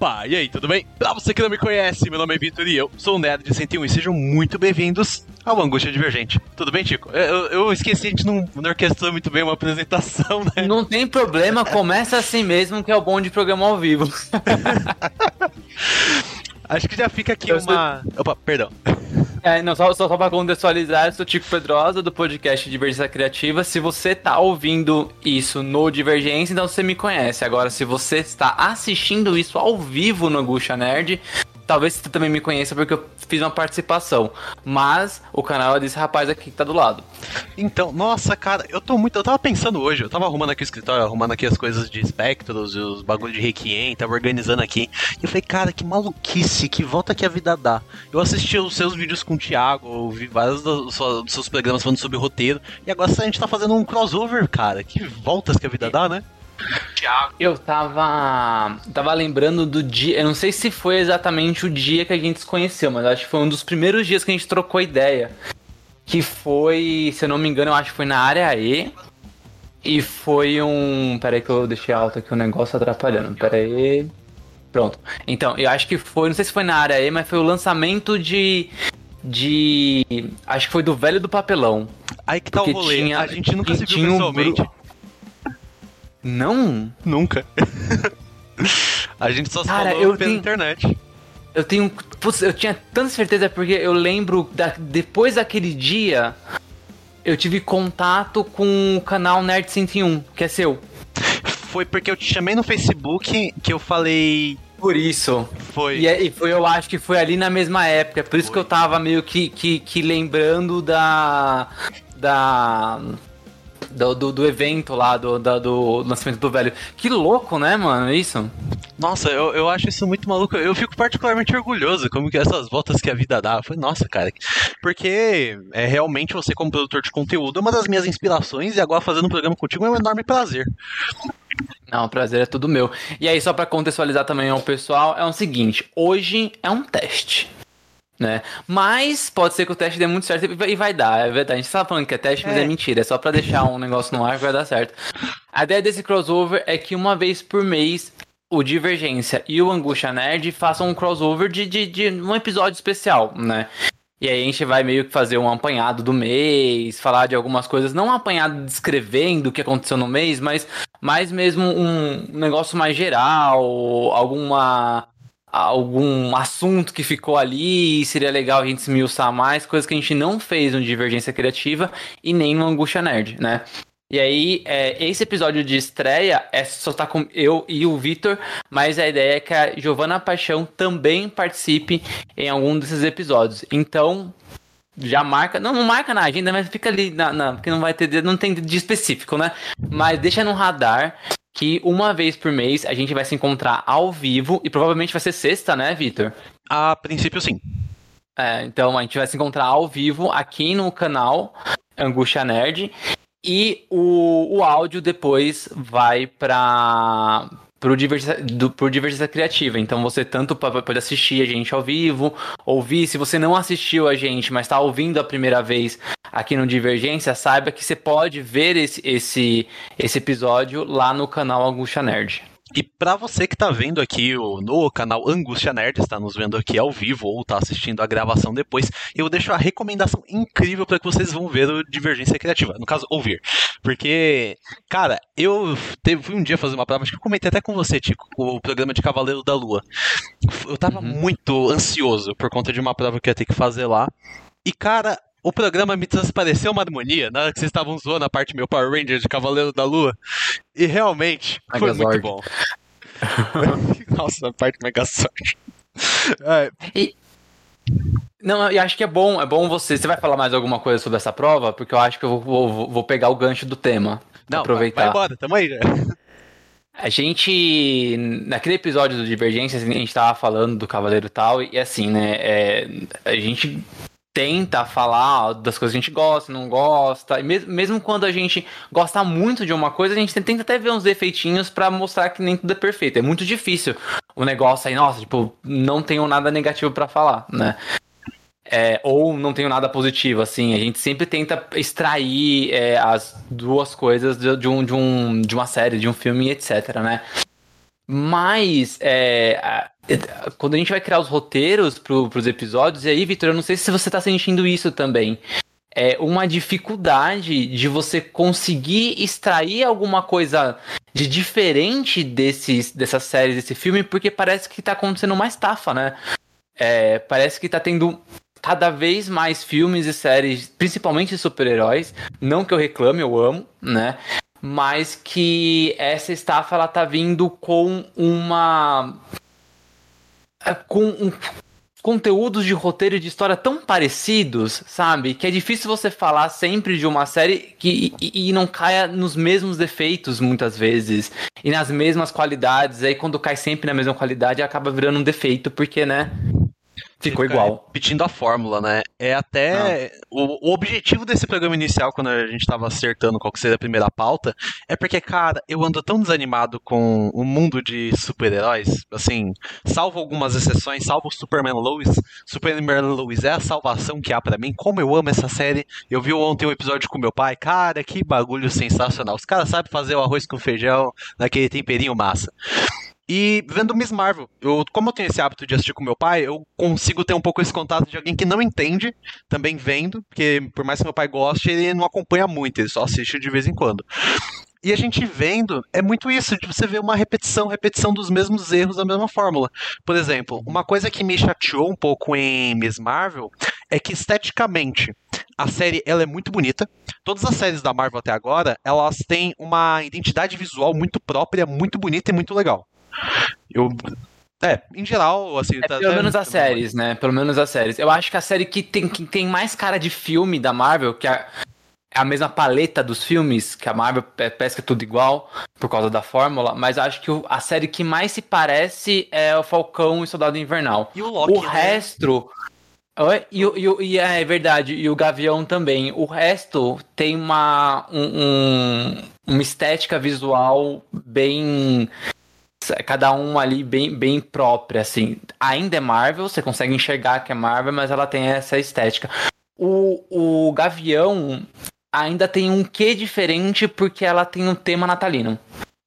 Opa, e aí, tudo bem? Pra você que não me conhece, meu nome é Vitor e eu sou o Nerd de 101 e sejam muito bem-vindos ao Angústia Divergente. Tudo bem, Tico? Eu, eu esqueci, a gente não, não orquestrou muito bem uma apresentação, né? Não tem problema, começa assim mesmo que é o bom de programa ao vivo. Acho que já fica aqui eu uma. Sou... Opa, perdão. É, não, só, só, só pra contextualizar, eu sou Tico Pedrosa, do podcast Divergência Criativa. Se você tá ouvindo isso no Divergência, então você me conhece. Agora, se você está assistindo isso ao vivo no Angústia Nerd, Talvez você também me conheça porque eu fiz uma participação. Mas o canal é desse rapaz aqui que tá do lado. Então, nossa, cara, eu tô muito. Eu tava pensando hoje, eu tava arrumando aqui o escritório, arrumando aqui as coisas de Spectros e os bagulhos de Requiem, tava organizando aqui. E eu falei, cara, que maluquice, que volta que a vida dá. Eu assisti os seus vídeos com o Thiago, ouvi vários dos, dos seus programas falando sobre roteiro. E agora a gente tá fazendo um crossover, cara. Que voltas que a vida dá, né? Eu tava. Tava lembrando do dia. Eu não sei se foi exatamente o dia que a gente se conheceu, mas acho que foi um dos primeiros dias que a gente trocou ideia. Que foi, se eu não me engano, eu acho que foi na área E. E foi um. Pera aí que eu deixei alto aqui o negócio atrapalhando. Pera aí. Pronto. Então, eu acho que foi. Não sei se foi na área E, mas foi o lançamento de. De. Acho que foi do Velho do Papelão. Aí que tá o rolê. Tinha, a gente nunca se viu pessoalmente. Um não? Nunca. a gente só Cara, falou pela tenho... internet. Eu tenho. Putz, eu tinha tanta certeza porque eu lembro da, depois daquele dia eu tive contato com o canal Nerd 101, que é seu. Foi porque eu te chamei no Facebook que eu falei. Por isso. Foi. E, é, e foi, eu acho que foi ali na mesma época. Por isso foi. que eu tava meio que, que, que lembrando da. Da do, do, do evento lá, do, da, do lançamento do velho. Que louco, né, mano? Isso. Nossa, eu, eu acho isso muito maluco. Eu fico particularmente orgulhoso como que essas voltas que a vida dá. Foi, nossa, cara. Porque é realmente você, como produtor de conteúdo, é uma das minhas inspirações e agora fazendo um programa contigo é um enorme prazer. Não, o prazer é tudo meu. E aí, só para contextualizar também ao pessoal, é o seguinte: hoje é um teste né? Mas pode ser que o teste dê muito certo e vai dar, é verdade. A gente tá falando que é teste, mas é, é mentira. É só para deixar um negócio no ar que vai dar certo. A ideia desse crossover é que uma vez por mês o Divergência e o Angústia Nerd façam um crossover de, de, de um episódio especial, né? E aí a gente vai meio que fazer um apanhado do mês, falar de algumas coisas, não um apanhado descrevendo o que aconteceu no mês, mas mais mesmo um negócio mais geral, alguma algum assunto que ficou ali e seria legal a gente se miuçar mais, coisas que a gente não fez no Divergência Criativa e nem no Angústia Nerd, né? E aí, é, esse episódio de estreia é só tá com eu e o Vitor, mas a ideia é que a Giovana Paixão também participe em algum desses episódios. Então, já marca, não, não marca na agenda, mas fica ali na, na porque não vai ter, não tem de específico, né? Mas deixa no radar que uma vez por mês a gente vai se encontrar ao vivo e provavelmente vai ser sexta, né, Vitor? A princípio, sim. É, então a gente vai se encontrar ao vivo aqui no canal Angústia Nerd e o, o áudio depois vai para por divergência, do, por divergência criativa. Então você tanto pode assistir a gente ao vivo, ouvir. Se você não assistiu a gente, mas está ouvindo a primeira vez aqui no Divergência, saiba que você pode ver esse, esse, esse episódio lá no canal Angústia Nerd. E para você que tá vendo aqui no canal Angústia Nerd, está nos vendo aqui ao vivo ou tá assistindo a gravação depois, eu deixo a recomendação incrível para que vocês vão ver o Divergência Criativa. No caso, ouvir. Porque, cara, eu teve, fui um dia fazer uma prova, acho que eu comentei até com você, Tico, o programa de Cavaleiro da Lua. Eu tava uhum. muito ansioso por conta de uma prova que eu ia ter que fazer lá. E, cara, o programa me transpareceu uma harmonia na hora que vocês estavam zoando a parte meu Power Ranger de Cavaleiro da Lua. E realmente foi muito bom. Nossa, a parte Megazord. É. E... Não, eu acho que é bom, é bom você. Você vai falar mais alguma coisa sobre essa prova? Porque eu acho que eu vou, vou, vou pegar o gancho do tema. Não, aproveitar. Vai, vai embora, tamo aí já. A gente, naquele episódio do Divergência, a gente tava falando do Cavaleiro tal, e assim, né, é, a gente tenta falar das coisas que a gente gosta, não gosta. E mesmo, quando a gente gosta muito de uma coisa, a gente tenta até ver uns defeitinhos para mostrar que nem tudo é perfeito. É muito difícil o negócio aí, nossa, tipo, não tenho nada negativo para falar, né? É, ou não tenho nada positivo, assim. A gente sempre tenta extrair é, as duas coisas de, de, um, de, um, de uma série, de um filme, etc, né? Mas é, quando a gente vai criar os roteiros para os episódios, e aí, Vitor, eu não sei se você está sentindo isso também. É uma dificuldade de você conseguir extrair alguma coisa de diferente desses, dessas séries, desse filme, porque parece que está acontecendo uma estafa, né? É, parece que está tendo cada vez mais filmes e séries, principalmente super-heróis. Não que eu reclame, eu amo, né? Mas que essa estafa ela tá vindo com uma com um, conteúdos de roteiro de história tão parecidos, sabe? Que é difícil você falar sempre de uma série que, e, e, não caia nos mesmos defeitos muitas vezes e nas mesmas qualidades. Aí quando cai sempre na mesma qualidade acaba virando um defeito, porque, né? Ficou igual. Repetindo a fórmula, né? É até. Ah. O, o, objetivo desse programa inicial, quando a gente tava acertando qual que seria a primeira pauta, é porque, cara, eu ando tão desanimado com o mundo de super-heróis. Assim, salvo algumas exceções, salvo o Superman Lois. Superman Lois é a salvação que há para mim. Como eu amo essa série. Eu vi ontem um episódio com meu pai. Cara, que bagulho sensacional. Os caras sabem fazer o arroz com feijão naquele temperinho massa. E vendo Miss Marvel, eu, como eu tenho esse hábito de assistir com meu pai, eu consigo ter um pouco esse contato de alguém que não entende, também vendo, porque por mais que meu pai goste, ele não acompanha muito, ele só assiste de vez em quando. E a gente vendo, é muito isso, de você ver uma repetição, repetição dos mesmos erros da mesma fórmula. Por exemplo, uma coisa que me chateou um pouco em Miss Marvel é que esteticamente a série ela é muito bonita. Todas as séries da Marvel até agora, elas têm uma identidade visual muito própria, muito bonita e muito legal. Eu. É, em geral, assim. É, tá, pelo menos as séries, né? Pelo menos as séries. Eu acho que a série que tem, que tem mais cara de filme da Marvel, que é a mesma paleta dos filmes, que a Marvel pesca tudo igual, por causa da fórmula, mas acho que a série que mais se parece é o Falcão e o Soldado Invernal. E o Loki. O né? resto. E, e, e, é verdade, e o Gavião também. O resto tem uma, um, um, uma estética visual bem cada um ali bem, bem própria, assim. Ainda é Marvel, você consegue enxergar que é Marvel, mas ela tem essa estética. O, o Gavião ainda tem um quê diferente porque ela tem um tema natalino.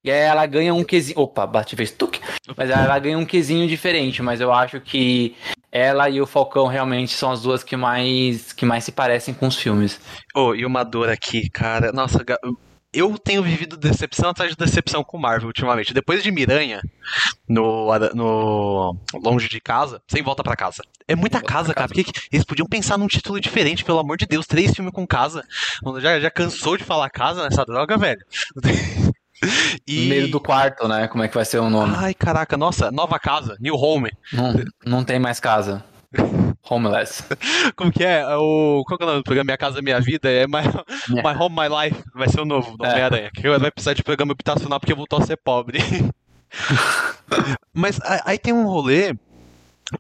E aí ela ganha um quezinho. Opa, bate fez tuk. Mas ela ganha um quezinho diferente. Mas eu acho que ela e o Falcão realmente são as duas que mais que mais se parecem com os filmes. Oh, e uma dor aqui, cara. Nossa, eu tenho vivido decepção atrás de decepção com Marvel ultimamente. Depois de Miranha, no, no Longe de Casa, sem volta para casa. É muita casa, cara. Porque eles podiam pensar num título diferente, pelo amor de Deus. Três filmes com casa. Já, já cansou de falar casa nessa droga, velho. E... Meio do quarto, né? Como é que vai ser o nome? Ai, caraca, nossa, nova casa, New Home. Não, não tem mais casa. Homeless. Como que é? é? O, qual que é o nome do programa? Minha Casa Minha Vida? É My, my Home, My Life. Vai ser o novo do é. Homem-Aranha. Que vai precisar de programa habitacional porque voltou a ser pobre. Mas aí tem um rolê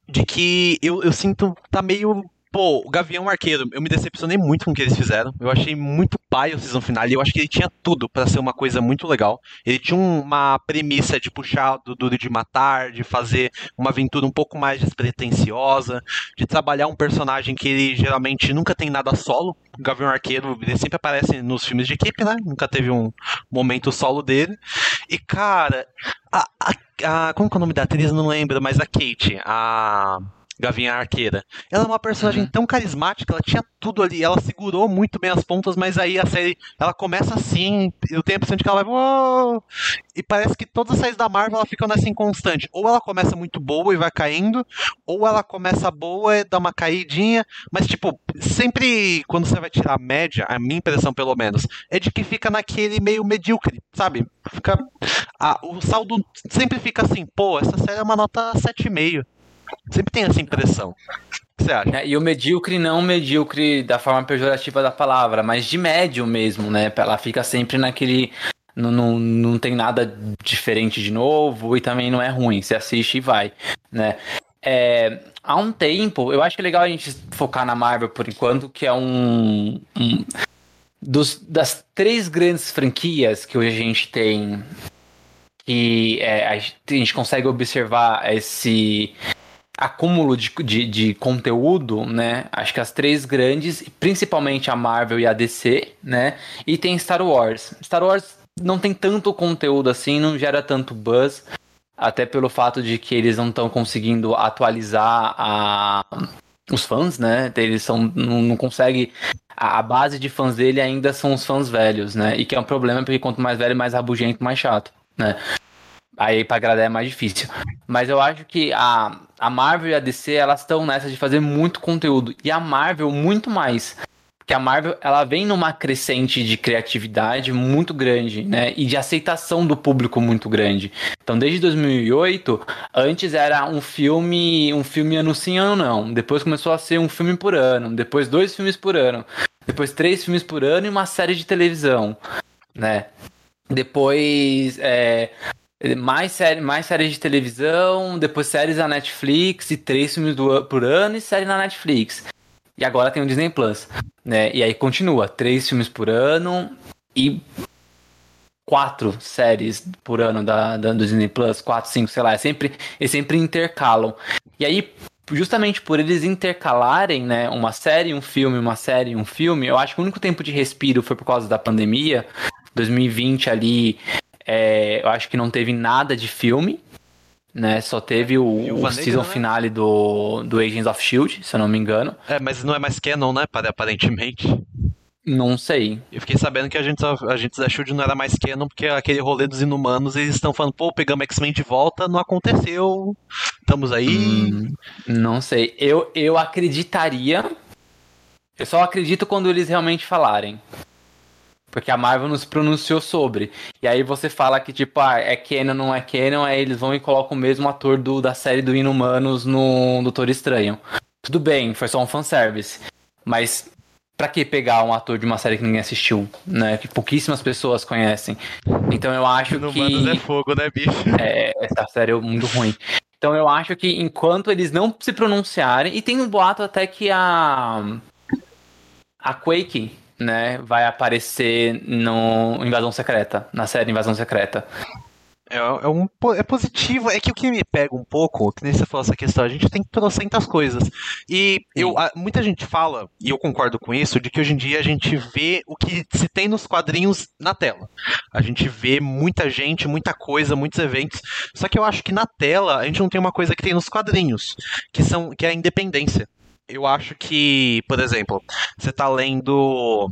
de que eu, eu sinto tá meio Pô, o Gavião Arqueiro, eu me decepcionei muito com o que eles fizeram. Eu achei muito pai o season final e eu acho que ele tinha tudo para ser uma coisa muito legal. Ele tinha uma premissa de puxar do Duro de Matar, de fazer uma aventura um pouco mais despretensiosa, de trabalhar um personagem que ele geralmente nunca tem nada solo. O Gavião Arqueiro, ele sempre aparece nos filmes de equipe, né? Nunca teve um momento solo dele. E, cara, a, a, a como é o nome da atriz? Não lembro, mas a Kate, a Gavinha Arqueira. Ela é uma personagem uhum. tão carismática, ela tinha tudo ali, ela segurou muito bem as pontas, mas aí a série, ela começa assim, eu tenho a impressão de que ela vai, Uou! e parece que todas as séries da Marvel ela ficam nessa inconstante. Ou ela começa muito boa e vai caindo, ou ela começa boa e dá uma caidinha, mas tipo, sempre quando você vai tirar a média, a minha impressão pelo menos, é de que fica naquele meio medíocre, sabe? Fica, a, o saldo sempre fica assim, pô, essa série é uma nota 7,5. Sempre tem essa impressão. O que você acha? É, e o medíocre não medíocre da forma pejorativa da palavra, mas de médio mesmo, né? Ela fica sempre naquele. Não, não, não tem nada diferente de novo e também não é ruim. Você assiste e vai, né? É, há um tempo, eu acho que é legal a gente focar na Marvel por enquanto, que é um, um dos, das três grandes franquias que hoje a gente tem que é, a gente consegue observar esse acúmulo de, de, de, conteúdo, né? Acho que as três grandes, principalmente a Marvel e a DC, né? E tem Star Wars. Star Wars não tem tanto conteúdo assim, não gera tanto buzz. até pelo fato de que eles não estão conseguindo atualizar a, os fãs, né? Eles são, não, não conseguem. A, base de fãs dele ainda são os fãs velhos, né? E que é um problema, porque quanto mais velho, mais rabugento, mais chato, né? Aí pra agradar é mais difícil. Mas eu acho que a, a Marvel e a DC, elas estão nessa de fazer muito conteúdo. E a Marvel, muito mais. Porque a Marvel, ela vem numa crescente de criatividade muito grande, né? E de aceitação do público muito grande. Então, desde 2008, antes era um filme, um filme ano sim, ano não. Depois começou a ser um filme por ano. Depois dois filmes por ano. Depois três filmes por ano e uma série de televisão, né? Depois, é, mais, série, mais séries de televisão, depois séries na Netflix e três filmes do, por ano e série na Netflix. E agora tem o Disney Plus, né? E aí continua, três filmes por ano e quatro séries por ano da, da do Disney Plus, quatro, cinco, sei lá, é sempre, eles sempre intercalam. E aí, justamente por eles intercalarem, né, uma série, um filme, uma série, um filme, eu acho que o único tempo de respiro foi por causa da pandemia. 2020 ali, é, eu acho que não teve nada de filme, né? Só teve o, o season né? finale do, do Agents of Shield, se eu não me engano. É, mas não é mais canon, né? Aparentemente. Não sei. Eu fiquei sabendo que a gente, a gente da Shield não era mais canon, porque aquele rolê dos inumanos, eles estão falando, pô, pegamos X-Men de volta, não aconteceu. Estamos aí. Hum, não sei. Eu, eu acreditaria. Eu só acredito quando eles realmente falarem. Porque a Marvel nos pronunciou sobre. E aí você fala que, tipo, ah, é canon, não é canon, aí eles vão e colocam o mesmo ator do, da série do Inumanos no Doutor Estranho. Tudo bem, foi só um fanservice. Mas pra que pegar um ator de uma série que ninguém assistiu, né? Que pouquíssimas pessoas conhecem. Então eu acho Inumanos que... é fogo, né, bicho? É, essa série é muito ruim. Então eu acho que enquanto eles não se pronunciarem... E tem um boato até que a... A Quake né, vai aparecer no Invasão Secreta, na série Invasão Secreta. É, é, um, é positivo, é que o que me pega um pouco, que nem você falou essa questão, a gente tem trocentas coisas. E eu, a, muita gente fala, e eu concordo com isso, de que hoje em dia a gente vê o que se tem nos quadrinhos na tela. A gente vê muita gente, muita coisa, muitos eventos. Só que eu acho que na tela a gente não tem uma coisa que tem nos quadrinhos, que são que é a independência eu acho que, por exemplo, você tá lendo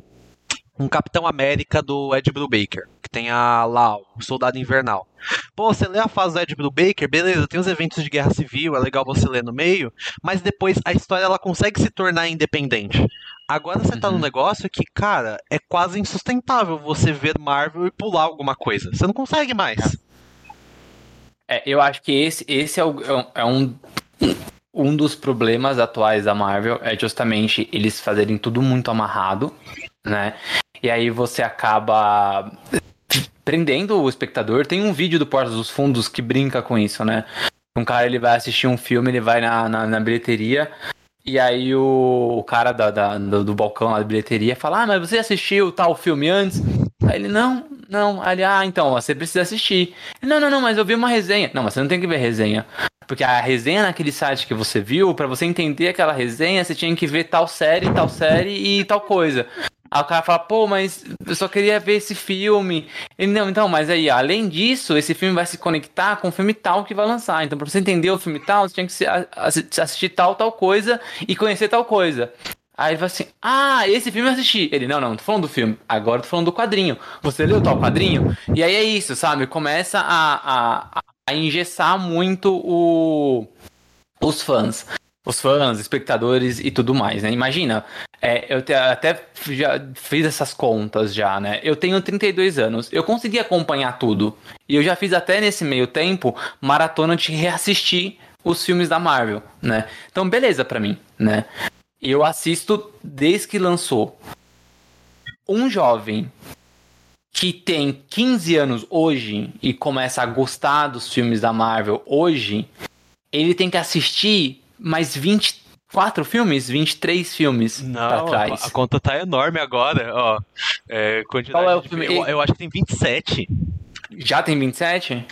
um Capitão América do Ed Brubaker, que tem a lá, o Soldado Invernal. Pô, você lê a fase do Ed Brubaker, beleza, tem os eventos de guerra civil, é legal você ler no meio, mas depois a história ela consegue se tornar independente. Agora você uhum. tá num uhum. negócio que, cara, é quase insustentável você ver Marvel e pular alguma coisa. Você não consegue mais. É, eu acho que esse, esse é, o, é um é um dos problemas atuais da Marvel é justamente eles fazerem tudo muito amarrado, né? E aí você acaba prendendo o espectador. Tem um vídeo do Porta dos Fundos que brinca com isso, né? Um cara ele vai assistir um filme, ele vai na, na, na bilheteria. E aí o, o cara da, da, do, do, balcão lá da bilheteria fala: Ah, mas você assistiu tal filme antes? Aí ele, não, não. Aí ele, ah, então, você precisa assistir. Ele, não, não, não, mas eu vi uma resenha. Não, mas você não tem que ver resenha. Porque a resenha naquele site que você viu, para você entender aquela resenha, você tinha que ver tal série, tal série e tal coisa. Aí o cara fala, pô, mas eu só queria ver esse filme. Ele, não, então, mas aí, além disso, esse filme vai se conectar com o filme tal que vai lançar. Então, pra você entender o filme tal, você tinha que assistir tal, tal coisa e conhecer tal coisa. Aí ele fala assim: Ah, esse filme eu assisti. Ele, não, não, tô falando do filme. Agora tô falando do quadrinho. Você leu tal quadrinho? E aí é isso, sabe? Começa a, a, a engessar muito o, os fãs. Os fãs, espectadores e tudo mais, né? Imagina, é, eu te, até já fiz essas contas já, né? Eu tenho 32 anos, eu consegui acompanhar tudo. E eu já fiz até nesse meio tempo maratona de reassistir os filmes da Marvel, né? Então, beleza para mim, né? Eu assisto desde que lançou. Um jovem que tem 15 anos hoje e começa a gostar dos filmes da Marvel hoje, ele tem que assistir mais 24 filmes, 23 filmes Não, pra trás. A conta tá enorme agora, ó. É, Qual é o filme? De... Eu, eu, acho que tem 27. Já tem 27?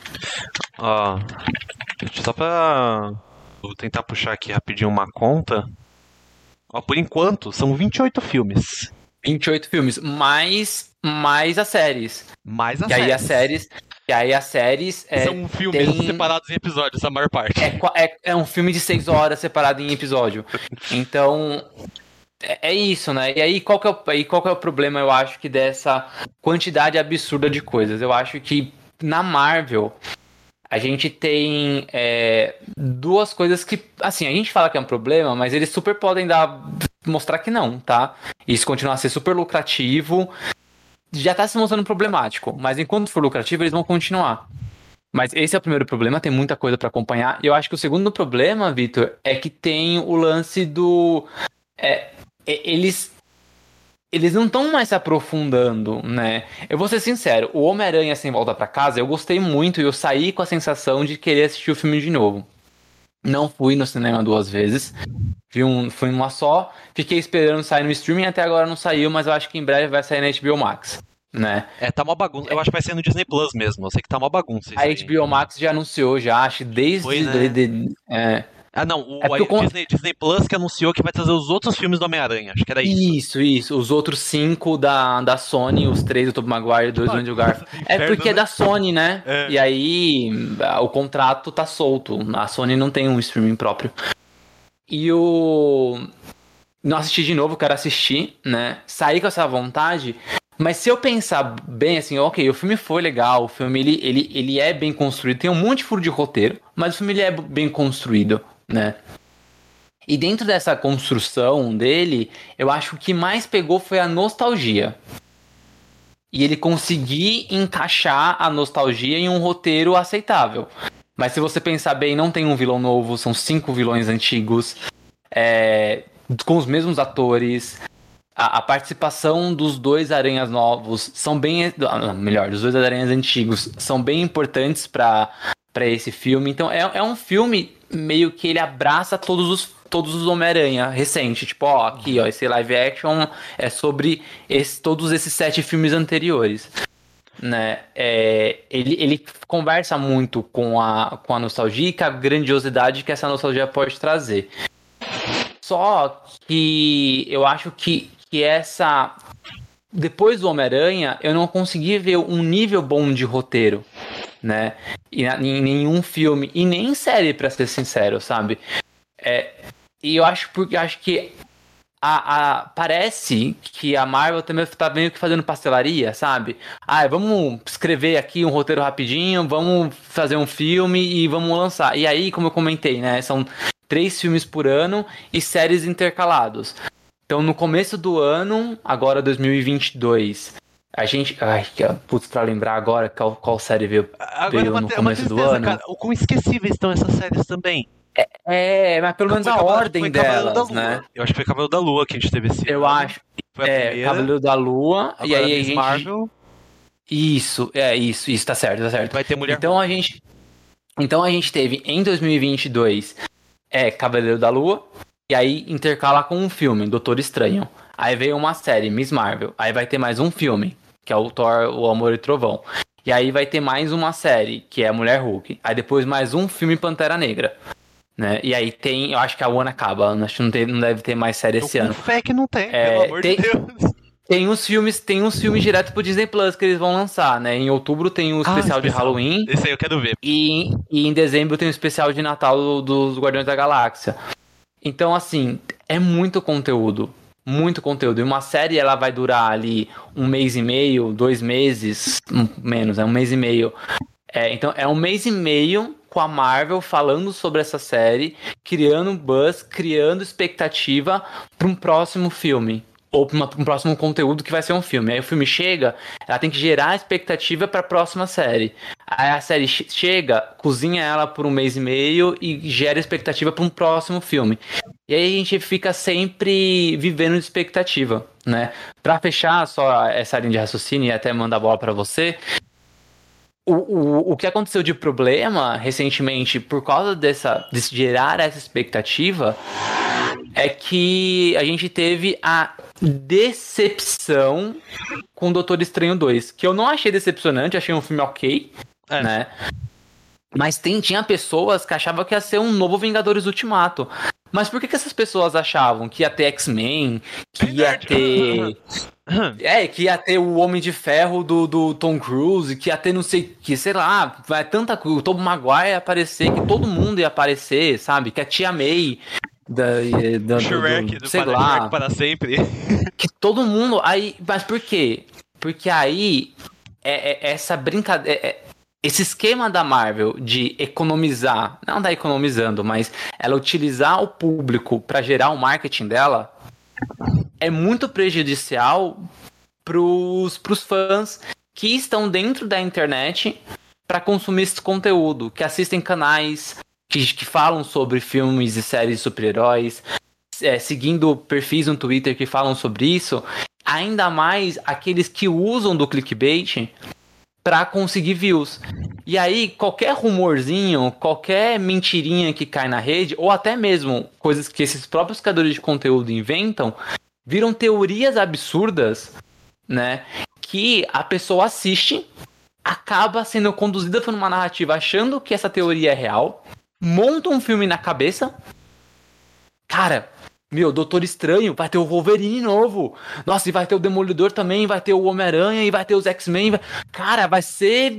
Ó. Só pra. Vou tentar puxar aqui rapidinho uma conta. Ó, por enquanto, são 28 filmes. 28 filmes, mais, mais as séries. Mais as séries. aí as séries. E aí as séries. É, São filmes tem- separados em episódios, a maior parte. é, é, é um filme de seis horas separado em episódio. Então. É, é isso, né? E aí qual, que é o, aí qual que é o problema, eu acho, que dessa quantidade absurda de coisas? Eu acho que na Marvel a gente tem é, duas coisas que, assim, a gente fala que é um problema, mas eles super podem dar mostrar que não, tá? Isso continuar a ser super lucrativo. Já tá se mostrando problemático, mas enquanto for lucrativo, eles vão continuar. Mas esse é o primeiro problema, tem muita coisa pra acompanhar. E eu acho que o segundo problema, Vitor, é que tem o lance do. é, e- eles. Eles não estão mais se aprofundando, né? Eu vou ser sincero, o Homem-Aranha Sem Volta pra Casa, eu gostei muito e eu saí com a sensação de querer assistir o filme de novo. Não fui no cinema duas vezes. Vi um, fui uma só. Fiquei esperando sair no streaming, até agora não saiu, mas eu acho que em breve vai sair na HBO Max, né? É, tá uma bagunça. Eu acho que vai ser no Disney Plus mesmo. Eu sei que tá uma bagunça. A aí. HBO Max já anunciou, já acho, desde. Foi, né? de- de- é. Ah, não. O É con- Disney, Disney Plus que anunciou que vai trazer os outros filmes do Homem-Aranha. Acho que era isso. Isso, isso. Os outros cinco da, da Sony, os três do Tobey Maguire, dois do Andrew Garfield. É porque é né? da Sony, né? É. E aí ah, o contrato tá solto. A Sony não tem um streaming próprio. E o. Não assisti de novo, quero assistir, né? Saí com essa vontade. Mas se eu pensar bem assim, ok, o filme foi legal, o filme ele, ele, ele é bem construído, tem um monte de furo de roteiro, mas o filme ele é bem construído, né? E dentro dessa construção dele, eu acho que o que mais pegou foi a nostalgia. E ele conseguir encaixar a nostalgia em um roteiro aceitável. Mas se você pensar bem, não tem um vilão novo, são cinco vilões antigos, é, com os mesmos atores. A, a participação dos dois aranhas novos são bem. ah, Melhor, dos dois aranhas antigos são bem importantes para esse filme. Então é, é um filme meio que ele abraça todos os, todos os Homem-Aranha recente. Tipo, ó, aqui, ó, esse live action é sobre esse- todos esses sete filmes anteriores né? É, ele, ele conversa muito com a, com a nostalgia e com a grandiosidade que essa nostalgia pode trazer. Só que eu acho que, que essa. Depois do Homem-Aranha, eu não consegui ver um nível bom de roteiro, né? E em nenhum filme, e nem em série, pra ser sincero, sabe? É, e eu acho, porque acho que a, a- parece que a Marvel também tá meio que fazendo pastelaria, sabe? Ah, vamos escrever aqui um roteiro rapidinho, vamos fazer um filme e vamos lançar. E aí, como eu comentei, né? São três filmes por ano e séries intercalados. Então, no começo do ano, agora 2022, a gente. Ai, putz, pra lembrar agora qual, qual série veio. Agora veio é no é começo do tristeza, ano. cara. O quão esquecíveis estão essas séries também. É, mas pelo menos a Cavaleiro- ordem delas, né? Eu acho que foi Cavaleiro da Lua que a gente teve esse Eu ano. acho. Foi É, primeira. Cavaleiro da Lua, e aí a gente. Marvel. Isso, é isso, isso, tá certo, tá certo. Vai ter Mulher Então a gente. Então a gente teve em 2022 é Cavaleiro da Lua, e aí intercala com um filme, Doutor Estranho. Aí veio uma série, Miss Marvel. Aí vai ter mais um filme, que é o Thor, O Amor e Trovão. E aí vai ter mais uma série, que é a Mulher Hulk. Aí depois mais um filme Pantera Negra. Né? E aí tem, eu acho que a One acaba, acho que não, tem, não deve ter mais série esse ano. fé que não tem, É, pelo amor tem- de Deus. Tem uns filmes, tem uns filmes direto pro Disney Plus que eles vão lançar, né? Em outubro tem o Ah, especial de especial. Halloween Esse aí eu quero ver. e, e em dezembro tem o especial de Natal do- dos Guardiões da Galáxia. Então, assim, é muito conteúdo. Muito conteúdo. E uma série ela vai durar ali um mês e meio, dois meses, um- menos, é um mês e meio. É, então, é um mês e meio com a Marvel falando sobre essa série, criando buzz, criando expectativa para um próximo filme. Ou para um próximo conteúdo que vai ser um filme. Aí o filme chega, ela tem que gerar expectativa para a próxima série. Aí a série che- chega, cozinha ela por um mês e meio e gera expectativa para um próximo filme. E aí a gente fica sempre vivendo de expectativa, né? Para fechar só essa linha de raciocínio e até mandar a bola para você, o, o, o que aconteceu de problema recentemente por causa dessa, de gerar essa expectativa é que a gente teve a decepção com Doutor Estranho 2, que eu não achei decepcionante, achei um filme ok, É. né? Mas tem, tinha pessoas que achavam que ia ser um novo Vingadores Ultimato. Mas por que, que essas pessoas achavam que ia ter X-Men, que ia ter É, que ia ter o Homem de Ferro do, do Tom Cruise, que ia ter não sei que, sei lá, vai tanta coisa. O Tom Maguire ia aparecer, que todo mundo ia aparecer, sabe? Que a tia May. Da, da, Shrek, do, do, sei para, lá, Shrek para sempre. Que todo mundo. Aí, mas por quê? Porque aí é, é essa brincadeira. É, é, esse esquema da Marvel de economizar, não tá economizando, mas ela utilizar o público para gerar o marketing dela é muito prejudicial pros, pros fãs que estão dentro da internet para consumir esse conteúdo, que assistem canais que, que falam sobre filmes e séries de super-heróis, é, seguindo perfis no Twitter que falam sobre isso, ainda mais aqueles que usam do clickbait para conseguir views. E aí, qualquer rumorzinho, qualquer mentirinha que cai na rede, ou até mesmo coisas que esses próprios criadores de conteúdo inventam, viram teorias absurdas, né? Que a pessoa assiste, acaba sendo conduzida por uma narrativa achando que essa teoria é real, monta um filme na cabeça. Cara, meu, Doutor Estranho, vai ter o Wolverine novo. Nossa, e vai ter o Demolidor também, vai ter o Homem-Aranha e vai ter os X-Men. Vai... Cara, vai ser.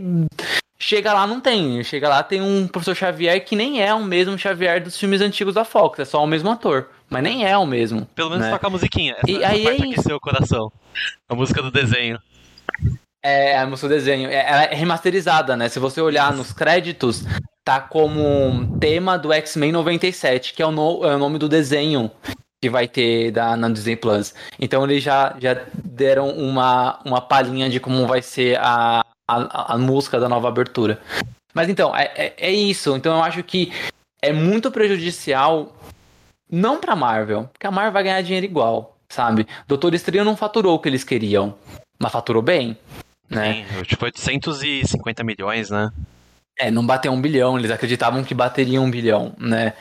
Chega lá, não tem. Chega lá, tem um professor Xavier que nem é o mesmo Xavier dos filmes antigos da Fox, é só o mesmo ator. Mas nem é o mesmo. Pelo menos né? toca a musiquinha. Essa, e aí parte é aqueceu o coração. A música do desenho. É, a música do desenho. É, ela é remasterizada, né? Se você olhar nos créditos, tá como tema do X-Men 97, que é o, no, é o nome do desenho que vai ter da, na Disney Plus. Então eles já, já deram uma, uma palhinha de como vai ser a, a, a música da nova abertura. Mas então, é, é, é, isso. Então eu acho que é muito prejudicial, não pra Marvel, porque a Marvel vai ganhar dinheiro igual, sabe? Doutor Estranho não faturou o que eles queriam, mas faturou bem, né? Sim, tipo 850 milhões, né? É, não bateu um bilhão, eles acreditavam que bateria um bilhão, né?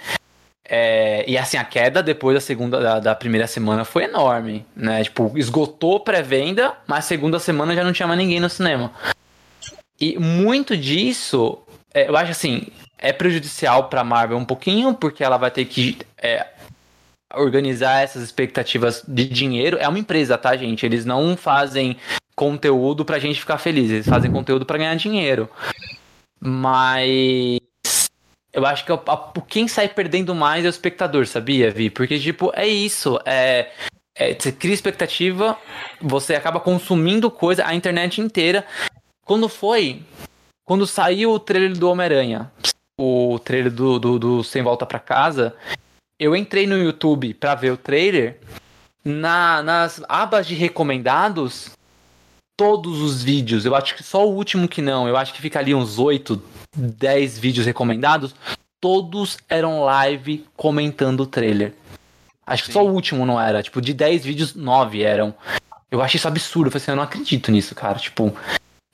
É, e assim, a queda depois da segunda da, da, primeira semana foi enorme, né? Tipo, esgotou pré-venda, mas segunda semana já não tinha mais ninguém no cinema. E muito disso, é, eu acho assim, é prejudicial para Marvel um pouquinho, porque ela vai ter que é, organizar essas expectativas de dinheiro. É uma empresa, tá, gente? Eles não fazem conteúdo pra gente ficar feliz, eles fazem conteúdo para ganhar dinheiro. Mas eu acho que quem sai perdendo mais é o espectador, sabia, Vi? Porque, tipo, é isso. É, é, você cria expectativa, você acaba consumindo coisa, a internet inteira. Quando foi? Quando saiu o trailer do Homem-Aranha, o trailer do, do, do, Sem Volta para Casa, eu entrei no YouTube pra ver o trailer. Na, nas abas de recomendados, todos os vídeos. Eu acho que só o último que não. Eu acho que fica ali uns 8, 10 vídeos recomendados. Todos eram live comentando o trailer. Acho Sim. que só o último não era. Tipo, de 10 vídeos, 9 eram. Eu achei isso absurdo. Eu falei assim, eu não acredito nisso, cara. Tipo,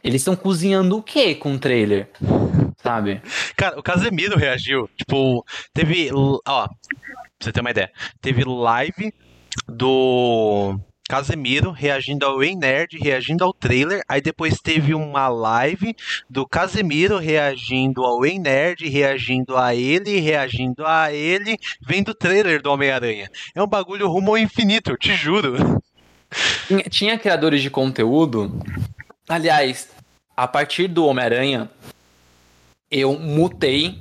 eles estão cozinhando o que com o trailer? Sabe? Cara, o Casemiro reagiu. Tipo, teve. Ó, pra você ter uma ideia. Teve live do Casemiro reagindo ao Ei Nerd, reagindo ao trailer. Aí depois teve uma live do Casemiro reagindo ao Ei Nerd, reagindo a ele, reagindo a ele, vendo o trailer do Homem-Aranha. É um bagulho rumo ao infinito, eu te juro. Tinha, tinha criadores de conteúdo. Aliás, a partir do Homem-Aranha, eu mutei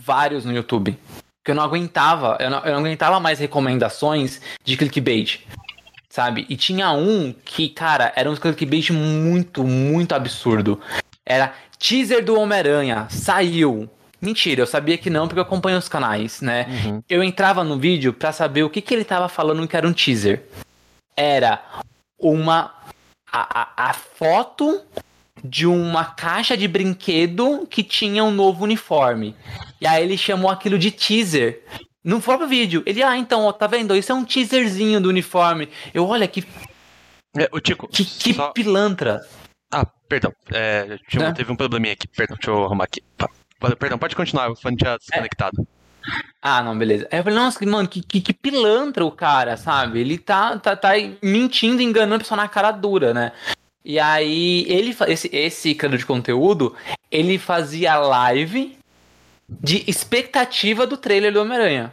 vários no YouTube. Porque eu não aguentava, eu não, eu não aguentava mais recomendações de clickbait sabe? E tinha um que, cara, era um clickbait muito, muito absurdo. Era teaser do Homem-Aranha, saiu. Mentira, eu sabia que não, porque eu acompanho os canais, né? Uhum. Eu entrava no vídeo para saber o que, que ele tava falando que era um teaser. Era uma. a, a, a foto de uma caixa de brinquedo que tinha um novo uniforme. E aí ele chamou aquilo de teaser. No próprio vídeo. Ele, ah, então, ó, tá vendo? Isso é um teaserzinho do uniforme. Eu, olha que. É, o Tico. Que, que só... pilantra. Ah, perdão. É, tinha, é? Teve um probleminha aqui. Perdão, deixa eu arrumar aqui. Perdão, pode continuar, o fone tinha desconectado. É. Ah, não, beleza. Aí eu falei, nossa, mano, que, que, que, pilantra o cara, sabe? Ele tá, tá, tá mentindo, enganando a pessoa na cara dura, né? E aí, ele, esse, esse criador de conteúdo, ele fazia live de expectativa do trailer do Homem-Aranha.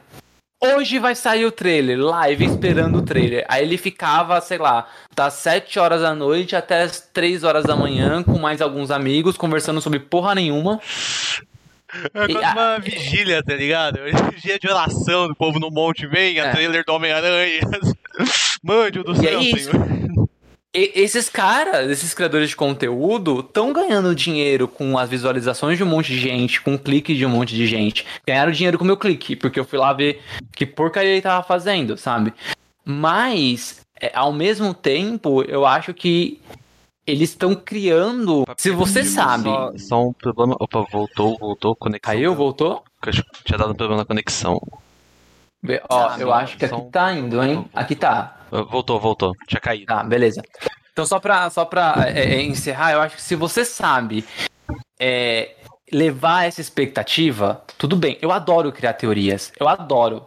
Hoje vai sair o trailer, live esperando o trailer. Aí ele ficava, sei lá, das 7 horas da noite até as 3 horas da manhã com mais alguns amigos, conversando sobre porra nenhuma. É quase uma vigília, tá ligado? Dia de oração do povo no monte, venha, É. trailer do Homem-Aranha. Mande o do E é céu, isso. senhor. E- esses caras, esses criadores de conteúdo, estão ganhando dinheiro com as visualizações de um monte de gente, com o clique de um monte de gente. Ganharam dinheiro com o meu clique, porque eu fui lá ver que porcaria ele tava fazendo, sabe? Mas, é, ao mesmo tempo, eu acho que eles estão criando. Se você sabe. Só, só um problema. Opa, voltou, voltou, conexão. Caiu, voltou? Acho que tinha dado um problema na conexão. Ó, Ah, eu não, acho que aqui um- tá indo, hein? Aqui tá. Voltou, voltou. Tinha caído. Tá, beleza. Então, só pra, só pra é, é, encerrar, eu acho que se você sabe é, levar essa expectativa, tudo bem. Eu adoro criar teorias. Eu adoro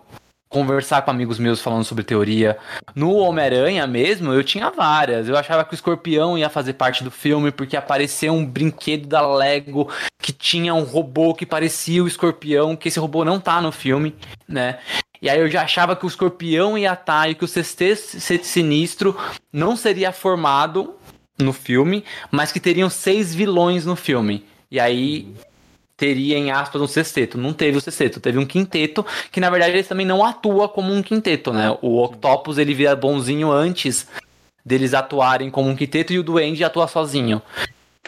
conversar com amigos meus falando sobre teoria. No Homem-Aranha mesmo, eu tinha várias. Eu achava que o escorpião ia fazer parte do filme porque apareceu um brinquedo da Lego que tinha um robô que parecia o escorpião, que esse robô não tá no filme, né? E aí eu já achava que o escorpião ia estar e que o sexteto sinistro não seria formado no filme, mas que teriam seis vilões no filme. E aí teria, em aspas, um sexteto. Não teve o sexteto, teve um quinteto, que na verdade ele também não atua como um quinteto, né? O Octopus ele vira bonzinho antes deles atuarem como um quinteto e o Duende atua sozinho.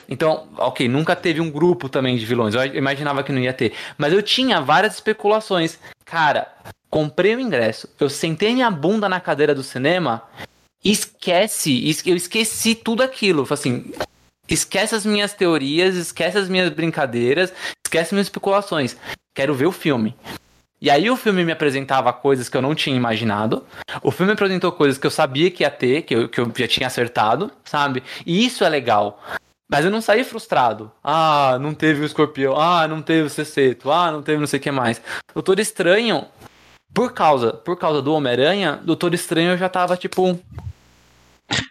Então, ok, nunca teve um grupo também de vilões. Eu imaginava que não ia ter. Mas eu tinha várias especulações. Cara, comprei o ingresso, eu sentei minha bunda na cadeira do cinema, esquece, es- eu esqueci tudo aquilo. Assim, esquece as minhas teorias, esquece as minhas brincadeiras, esquece minhas especulações. Quero ver o filme. E aí o filme me apresentava coisas que eu não tinha imaginado. O filme me apresentou coisas que eu sabia que ia ter, que eu, que eu já tinha acertado, sabe? E isso é legal. Mas eu não saí frustrado. Ah, não teve o escorpião. Ah, não teve o sexteto. Ah, não teve não sei o que mais. Doutor Estranho, por causa, por causa do Homem-Aranha, Doutor Estranho já tava tipo.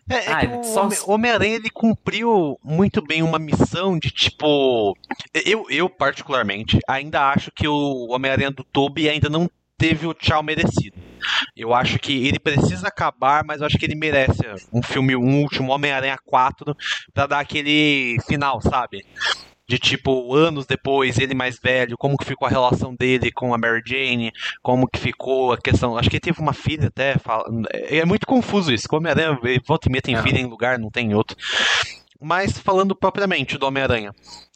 É, é Ah, que o só- Home- Homem-Aranha ele cumpriu muito bem uma missão de tipo. Eu, eu, particularmente, ainda acho que o Homem-Aranha do Tobey ainda não teve o tchau merecido. Eu acho que ele precisa acabar, mas eu acho que ele merece um filme, um último Homem-Aranha 4 pra dar aquele final, sabe? De tipo, anos depois, ele mais velho, como que ficou a relação dele com a Mary Jane, como que ficou a questão. Acho que ele teve uma filha até. fala- é é muito confuso isso. Homem-Aranha, volta e meia tem É. filha em lugar, não tem em outro. Mas falando propriamente do Homem-Aranha.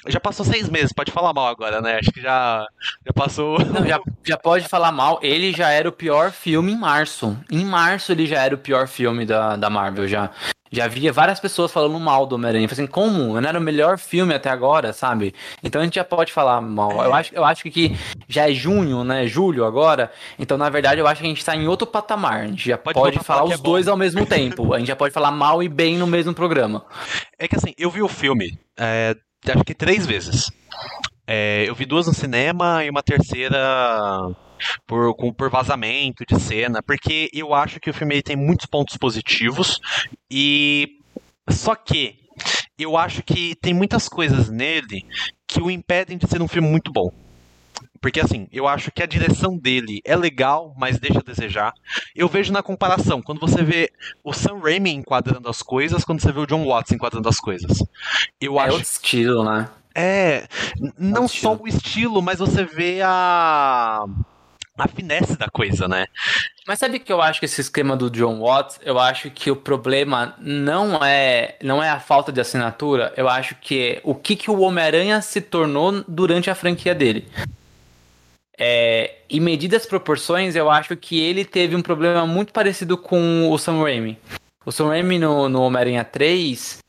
Já passou seis meses, pode falar mal agora, né? Acho que já, já passou. Não, já, já pode falar mal. Ele já era o pior filme em março. Em março ele já era o pior filme da, da Marvel. Já, já havia várias pessoas falando mal do Homem-Aranha. Assim, como? Não era o melhor filme até agora, sabe? Então a gente já pode falar mal. Eu acho, eu acho que já é junho, né? Julho agora. Então, na verdade, eu acho que a gente tá em outro patamar. A gente já Pode pode, falar falar os é dois ao mesmo tempo. A gente já pode falar mal e bem no mesmo programa. É que assim, eu vi o filme, é, acho que três vezes. É, eu vi duas no cinema e uma terceira por, com, por vazamento de cena, porque eu acho que o filme tem muitos pontos positivos e só que eu acho que tem muitas coisas nele que o impedem de ser um filme muito bom. Porque assim, eu acho que a direção dele é legal, mas deixa a desejar. Eu vejo na comparação, quando você vê o Sam Raimi enquadrando as coisas, quando você vê o John Watts enquadrando as coisas. Eu É acho outro estilo, né? é, n- não Outro só estilo. o estilo, mas você vê a a finesse da coisa, né? Mas sabe que eu acho que esse esquema do John Watts, eu acho que o problema não é não é a falta de assinatura, eu acho que é o que, que o Homem-Aranha se tornou durante a franquia dele. É, em medidas proporções, eu acho que ele teve um problema muito parecido com o Sam Raimi. O Sam Raimi no, no Homem-Aranha 3,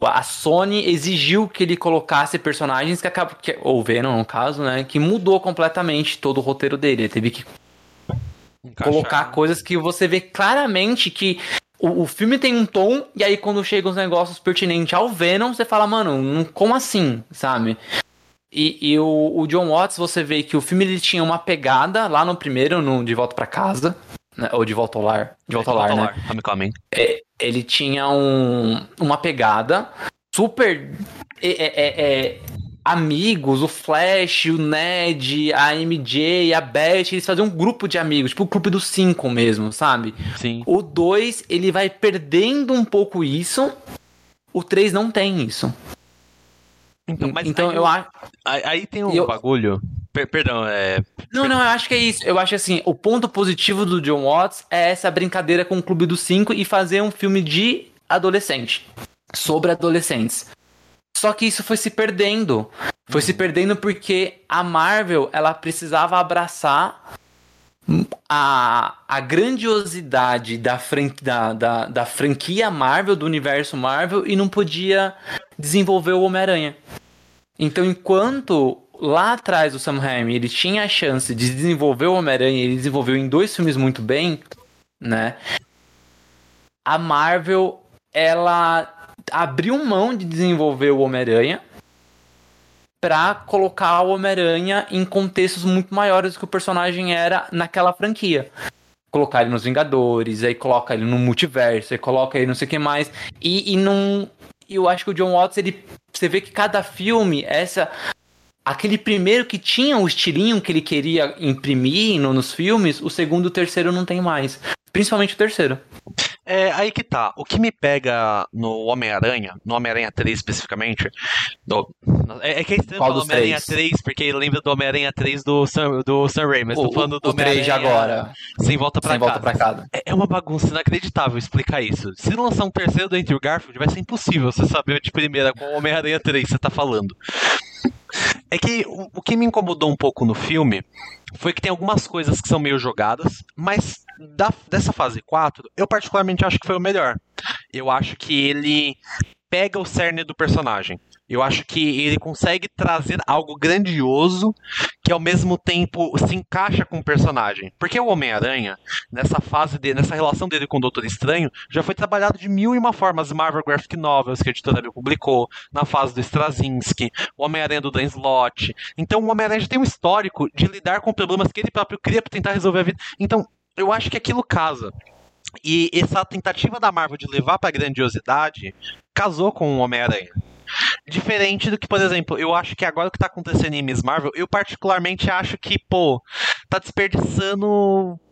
a Sony exigiu que ele colocasse personagens que acabam. Que, ou Venom, no caso, né? Que mudou completamente todo o roteiro dele. Ele teve que Encaixar. colocar coisas que você vê claramente que o, o filme tem um tom, e aí quando chegam os negócios pertinentes ao Venom, você fala, mano, como assim, sabe? E, e o, o John Watts, você vê que o filme ele tinha uma pegada lá no primeiro, no De Volta pra Casa, né? ou De Volta ao Lar. De Volta ao Lar, né? Homecoming. É, ele tinha um, uma pegada super. é, é, é, é, amigos, o Flash, o Ned, a MJ, a Beth, eles faziam um grupo de amigos, tipo o grupo dos cinco mesmo, sabe? Sim. O 2, ele vai perdendo um pouco isso. O 3 não tem isso. Então, mas então aí, eu acho. aí, tem um eu- bagulho. Per- perdão, é. Não, não, eu acho que é isso. Eu acho assim, o ponto positivo do John Watts é essa brincadeira com o Clube dos Cinco e fazer um filme de adolescente. Sobre adolescentes. Só que isso foi se perdendo. Foi se perdendo porque a Marvel, ela precisava abraçar a, a grandiosidade da, fran- da, da, da franquia Marvel, do universo Marvel, e não podia desenvolver o Homem-Aranha. Então, enquanto lá atrás o Sam Raimi ele tinha a chance de desenvolver o Homem-Aranha, ele desenvolveu em dois filmes muito bem, né? A Marvel, ela abriu mão de desenvolver o Homem-Aranha pra colocar o Homem-Aranha em contextos muito maiores do que o personagem era naquela franquia. Colocar ele nos Vingadores, aí coloca ele no multiverso, aí coloca ele não sei o que mais. E, e não. Eu acho que o John Watts, ele. Você vê que cada filme, essa. Aquele primeiro que tinha o estilinho que ele queria imprimir no- nos filmes, o segundo e o terceiro não tem mais. Principalmente o terceiro. É, aí que tá. O que me pega no Homem-Aranha, no Homem-Aranha 3 especificamente, do- é, é que é estranho Qual falar dos Homem-Aranha três? 3, porque lembra do Homem-Aranha 3 do Sam, do Sam Raimi, mas tô o, falando do o 3 de Homem-Aranha agora. Sem volta pra Sem casa. volta pra casa. É- É uma bagunça inacreditável explicar isso. Se lançar um terceiro do Andrew Garfield, vai ser impossível você saber de primeira qual Homem-Aranha 3 você tá falando. É que o, o que me incomodou um pouco no filme foi que tem algumas coisas que são meio jogadas, mas da- dessa fase 4, eu particularmente acho que foi o melhor. Eu acho que ele pega o cerne do personagem. Eu acho que ele consegue trazer algo grandioso que ao mesmo tempo se encaixa com o personagem. Porque o Homem-Aranha, nessa fase dele, nessa relação dele com o Doutor Estranho, já foi trabalhado de mil e uma formas. Marvel Graphic Novels, que a editora publicou, na fase do Straczynski, o Homem-Aranha do Dan Slott. Então o Homem-Aranha já tem um histórico de lidar com problemas que ele próprio cria para tentar resolver a vida. Então, eu acho que aquilo casa. E essa tentativa da Marvel de levar pra grandiosidade casou com o Homem-Aranha. Diferente do que, por exemplo, eu acho que agora o que tá acontecendo em Miss Marvel, eu particularmente acho que, pô, tá desperdiçando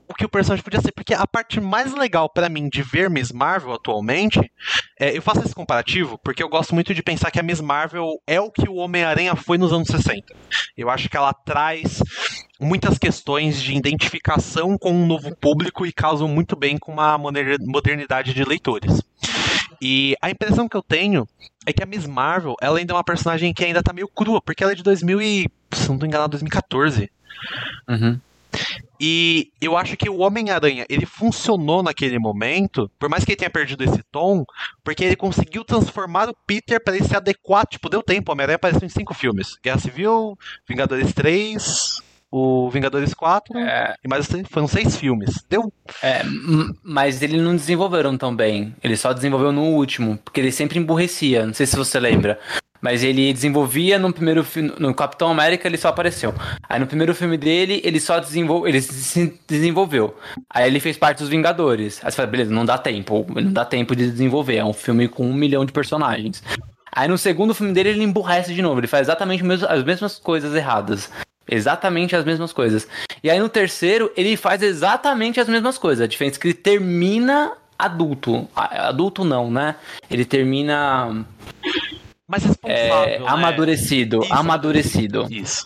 o que o personagem podia ser. Porque a parte mais legal pra mim de ver Miss Marvel atualmente, é, eu faço esse comparativo porque eu gosto muito de pensar que a Miss Marvel é o que o Homem-Aranha foi nos anos 60. Eu acho que ela traz muitas questões de identificação com um novo público e casam muito bem com uma moder- modernidade de leitores. E a impressão que eu tenho é que a Miss Marvel, ela ainda é uma personagem que ainda tá meio crua, porque ela é de 2000 e, se não tô enganado, 2014. Uhum. E eu acho que o Homem-Aranha, ele funcionou naquele momento, por mais que ele tenha perdido esse tom, porque ele conseguiu transformar o Peter para ele se adequar, tipo, deu tempo, o Homem-Aranha apareceu em cinco filmes. Guerra Civil, Vingadores 3, o Vingadores 4, É, e mais foram seis filmes. Deu é, mas eles não desenvolveram tão bem. Ele só desenvolveu no último, porque ele sempre emburrecia. Não sei se você lembra. Mas ele desenvolvia no primeiro filme. No Capitão América ele só apareceu. Aí no primeiro filme dele, ele só desenvolveu. Ele se desenvolveu. Aí ele fez parte dos Vingadores. Aí você fala, beleza, não dá tempo. Não dá tempo de desenvolver. É um filme com um milhão de personagens. Aí no segundo filme dele, ele emburrece de novo. Ele faz exatamente as mesmas coisas erradas. Exatamente as mesmas coisas. E aí no terceiro, ele faz exatamente as mesmas coisas. A diferença é que ele termina adulto. Adulto não, né? Ele termina mais responsável. é, né? amadurecido. Isso. Amadurecido. Isso.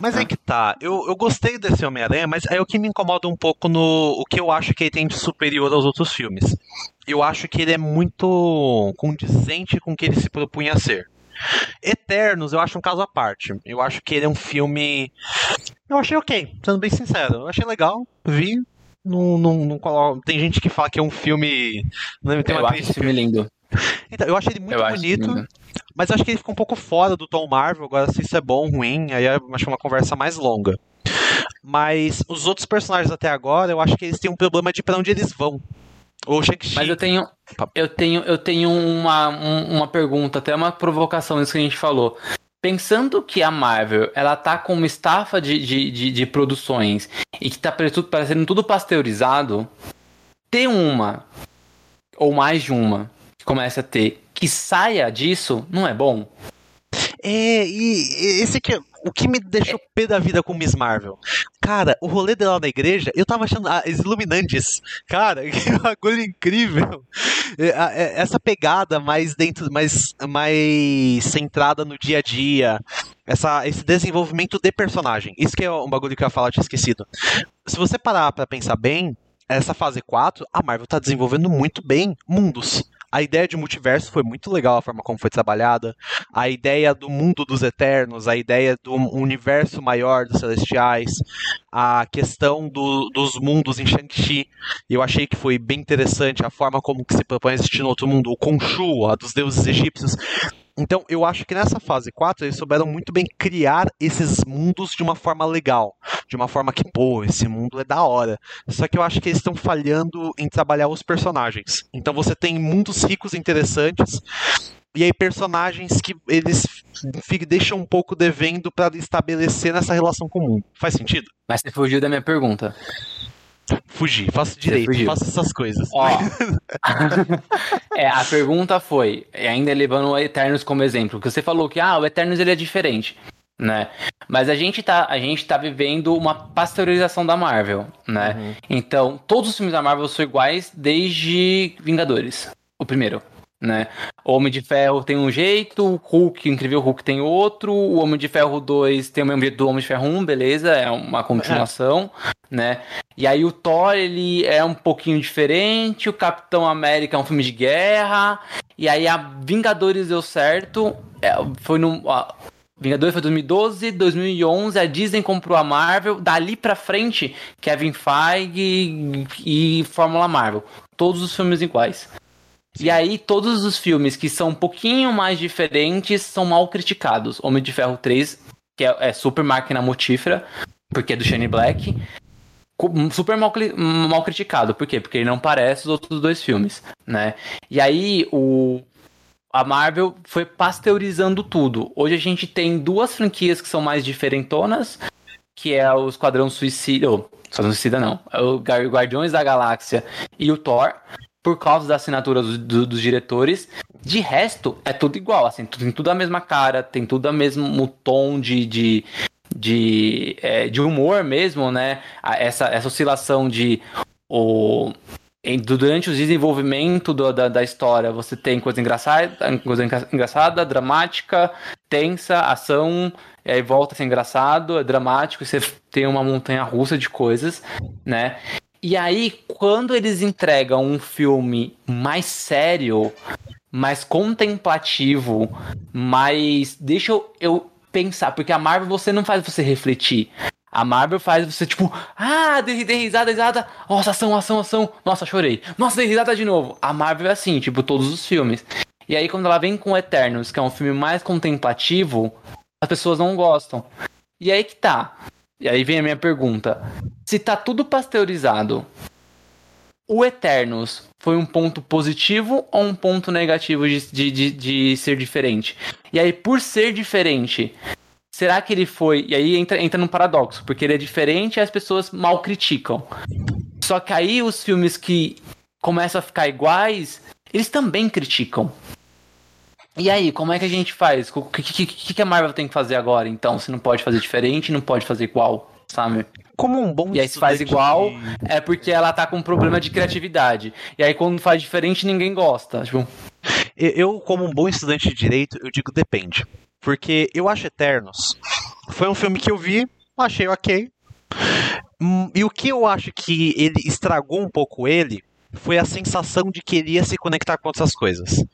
Mas é que tá. Eu, eu gostei desse Homem-Aranha, mas é o que me incomoda um pouco no. O que eu acho que ele tem de superior aos outros filmes. Eu acho que ele é muito condizente com o que ele se propunha a ser. Eternos, eu acho um caso à parte. Eu acho que ele é um filme. Eu achei ok, sendo bem sincero. Eu achei legal, vi. Não, não, não colo- Tem gente que fala que é um filme. Não, tem Eu acho esse filme lindo. Então, eu achei ele muito Eu bonito. Mas acho que ele ficou um pouco fora do tom Marvel. Agora, se isso é bom ou ruim, aí eu acho uma conversa mais longa. Mas os outros personagens até agora, eu acho que eles têm um problema de pra onde eles vão. O Shang-Chi. Mas eu tenho, eu tenho, eu tenho uma, um- uma pergunta, até uma provocação nisso que a gente falou. Pensando que a Marvel, ela tá com uma estafa de, de, de, de produções e que tá parecendo tudo pasteurizado, ter uma, ou mais de uma, que comece a ter, que saia disso, não é bom? É, e esse que o que me deixou pé da vida com Miss Marvel. Cara, o rolê dela na igreja, eu tava achando ah, as Iluminantes. Cara, que bagulho incrível. É, é, essa pegada mais dentro, mais, mais centrada no dia a dia. Essa, esse desenvolvimento de personagem. Isso que é um bagulho que eu ia falar, tinha esquecido. Se você parar pra pensar bem, essa fase 4, a Marvel tá desenvolvendo muito bem mundos. A ideia de multiverso foi muito legal a forma como foi trabalhada. A ideia do mundo dos eternos, a ideia do universo maior dos celestiais, a questão do, dos mundos em Shang-Chi. Eu achei que foi bem interessante a forma como que se propõe existir no outro mundo, o Khonshu, a dos deuses egípcios. Então, eu acho que nessa fase 4 eles souberam muito bem criar esses mundos de uma forma legal. De uma forma que, pô, esse mundo é da hora. Só que eu acho que eles estão falhando em trabalhar os personagens. Então você tem mundos ricos e interessantes. E aí personagens que eles deixam um pouco devendo para estabelecer nessa relação comum. Faz sentido? Mas você fugiu da minha pergunta. Fugir, faço direito, faço essas coisas. Ó, é, a pergunta foi, ainda levando o Eternos como exemplo, que você falou que ah, o Eternos ele é diferente, né? Mas a gente tá, a gente tá vivendo uma pasteurização da Marvel, né? Uhum. Então, todos os filmes da Marvel são iguais desde Vingadores, o primeiro né? O Homem de Ferro tem um jeito, o Hulk, Incrível Hulk tem outro, o Homem de Ferro 2 tem o mesmo jeito do Homem de Ferro 1, beleza, é uma continuação, é. né? E aí o Thor, ele é um pouquinho diferente, o Capitão América é um filme de guerra, e aí a Vingadores deu certo, é, foi no... Vingadores foi 2012, 2011 a Disney comprou a Marvel, dali pra frente Kevin Feige e, e Fórmula Marvel, todos os filmes iguais. E aí, todos os filmes que são um pouquinho mais diferentes são mal criticados. Homem de Ferro 3, que é, é super máquina mortífera, porque é do Shane Black. Super mal, mal criticado. Por quê? Porque ele não parece os outros dois filmes, né? E aí, o, a Marvel foi pasteurizando tudo. Hoje a gente tem duas franquias que são mais diferentonas, que é o Esquadrão Suicida. Esquadrão Suicida não. É o Guardiões da Galáxia e o Thor por causa da assinatura do, do, dos diretores. De resto, é tudo igual, assim, tem tudo a mesma cara, tem tudo o mesmo tom de, de, de, é, de humor mesmo, né? Essa, essa oscilação de. O, durante o desenvolvimento do, da, da história, você tem coisa engraçada, coisa engraçada, dramática, tensa, ação, e aí volta a ser engraçado, é dramático, você tem uma montanha russa de coisas, né? E aí, quando eles entregam um filme mais sério, mais contemplativo, mais. Deixa eu, eu pensar, porque a Marvel você não faz você refletir. A Marvel faz você, tipo, ah, dei, dei risada, risada, nossa, ação, ação, ação, nossa, chorei, nossa, dei risada de novo. A Marvel é assim, tipo, todos os filmes. E aí, quando ela vem com Eternos, que é um filme mais contemplativo, as pessoas não gostam. E aí que tá. E aí vem a minha pergunta: se tá tudo pasteurizado, o Eternos foi um ponto positivo ou um ponto negativo de, de, de, de, ser diferente? E aí, por ser diferente, será que ele foi. E aí entra, entra num paradoxo, porque ele é diferente e as pessoas mal criticam. Só que aí os filmes que começam a ficar iguais, eles também criticam. E aí, como é que a gente faz? O que, que, que, a Marvel tem que fazer agora, então? Se não pode fazer diferente, não pode fazer igual, sabe? Como um bom E aí, se faz igual, é porque ela tá com um problema de criatividade. E aí, quando faz diferente, ninguém gosta. Tipo... Eu, como um bom estudante de direito, eu digo depende. Porque eu acho Eternos foi um filme que eu vi, achei ok. Hum, e o que eu acho que ele estragou um pouco ele foi a sensação de que ele ia se conectar com outras coisas.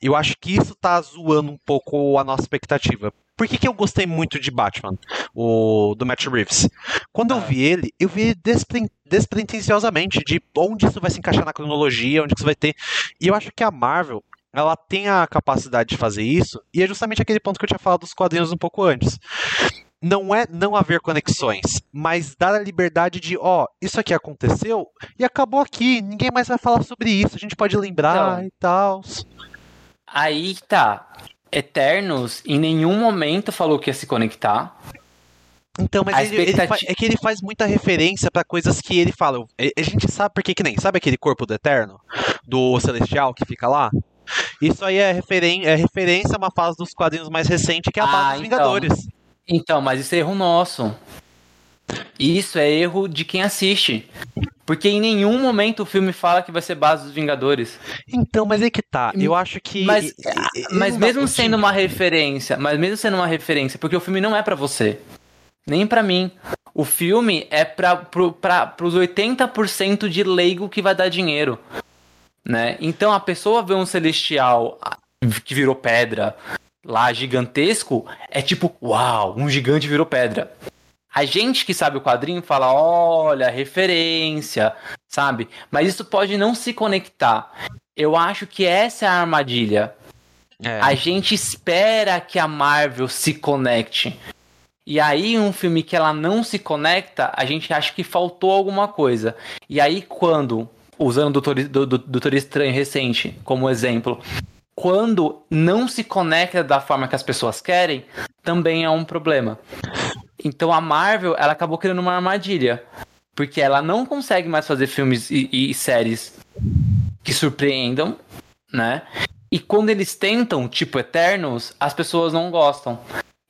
Eu acho que isso tá zoando um pouco a nossa expectativa. Por que, que eu gostei muito de Batman, o do Matt Reeves? Quando eu ah. vi ele, eu vi ele despre, despretensiosamente de onde isso vai se encaixar na cronologia, onde isso vai ter. E eu acho que a Marvel, ela tem a capacidade de fazer isso, e é justamente aquele ponto que eu tinha falado dos quadrinhos um pouco antes não é não haver conexões, mas dar a liberdade de, ó, isso aqui aconteceu e acabou aqui, ninguém mais vai falar sobre isso, a gente pode lembrar então, e tal. Aí tá. Eternos em nenhum momento falou que ia se conectar. Então, mas ele, é que ele faz muita referência para coisas que ele fala. A gente sabe por que que nem. Sabe aquele corpo do Eterno? Do Celestial que fica lá? Isso aí é, referen é referência a uma fase dos quadrinhos mais recente, que é a fase Ah, dos então. Vingadores. Então, mas isso é erro nosso. Isso é erro de quem assiste. Porque em nenhum momento o filme fala que vai ser base dos Vingadores. Então, mas aí que tá. Eu acho que. Mas, mas mesmo sendo uma referência, mas mesmo sendo uma referência, porque o filme não é pra você, nem pra mim. O filme é para pro, pra, pros 80% de leigo que vai dar dinheiro, né? Então a pessoa vê um celestial ah, que virou pedra lá gigantesco, é tipo, uau, um gigante virou pedra. A gente que sabe o quadrinho fala, olha, referência, sabe? Mas isso pode não se conectar. Eu acho que essa é a armadilha. É. A gente espera que a Marvel se conecte. E aí, um filme que ela não se conecta, a gente acha que faltou alguma coisa. E aí, quando, usando o Doutor, do, do, Doutor Estranho recente como exemplo, quando não se conecta da forma que as pessoas querem, também é um problema. Então a Marvel, ela acabou criando uma armadilha. Porque ela não consegue mais fazer filmes e, e séries que surpreendam, né? E quando eles tentam, tipo Eternos, as pessoas não gostam.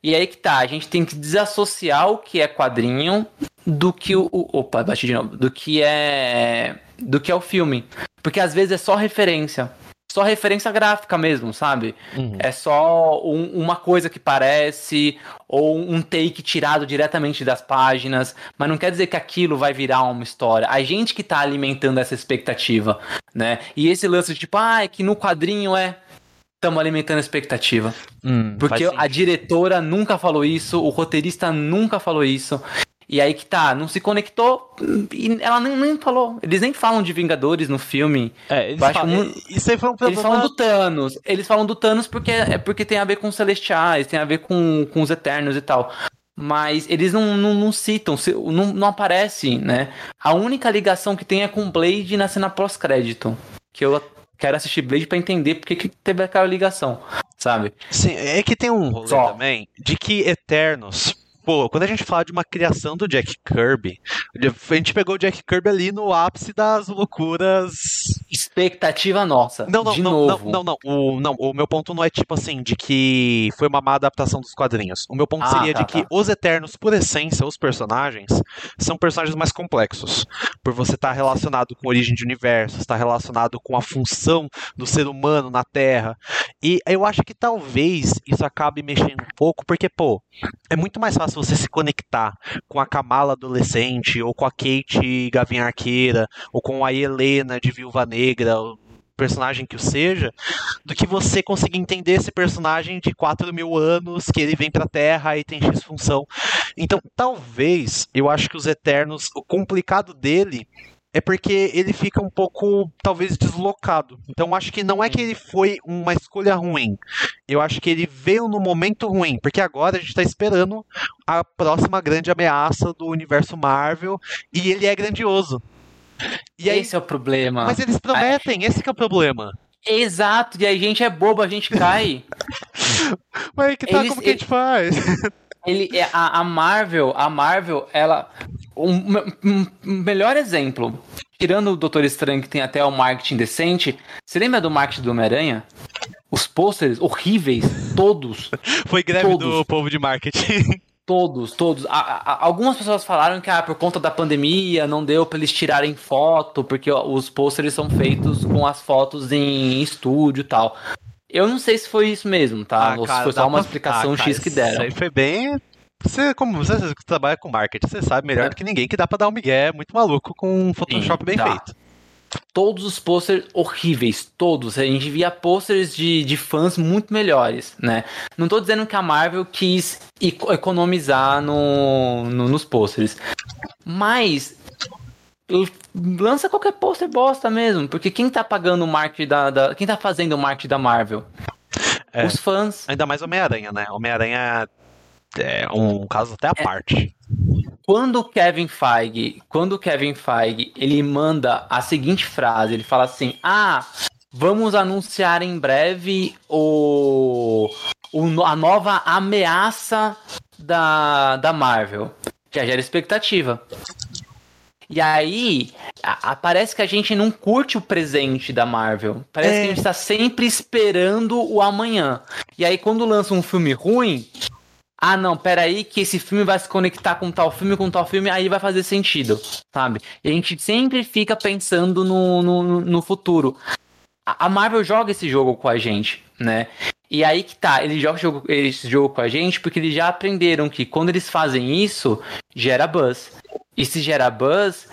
E aí que tá, a gente tem que desassociar o que é quadrinho do que o. opa, bati de novo. Do que é. Do que é o filme. Porque às vezes é só referência. Só referência gráfica mesmo, sabe? Uhum. É só um- uma coisa que parece, ou um take tirado diretamente das páginas, mas não quer dizer que aquilo vai virar uma história. A gente que tá alimentando essa expectativa, né? E esse lance de tipo, ah, é que no quadrinho é. Estamos alimentando a expectativa. Hum, Porque a diretora nunca falou isso, o roteirista nunca falou isso. E aí que tá, não se conectou e ela nem, nem falou. Eles nem falam de Vingadores no filme. É, eles falam- muito- Isso aí foi um Eles falam do Thanos. Eles falam do Thanos porque é porque tem a ver com os Celestiais, tem a ver com, com os Eternos e tal. Mas eles não, não, não citam, não, não aparece, né? A única ligação que tem é com Blade na cena pós-crédito. Que eu quero assistir Blade pra entender porque que teve aquela ligação, sabe? Sim, é que tem um rolê Só. também de que Eternos. Pô, quando a gente fala de uma criação do Jack Kirby, a gente pegou o Jack Kirby ali no ápice das loucuras. Expectativa nossa. Não, não, de não, novo. não, não, não. O, não. O meu ponto não é tipo assim, de que foi uma má adaptação dos quadrinhos. O meu ponto Ah, seria tá, de que tá. os Eternos, por essência, os personagens, são personagens mais complexos. Por você estar relacionado com a origem de universo, estar relacionado com a função do ser humano na Terra. E eu acho que talvez isso acabe mexendo um pouco, porque, pô, é muito mais fácil você se conectar com a Kamala adolescente, ou com a Kate Gavinha Arqueira, ou com a Helena de Viúva Negra, o personagem que o seja, do que você conseguir entender esse personagem de 4 mil anos, que ele vem pra Terra e tem X função. Então, talvez, eu acho que os Eternos, o complicado dele é porque ele fica um pouco, talvez, deslocado. Então, acho que não é que ele foi uma escolha ruim. Eu acho que ele veio no momento ruim, porque agora a gente tá esperando a próxima grande ameaça do universo Marvel e ele é grandioso. E aí, Esse é o problema. mas eles prometem, esse que é o problema. Exato, e aí a gente é bobo, a gente cai. Mas aí que tá, Eles- como que a gente faz? Ele, é- a, a Marvel, a Marvel, ela. Um, um- um melhor exemplo, tirando o Doutor Estranho, que tem até o marketing decente, você lembra do marketing do Homem-Aranha? Os pôsteres horríveis, todos, Foi greve do Todos. povo de marketing. Todos, todos. A- a- algumas pessoas falaram que ah, por conta da pandemia não deu pra eles tirarem foto, porque ó, os pôsteres são feitos com as fotos em estúdio e tal. Eu não sei se foi isso mesmo, tá? Ou se foi só uma pra- explicação ah, cara, X que Isso deram. aí foi bem. Você, como você, você trabalha com marketing, você sabe melhor É. do que ninguém que dá pra dar um migué muito maluco com um Photoshop Sim, bem dá. feito. Todos os posters horríveis, todos. A gente via posters de, de fãs muito melhores, né? Não tô dizendo que a Marvel quis eco- economizar no, no- nos posters, mas lança qualquer pôster bosta mesmo, porque quem tá pagando o marketing da, da- quem tá fazendo o marketing da Marvel? É. Os fãs. Ainda mais Homem-Aranha, né? Homem-Aranha é um caso até à parte. Quando o Kevin Feige, quando o Kevin Feige, ele manda a seguinte frase, ele fala assim: "Ah, vamos anunciar em breve o, o a nova ameaça da, da Marvel". Já gera expectativa. E aí, a- parece que a gente não curte o presente da Marvel. Parece é. que a gente tá sempre esperando o amanhã. E aí, quando lança um filme ruim, ah, não, peraí, que esse filme vai se conectar com tal filme, com tal filme, aí vai fazer sentido, sabe? E a gente sempre fica pensando no, no, no futuro. A Marvel joga esse jogo com a gente, né? E aí que tá, eles jogam esse jogo com a gente porque eles já aprenderam que quando eles fazem isso, gera buzz. E se gera buzz,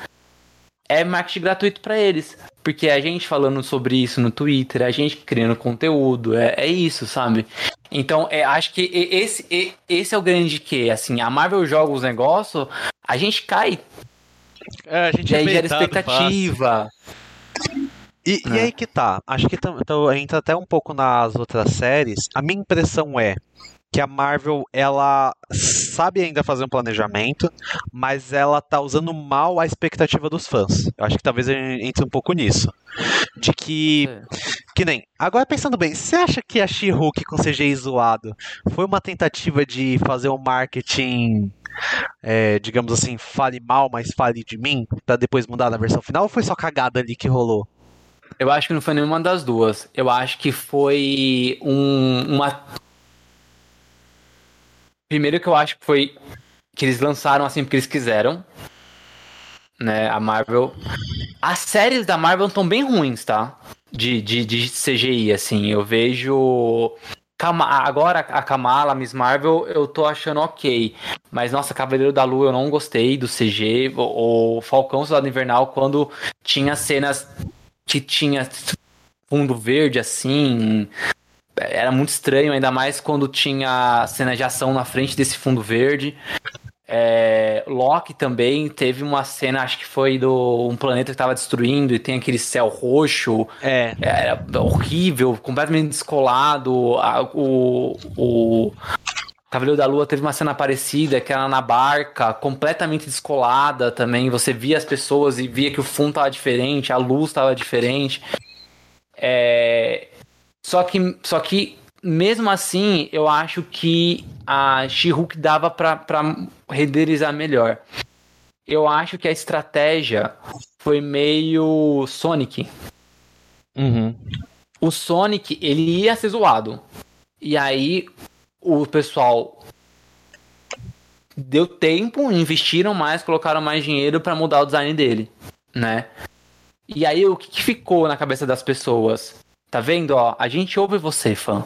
é marketing gratuito para eles. Porque a gente falando sobre isso no Twitter, a gente criando conteúdo, é, é isso, sabe? Então, é, acho que esse, esse é o grande que, assim, a Marvel joga os negócios, a gente cai. É, a gente e aí gera expectativa. E, é. e, aí que tá, acho que então, entra até um pouco nas outras séries. A minha impressão é que a Marvel ela sabe ainda fazer um planejamento, mas ela tá usando mal a expectativa dos fãs. Eu acho que talvez entre um pouco nisso. De que. É. Que nem. Agora pensando bem, você acha que a She-Hulk com CGI zoado foi uma tentativa de fazer um marketing. É, digamos assim, fale mal, mas fale de mim, para depois mudar na versão final, ou foi só cagada ali que rolou? Eu acho que não foi nenhuma das duas. Eu acho que foi um, uma Primeiro que eu acho que foi que eles lançaram assim porque eles quiseram. Né, a Marvel. As séries da Marvel estão bem ruins, tá? De, de, de CGI, assim. Eu vejo. Agora a Kamala, a Miss Marvel, eu tô achando ok. Mas, nossa, Cavaleiro da Lua eu não gostei do CG. O Falcão Soldado Invernal, quando tinha cenas que tinha fundo verde, assim, era muito estranho, ainda mais quando tinha cena de ação na frente desse fundo verde. É, Loki também teve uma cena, acho que foi do um planeta que estava destruindo e tem aquele céu roxo. É. Era horrível, completamente descolado. A, o, o Cavaleiro da Lua teve uma cena parecida, que era na barca, completamente descolada também. Você via as pessoas e via que o fundo estava diferente, a luz estava diferente. É, só que, só que mesmo assim, eu acho que a She-Hulk dava para renderizar melhor. Eu acho que a estratégia foi meio Sonic. Uhum. O Sonic, ele ia ser zoado. E aí, o pessoal deu tempo, investiram mais, colocaram mais dinheiro para mudar o design dele, né? E aí, o que, que ficou na cabeça das pessoas? Tá vendo, ó? A gente ouve você, fã.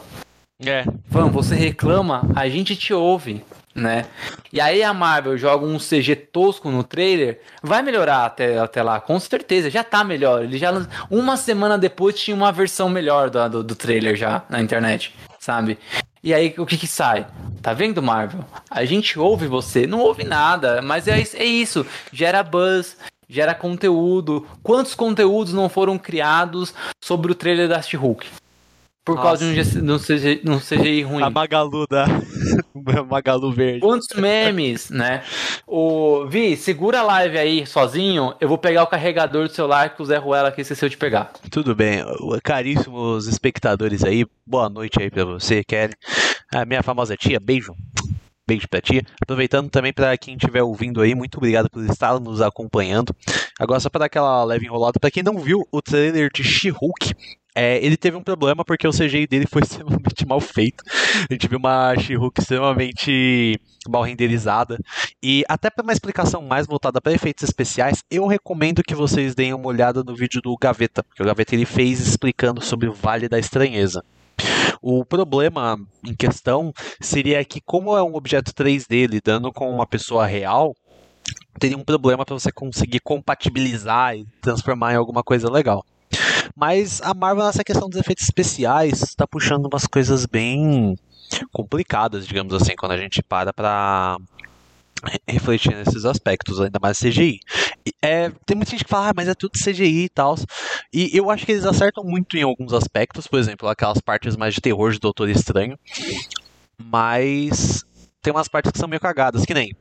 É. Fã, você reclama, a gente te ouve, né? E aí a Marvel joga um CG tosco no trailer, vai melhorar até, até lá, com certeza, já tá melhor. Ele já uma semana depois tinha uma versão melhor do, do, do trailer já na internet, sabe? E aí o que que sai? Tá vendo, Marvel? A gente ouve você, não ouve nada, mas é, é isso, gera buzz, gera conteúdo. Quantos conteúdos não foram criados sobre o trailer da She-Hulk? Por Nossa. causa de um, CGI, um CGI ruim. A Magalu da. Magalu verde. Quantos memes, né? O Vi, segura a live aí sozinho. Eu vou pegar o carregador do celular que o Zé Ruela aqui esqueceu de pegar. Tudo bem. Caríssimos espectadores aí, boa noite aí pra você, Kelly. A minha famosa tia, beijo beijo pra ti. Aproveitando também para quem estiver ouvindo aí, muito obrigado por estar nos acompanhando. Agora, só para dar aquela leve enrolada, para quem não viu o trailer de She-Hulk, é, ele teve um problema porque o CGI dele foi extremamente mal feito. A gente viu uma She-Hulk extremamente mal renderizada. E até para uma explicação mais voltada para efeitos especiais, eu recomendo que vocês deem uma olhada no vídeo do Gaveta, que o Gaveta ele fez explicando sobre o Vale da Estranheza. O problema em questão seria que, como é um objeto 3D lidando com uma pessoa real, teria um problema para você conseguir compatibilizar e transformar em alguma coisa legal. Mas a Marvel, nessa questão dos efeitos especiais, está puxando umas coisas bem complicadas, digamos assim, quando a gente para para refletir nesses aspectos, ainda mais CGI. É, tem muita gente que fala, ah, mas é tudo CGI e tal. E eu acho que eles acertam muito em alguns aspectos, por exemplo, aquelas partes mais de terror de Doutor Estranho. Mas tem umas partes que são meio cagadas, que nem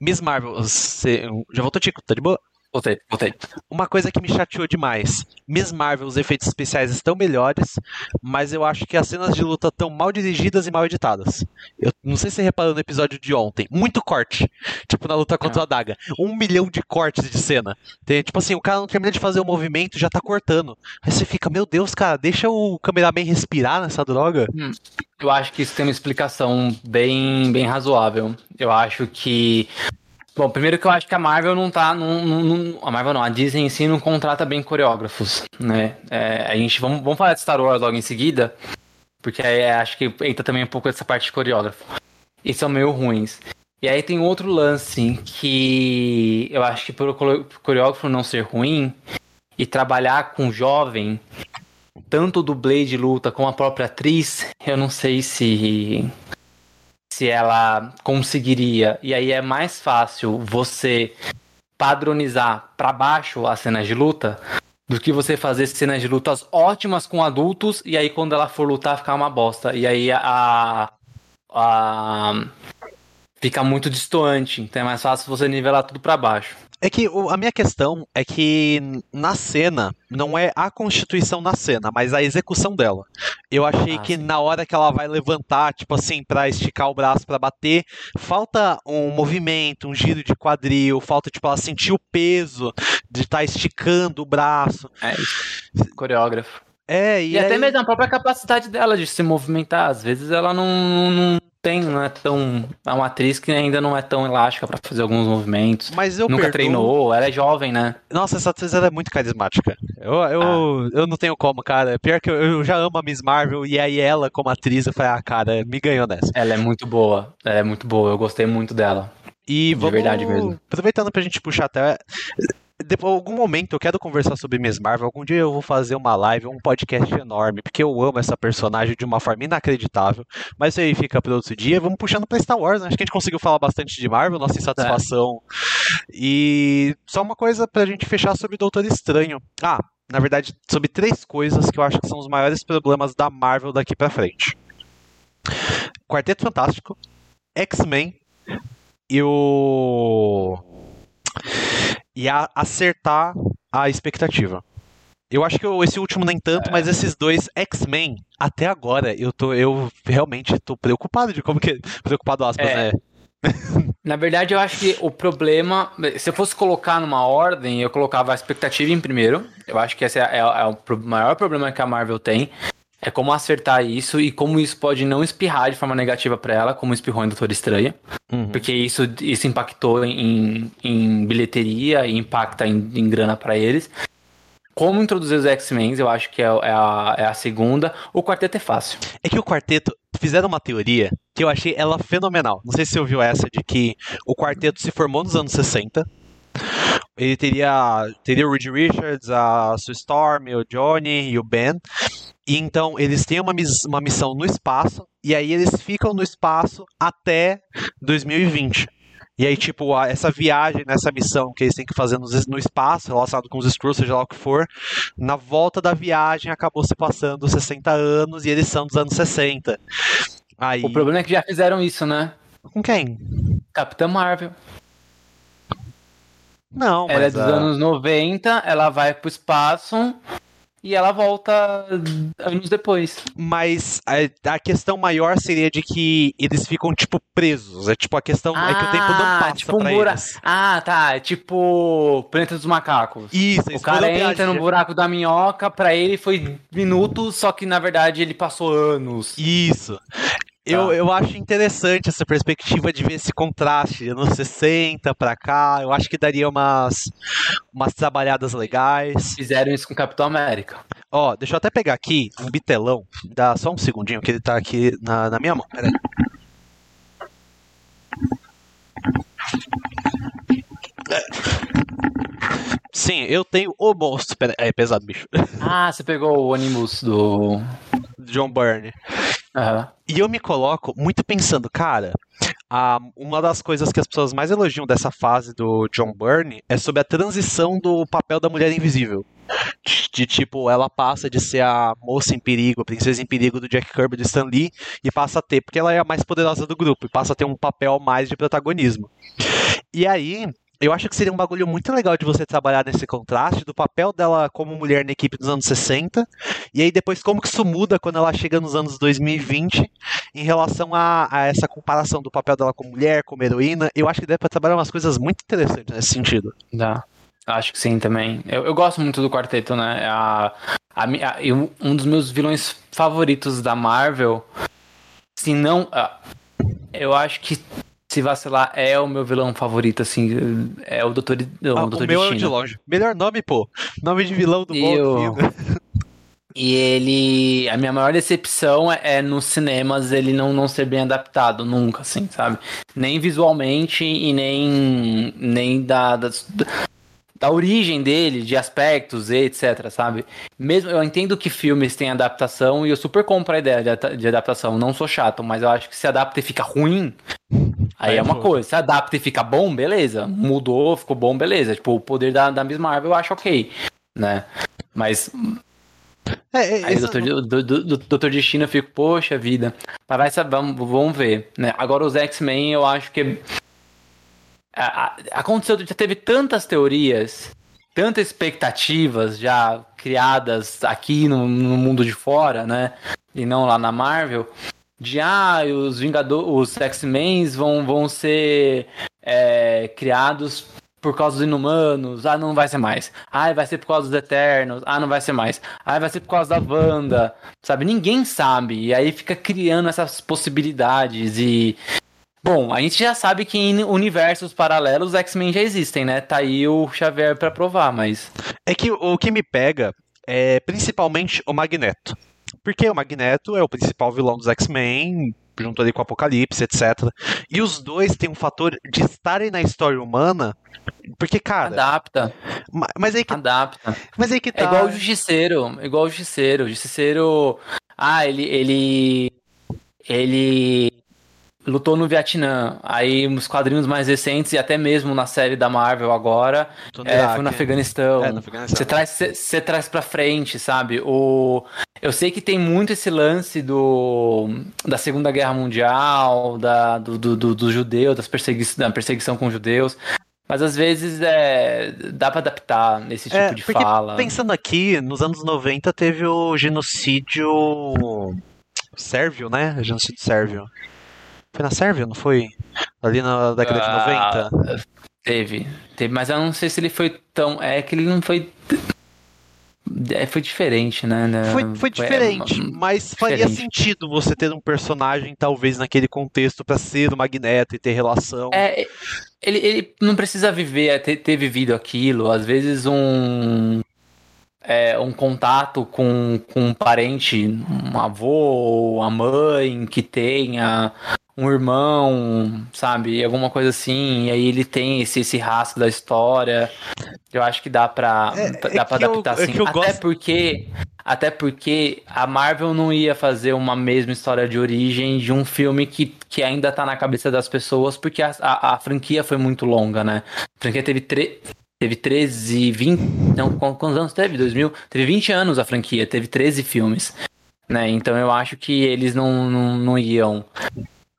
Miss Marvel. Você, já voltou, Tico? Tá de boa? Voltei, voltei. Uma coisa que me chateou demais. Miss Marvel, os efeitos especiais estão melhores, mas eu acho que as cenas de luta estão mal dirigidas e mal editadas. Eu não sei se você reparou no episódio de ontem. Muito corte. Tipo, na luta contra Ah. a Daga. Um milhão de cortes de cena. Tem, tipo assim, o cara não termina de fazer o movimento já tá cortando. Aí você fica, meu Deus, cara, deixa o cameraman respirar nessa droga. Eu acho que isso tem uma explicação bem, bem razoável. Eu acho que. Bom, primeiro que eu acho que a Marvel não tá. Não, a Marvel não, a Disney em si não contrata bem coreógrafos, né? É, a gente. Vamos, vamos falar de Star Wars logo em seguida, porque aí é, acho que entra também um pouco dessa parte de coreógrafo. E são meio ruins. E aí tem outro lance que eu acho que por o core- coreógrafo não ser ruim e trabalhar com jovem, tanto dublê de luta como a própria atriz, eu não sei se se ela conseguiria. E aí é mais fácil você padronizar pra baixo as cenas de luta do que você fazer cenas de lutas ótimas com adultos e aí quando ela for lutar ficar uma bosta. E aí a, a fica muito distoante. Então é mais fácil você nivelar tudo pra baixo. É que o- a minha questão é que na cena, não é a constituição na cena, mas a execução dela. Eu achei Ah, que sim. na hora que ela vai levantar, tipo assim, pra esticar o braço pra bater, falta um movimento, um giro de quadril, falta, tipo, ela sentir o peso de estar esticando o braço. É isso. Coreógrafo. É, e, E, até aí- mesmo a própria capacidade dela de se movimentar. Às vezes ela não, não tem, não é tão. É uma atriz que ainda não é tão elástica pra fazer alguns movimentos. Mas eu Nunca perdoo- treinou, ela é jovem, né? Nossa, essa atriz ela é muito carismática. Eu, eu, Ah. eu não tenho como, cara. Pior que eu, eu já amo a Miss Marvel e aí ela, como atriz, eu falei, ah, cara, me ganhou nessa. Ela é muito boa. Ela é muito boa. Eu gostei muito dela. E De vamos, verdade mesmo. Aproveitando pra gente puxar até. Depois, algum momento eu quero conversar sobre Miss Marvel. Algum dia eu vou fazer uma live, um podcast enorme, porque eu amo essa personagem de uma forma inacreditável. Mas isso aí fica para outro dia. Vamos puxando pra Star Wars. né? Acho que a gente conseguiu falar bastante de Marvel, nossa insatisfação. E só uma coisa pra gente fechar sobre Doutor Estranho. Ah, na verdade, sobre três coisas que eu acho que são os maiores problemas da Marvel daqui pra frente: Quarteto Fantástico, X-Men e o. E a acertar a expectativa. Eu acho que eu- esse último nem tanto, mas esses dois X-Men, até agora, eu tô. Eu realmente tô preocupado de como que. Preocupado aspas, É. né? Na verdade, eu acho que o problema. Se eu fosse colocar numa ordem, eu colocava a expectativa em primeiro. Eu acho que esse é, é- é o maior problema que a Marvel tem. É como acertar isso e como isso pode não espirrar de forma negativa pra ela, como espirrou em Doutor Estranho. Uhum. Porque isso, isso impactou em, em bilheteria e impacta em, em grana pra eles. Como introduzir os X-Men, eu acho que é, é a, é a segunda. O quarteto é fácil. É que o quarteto fizeram uma teoria que eu achei ela fenomenal. Não sei se você ouviu essa de que o quarteto se formou nos anos 60. Ele teria, teria o Reed Richards, a Sue Storm, o Johnny e o Ben. E então eles têm uma, uma missão no espaço e aí eles ficam no espaço até 2020. E aí, tipo, essa viagem nessa missão que eles têm que fazer no, no espaço, relacionado com os Skrulls, seja lá o que for, na volta da viagem acabou se passando 60 anos e eles são dos anos 60. Aí, O problema é que já fizeram isso, né? com quem? Capitã Marvel. Não, Ela é dos a- anos 90, ela vai pro espaço e ela volta anos depois. mas a, a questão maior seria de que eles ficam, tipo, presos. É tipo, a questão é que o tempo não Ah, passa tipo um pra bura- eles. Ah, tá. É tipo Planeta dos Macacos. Isso, O cara entra no buraco da minhoca, pra ele foi minutos, só que na verdade ele passou anos. Isso. Eu, Tá. eu acho interessante essa perspectiva de ver esse contraste de anos 60 pra cá. Eu acho que daria umas, umas trabalhadas legais. Fizeram isso com o Capitão América. Ó, deixa eu até pegar aqui um bitelão. Dá só um segundinho que ele tá aqui na, na minha mão. Pera aí. Sim, eu tenho o monstro. Pera, é pesado, bicho. Ah, você pegou o ônibus do. John Byrne. Aham. E eu me coloco muito pensando, cara, uma das coisas que as pessoas mais elogiam dessa fase do John Byrne é sobre a transição do papel da mulher invisível. De, de, tipo, ela passa de ser a moça em perigo, a princesa em perigo do Jack Kirby do Stan Lee e passa a ter, porque ela é a mais poderosa do grupo, e passa a ter um papel mais de protagonismo. E aí, eu acho que seria um bagulho muito legal de você trabalhar nesse contraste do papel dela como mulher na equipe dos anos 60 e aí depois como que isso muda quando ela chega nos anos 2020 em relação a, a essa comparação do papel dela como mulher, como heroína. Eu acho que dá pra trabalhar umas coisas muito interessantes nesse sentido. Dá. Acho que sim também. Eu, eu gosto muito do quarteto, né? A, a, a, um dos meus vilões favoritos da Marvel, se não. Eu acho que se vacilar é o meu vilão favorito, assim, é o Doutor, o ah, Doutor o meu Destino. é o de longe. Melhor nome, pô. Nome de vilão do bom eu... E ele. A minha maior decepção é, é nos cinemas ele não, não ser bem adaptado, nunca, assim, sabe? Nem visualmente e nem, nem da, da, da origem dele, de aspectos, etc, sabe? Mesmo eu entendo que filmes têm adaptação e eu super compro a ideia de, de adaptação, não sou chato, mas eu acho que se adapta e fica ruim, aí é, é uma coisa. Se adapta e fica bom, beleza. Mudou, ficou bom, beleza. Tipo, o poder da, da Miss Marvel eu acho ok, né? Mas é, é, Aí o Doutor, do, do, do, Doutor Destino eu fico, poxa vida. Mas vai saber, vamos, vamos ver. Né? Agora os X-Men eu acho que aconteceu, já teve tantas teorias, tantas expectativas já criadas aqui no, no mundo de fora, né? E não lá na Marvel, de ah, os Vingadores, os X-Men vão, vão ser é, criados por causa dos inumanos, ah, não vai ser mais. Ah, vai ser por causa dos Eternos, ah, não vai ser mais. Ah, vai ser por causa da Wanda, sabe? Ninguém sabe. E aí fica criando essas possibilidades e Bom, a gente já sabe que em universos paralelos X-Men já existem, né? Tá aí o Xavier para provar, mas. É que o que me pega é principalmente o Magneto. Porque o Magneto é o principal vilão dos X-Men, junto ali com o Apocalipse, etc. E os dois têm um fator de estarem na história humana. Porque, cara. Adapta. Mas aí que. Adapta. Mas aí que tá. É igual o Justiceiro. Igual o Justiceiro. O Justiceiro. Ah, ele. Ele. Ele lutou no Vietnã. Aí nos quadrinhos mais recentes e até mesmo na série da Marvel agora, é, foi no Afeganistão. É, no Afeganistão. Você traz, traz pra frente, sabe? O, eu sei que tem muito esse lance do, da Segunda Guerra Mundial, da, do, do, do, do judeu, das persegui da perseguição com judeus. Mas às vezes é, dá para adaptar nesse tipo é, de fala. Pensando aqui, nos anos 90 teve o genocídio sérvio, né? Genocídio sérvio. Foi na Sérvia, não foi? Ali na década de 90? Ah, teve, teve, mas eu não sei se ele foi tão. É que ele não foi. É, foi diferente, né? Foi, foi diferente, foi, mas faria diferente. sentido você ter um personagem, talvez, naquele contexto, para ser o Magneto e ter relação. É, ele, ele não precisa viver, ter, ter vivido aquilo. Às vezes, um é, um contato com, com um parente, um avô, a mãe que tenha um irmão, sabe? Alguma coisa assim. E aí ele tem esse, esse rastro da história. Eu acho que dá pra, é, dá é pra adaptar eu, é assim. É até gosto... porque. Até porque a Marvel não ia fazer uma mesma história de origem de um filme que, que ainda tá na cabeça das pessoas, porque a, a, a franquia foi muito longa, né? A franquia teve três. Teve 13, 20. Não, quantos anos teve? 2000? Teve 20 anos a franquia, teve 13 filmes. Né? Então eu acho que eles não, não, não iam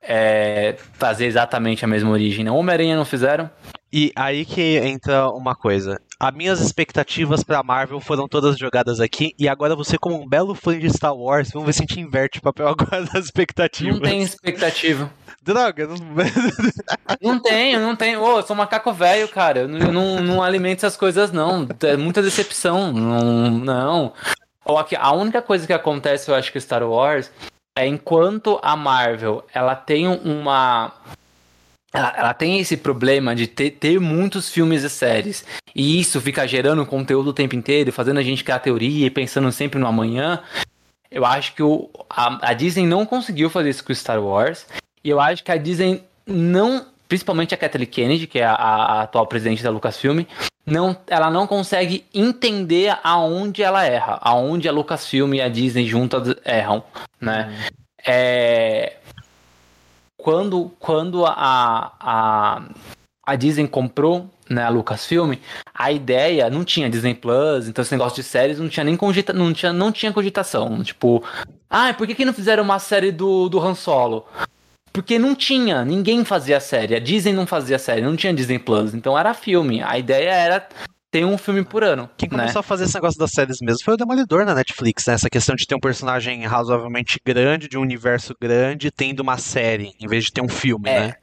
é, fazer exatamente a mesma origem. Não, Homem-Aranha não fizeram. E aí que entra uma coisa. As minhas expectativas pra Marvel foram todas jogadas aqui, e agora você, como um belo fã de Star Wars, vamos ver se a gente inverte o papel agora das expectativas. Não tem expectativa. Droga, não. não tenho, não tenho. Ô, eu sou macaco velho, cara. Eu não, não, alimento essas coisas, não. É muita decepção. Não. não. A única coisa que acontece, eu acho que Star Wars enquanto a Marvel ela tem uma ela, ela, tem esse problema de ter, ter, muitos filmes e séries. E isso fica gerando conteúdo o tempo inteiro, fazendo a gente criar teoria e pensando sempre no amanhã. Eu acho que o, a, a, Disney não conseguiu fazer isso com Star Wars. E eu acho que a Disney não. Principalmente a Kathleen Kennedy, que é a, a atual presidente da Lucasfilm, não, ela não consegue entender aonde ela erra, aonde a Lucasfilm e a Disney juntas erram, né? É, quando quando a, a, a Disney comprou né, a Lucasfilm, a ideia não tinha Disney Plus, então esse negócio de séries não tinha nem cogita, não tinha, não tinha cogitação. Tipo, ah, por que, que não fizeram uma série do, do Han Solo? Porque não tinha, ninguém fazia série. A Disney não fazia série, não tinha Disney Plus. Então era filme. A ideia era ter um filme por ano. Quem né? começou a fazer esse negócio das séries mesmo foi o Demolidor na Netflix, né? Essa questão de ter um personagem razoavelmente grande, de um universo grande, tendo uma série, em vez de ter um filme, É. né?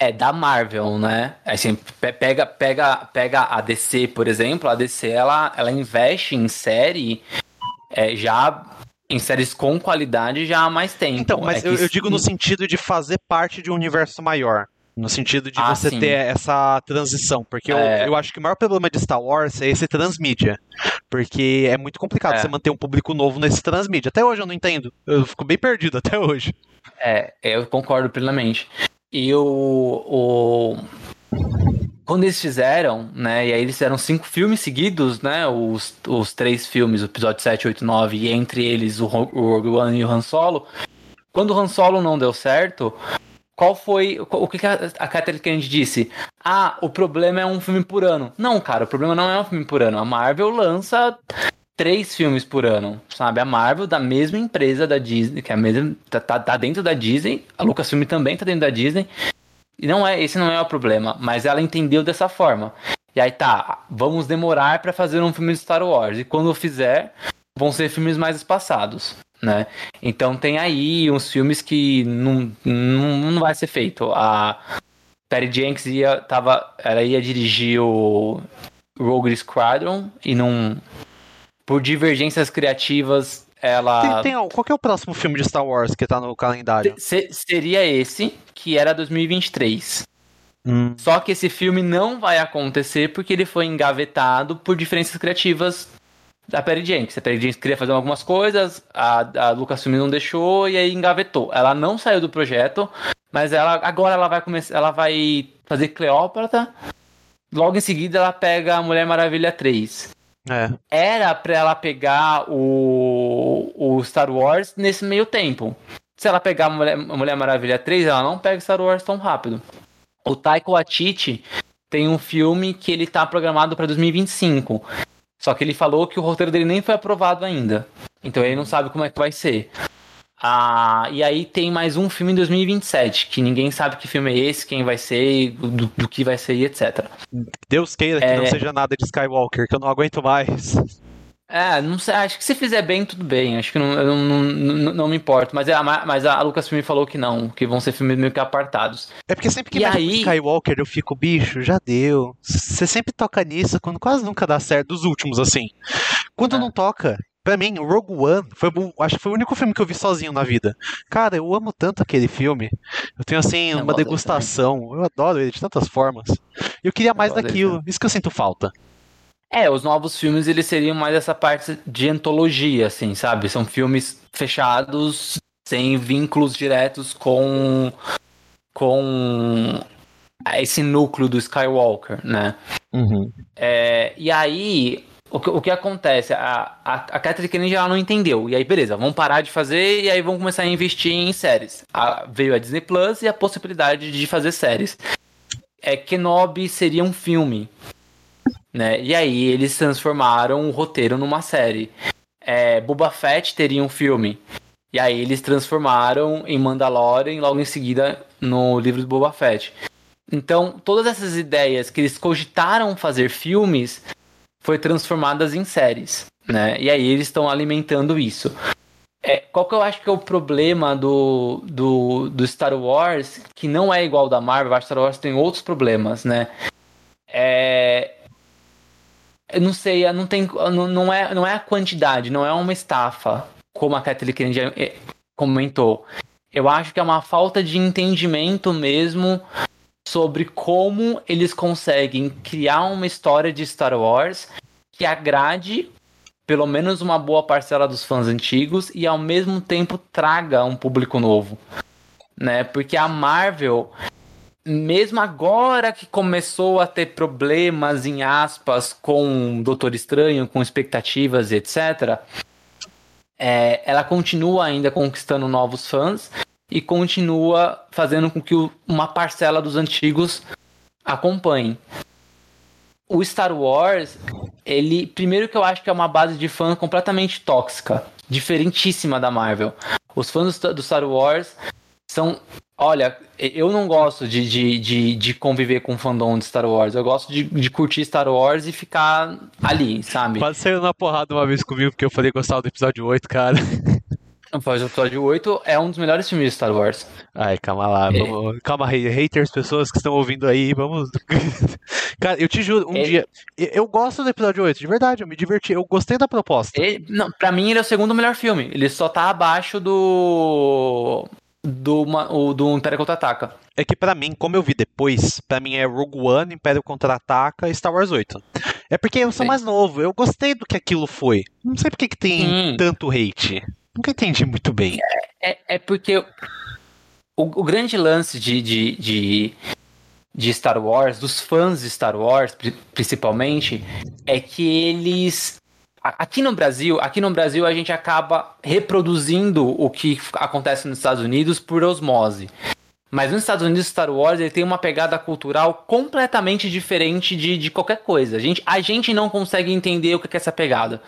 É da Marvel, né? Assim, pe- pega, pega, pega a DC, por exemplo. A DC ela, ela investe em série é, já em séries com qualidade já há mais tempo. Então, mas É eu, eu digo no sentido de fazer parte de um universo maior. No sentido de Ah, você sim. ter essa transição. Porque eu, É. eu acho que o maior problema de Star Wars é esse transmídia. Porque é muito complicado É. você manter um público novo nesse transmídia. Até hoje eu não entendo. Eu fico bem perdido até hoje. É, eu concordo plenamente. E o, o- Quando eles fizeram, né? E aí eles fizeram cinco filmes seguidos, né? Os, os três filmes, o episódio 7, 8 9, e entre eles o, o Rogue One e o Han Solo. Quando o Han Solo não deu certo, qual foi. O que a, a Kathleen Kennedy disse? Ah, o problema é um filme por ano. Não, cara, o problema não é um filme por ano. A Marvel lança três filmes por ano, sabe? A Marvel, da mesma empresa da Disney, que é a mesma. Tá, tá, tá dentro da Disney, a Lucasfilm também tá dentro da Disney. E não é, esse não é o problema, mas ela entendeu dessa forma. E aí tá, vamos demorar pra fazer um filme de Star Wars. E quando eu fizer, vão ser filmes mais espaçados, né? Então tem aí uns filmes que não, não, não vai ser feito. A Patty Jenks ia, tava, ela ia dirigir o Rogue Squadron e não. Por divergências criativas, ela. Tem, tem, al- qual que é o próximo filme de Star Wars que tá no calendário? Se- seria esse, que era 2023. Hum, Só que esse filme não vai acontecer porque ele foi engavetado por diferenças criativas da Perry Jenkins. A Perry Jenkins queria fazer algumas coisas, a, a Lucasfilm não deixou e aí engavetou. Ela não saiu do projeto, mas ela agora ela vai começar, ela vai fazer Cleópatra. Logo em seguida ela pega a Mulher Maravilha 3. É. Era pra ela pegar o, o Star Wars nesse meio tempo. Se ela pegar a Mulher, Mulher Maravilha 3, ela não pega Star Wars tão rápido. O Taika Waititi tem um filme que ele tá programado pra 2025. Só que ele falou que o roteiro dele nem foi aprovado ainda. Então ele não sabe como é que vai ser. Ah, e aí tem mais um filme em 2027, que ninguém sabe que filme é esse, quem vai ser, do, do que vai ser e etc. Deus queira que É. não seja nada de Skywalker, que eu não aguento mais. É, não sei, acho que se fizer bem, tudo bem. Acho que não, eu não, não, não me importo. Mas, é a, mas a Lucasfilm falou que não, que vão ser filmes meio que apartados. É porque sempre que E aí- Skywalker eu fico, bicho, já deu. Você sempre toca nisso quando quase nunca dá certo, dos últimos, assim. Quando É. não toca, pra mim, Rogue One foi, acho que foi o único filme que eu vi sozinho na vida. Cara, eu amo tanto aquele filme. Eu tenho, assim, Eu uma degustação. Eu adoro ele de tantas formas. Eu queria mais dele daquilo. Isso que eu sinto falta. É, os novos filmes, eles seriam mais essa parte de antologia, assim, sabe? São filmes fechados, sem vínculos diretos com... com esse núcleo do Skywalker, né? É, e aí, o que, o que acontece? A, a, a Kathleen Kennedy ela não entendeu. E aí, beleza, vamos parar de fazer e aí vamos começar a investir em séries. A- veio a Disney Plus e a possibilidade de fazer séries. É, Kenobi seria um filme. Né? E aí eles transformaram o roteiro numa série. É, Boba Fett teria um filme. E aí eles transformaram em Mandalorian logo em seguida no livro do Boba Fett. Então, todas essas ideias que eles cogitaram fazer filmes foi transformadas em séries, né? E aí eles estão alimentando isso. É, qual que eu acho que é o problema do, do, do Star Wars, que não é igual da Marvel, que Star Wars tem outros problemas, né? É, eu não sei, não, tem, não, não, é, não é a quantidade, não é uma estafa, como a Kathleen Kennedy eh, comentou. Eu acho que é uma falta de entendimento mesmo sobre como eles conseguem criar uma história de Star Wars que agrade pelo menos uma boa parcela dos fãs antigos e ao mesmo tempo traga um público novo, né? Porque a Marvel, mesmo agora que começou a ter problemas em aspas com Doutor Estranho, com expectativas e etc, é, ela continua ainda conquistando novos fãs e continua fazendo com que o- uma parcela dos antigos acompanhe. O Star Wars, ele. Primeiro que eu acho que é uma base de fã completamente tóxica, diferentíssima da Marvel. Os fãs do Sta- do Star Wars são. Olha, eu não gosto de, de, de, de, conviver com o fandom de Star Wars. Eu gosto de, de curtir Star Wars e ficar ali, sabe? Quase saiu na porrada uma vez comigo porque eu falei que gostava do episódio 8, cara. O episódio 8 é um dos melhores filmes de Star Wars. Ai, calma lá. É. Vamos... Calma haters, pessoas que estão ouvindo aí, vamos. Cara, eu te juro, um ele... dia. Eu gosto do episódio 8, de verdade, eu me diverti. Eu gostei da proposta. Ele... Não, pra mim ele é o segundo melhor filme. Ele só tá abaixo do. Do, o, do Império Contra-Ataca. É que para mim, como eu vi depois, para mim é Rogue One, Império Contra-Ataca e Star Wars 8. É porque eu sou Sim. mais novo, eu gostei do que aquilo foi. Não sei por que tem hum. tanto hate. Nunca entendi muito bem. É, é, porque o, o, grande lance de, de, de, de, Star Wars, dos fãs de Star Wars, principalmente, é que eles. Aqui no Brasil, aqui no Brasil a gente acaba reproduzindo o que acontece nos Estados Unidos por osmose. Mas nos Estados Unidos, Star Wars ele tem uma pegada cultural completamente diferente de, de qualquer coisa. A gente, a gente não consegue entender o que é essa pegada.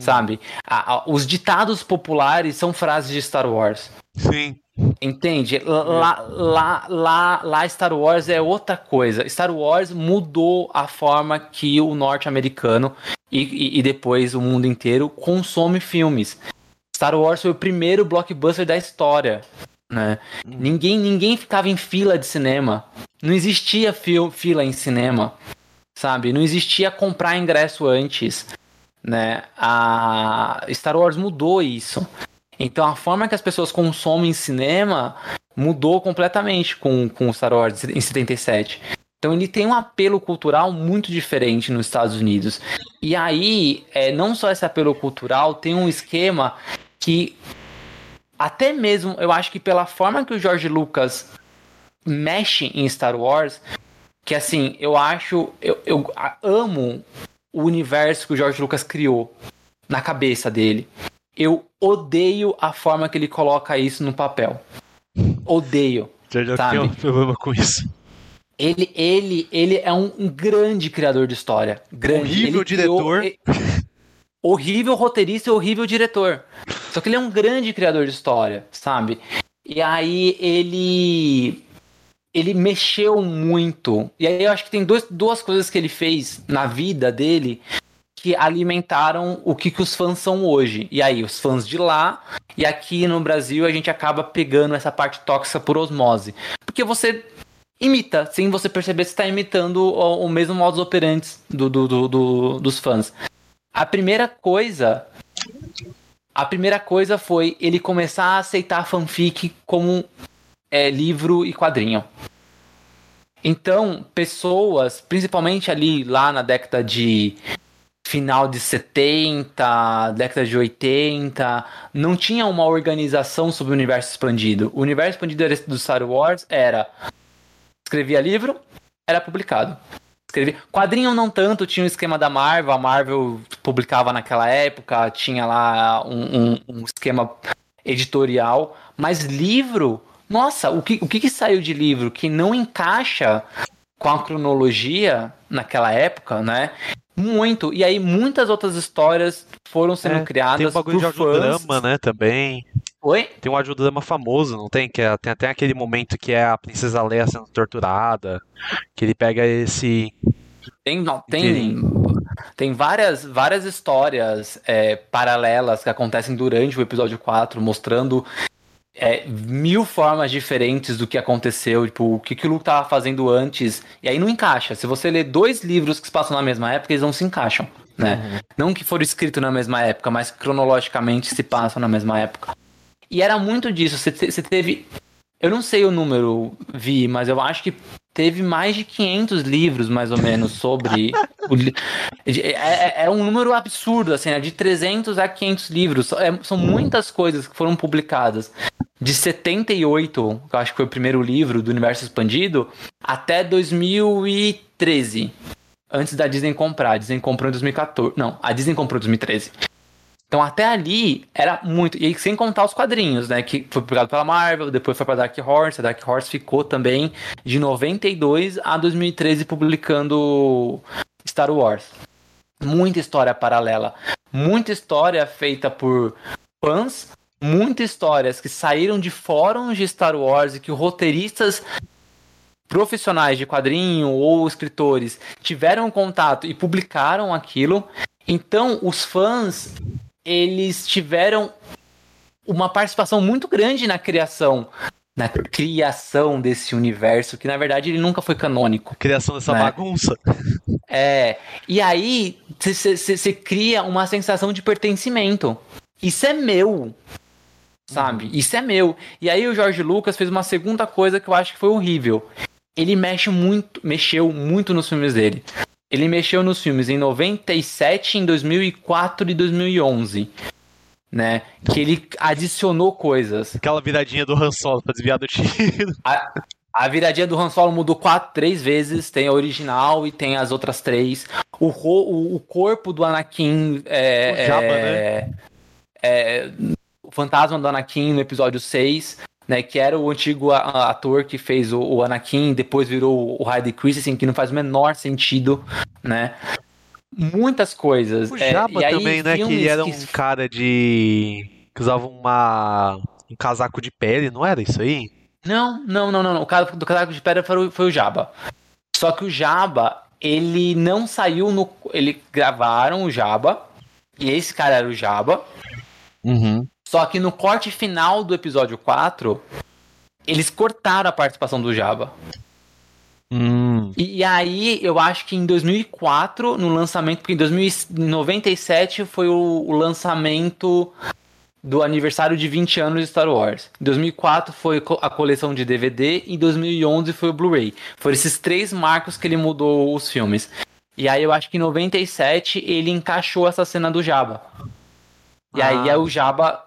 Hum. Sabe? A, a, os ditados populares são frases de Star Wars. Sim. Entende? Lá, lá, lá, lá Star Wars é outra coisa. Star Wars mudou a forma que o norte-americano e, e, e, depois o mundo inteiro consome filmes. Star Wars foi o primeiro blockbuster da história. Né? Hum. Ninguém, ninguém ficava em fila de cinema. Não existia fil, fila em cinema. Sabe? Não existia comprar ingresso antes né? A Star Wars mudou isso. Então a forma que as pessoas consomem cinema mudou completamente com, com Star Wars em 77. Então ele tem um apelo cultural muito diferente nos Estados Unidos. E aí, é, não só esse apelo cultural, tem um esquema que até mesmo eu acho que pela forma que o George Lucas mexe em Star Wars, que assim, eu acho, eu, eu amo o universo que o George Lucas criou na cabeça dele. Eu odeio a forma que ele coloca isso no papel. Odeio. Já já sabe? tem um problema com isso. Ele, ele, ele é um, um grande criador de história. Grande. Horrível ele diretor. Criou, horrível roteirista e horrível diretor. Só que ele é um grande criador de história, sabe? E aí ele ele mexeu muito. E aí eu acho que tem dois, duas coisas que ele fez na vida dele que alimentaram o que, que os fãs são hoje. E aí, os fãs de lá, e aqui no Brasil a gente acaba pegando essa parte tóxica por osmose. Porque você imita, sem você perceber se está imitando o, o, mesmo modus operandi do, do, do, do, dos fãs. A primeira coisa. A primeira coisa foi ele começar a aceitar fanfic como é, livro e quadrinho. Então, pessoas, principalmente ali lá na década de final de 70, década de 80, não tinha uma organização sobre o universo expandido. O universo expandido do Star Wars era escrevia livro, era publicado. Escrevi... Quadrinho não tanto, tinha o um esquema da Marvel, a Marvel publicava naquela época, tinha lá um, um, um esquema editorial, mas livro nossa, o que, o que, que saiu de livro que não encaixa com a cronologia naquela época, né? Muito. E aí muitas outras histórias foram sendo é, criadas tem um bagulho de audiodrama, né, também. Oi? Tem um audiodrama famoso, não tem? Que é, tem até aquele momento que é a princesa Leia sendo torturada, que ele pega esse... Tem, não, tem... Tem várias, várias histórias é, paralelas que acontecem durante o episódio 4, mostrando é, mil formas diferentes do que aconteceu, tipo, o que, que o Luke tava fazendo antes, e aí não encaixa. Se você ler dois livros que se passam na mesma época, eles não se encaixam, né? Uhum. Não que foram escritos na mesma época, mas cronologicamente se passam na mesma época. E era muito disso, você, você teve... Eu não sei o número, Vi, mas eu acho que teve mais de 500 livros, mais ou menos, sobre. o, é, é, é, um número absurdo, assim, é de 300 a 500 livros. É, são muitas coisas que foram publicadas. De 78, que eu acho que foi o primeiro livro do Universo Expandido, até 2013. Antes da Disney comprar. A Disney comprou em 2014. Não, a Disney comprou em 2013. Então até ali era muito. E sem contar os quadrinhos, né? Que foi publicado pela Marvel, depois foi pra Dark Horse. A Dark Horse ficou também de 92 a 2013 publicando Star Wars. Muita história paralela. Muita história feita por fãs muitas histórias que saíram de fóruns de Star Wars e que roteiristas profissionais de quadrinho ou escritores tiveram contato e publicaram aquilo. Então, os fãs eles tiveram uma participação muito grande na criação na criação desse universo, que na verdade ele nunca foi canônico. Criação dessa né? bagunça. É. E aí você cria uma sensação de pertencimento. Isso é meu. Sabe? Uhum. Isso é meu. E aí o Jorge Lucas fez uma segunda coisa que eu acho que foi horrível. Ele mexe muito, mexeu muito nos filmes dele. Ele mexeu nos filmes em 97, em 2004 e 2011 né? Que ele adicionou coisas. Aquela viradinha do Han Solo pra desviar do tiro. A, a viradinha do Han Solo mudou quatro, três vezes. Tem a original e tem as outras três. O, o, o corpo do Anakin é, o Jabba, é, né? é, o fantasma do Anakin no episódio 6. Né, que era o antigo ator que fez o, o Anakin, depois virou o Hayden Christensen, que não faz o menor sentido, né? muitas coisas. O é, Jabba é, também, né? Que era um cara de. que usava uma. um casaco de pele, não era isso aí? Não, não, não, não. O cara do casaco de pele foi, foi o Jabba. Só que o Jabba, ele não saiu no. Ele gravaram o Jabba. E esse cara era o Jabba. Uhum. Só que no corte final do episódio 4, eles cortaram a participação do Jabba. Hum. E, e, aí, eu acho que em 2004, no lançamento, porque em 2097 foi o, o, lançamento do aniversário de 20 anos de Star Wars. Em 2004 foi a coleção de DVD e em 2011 foi o Blu-ray. Foram esses três marcos que ele mudou os filmes. E aí eu acho que em 97 ele encaixou essa cena do Jabba. E ah. aí é o Jabba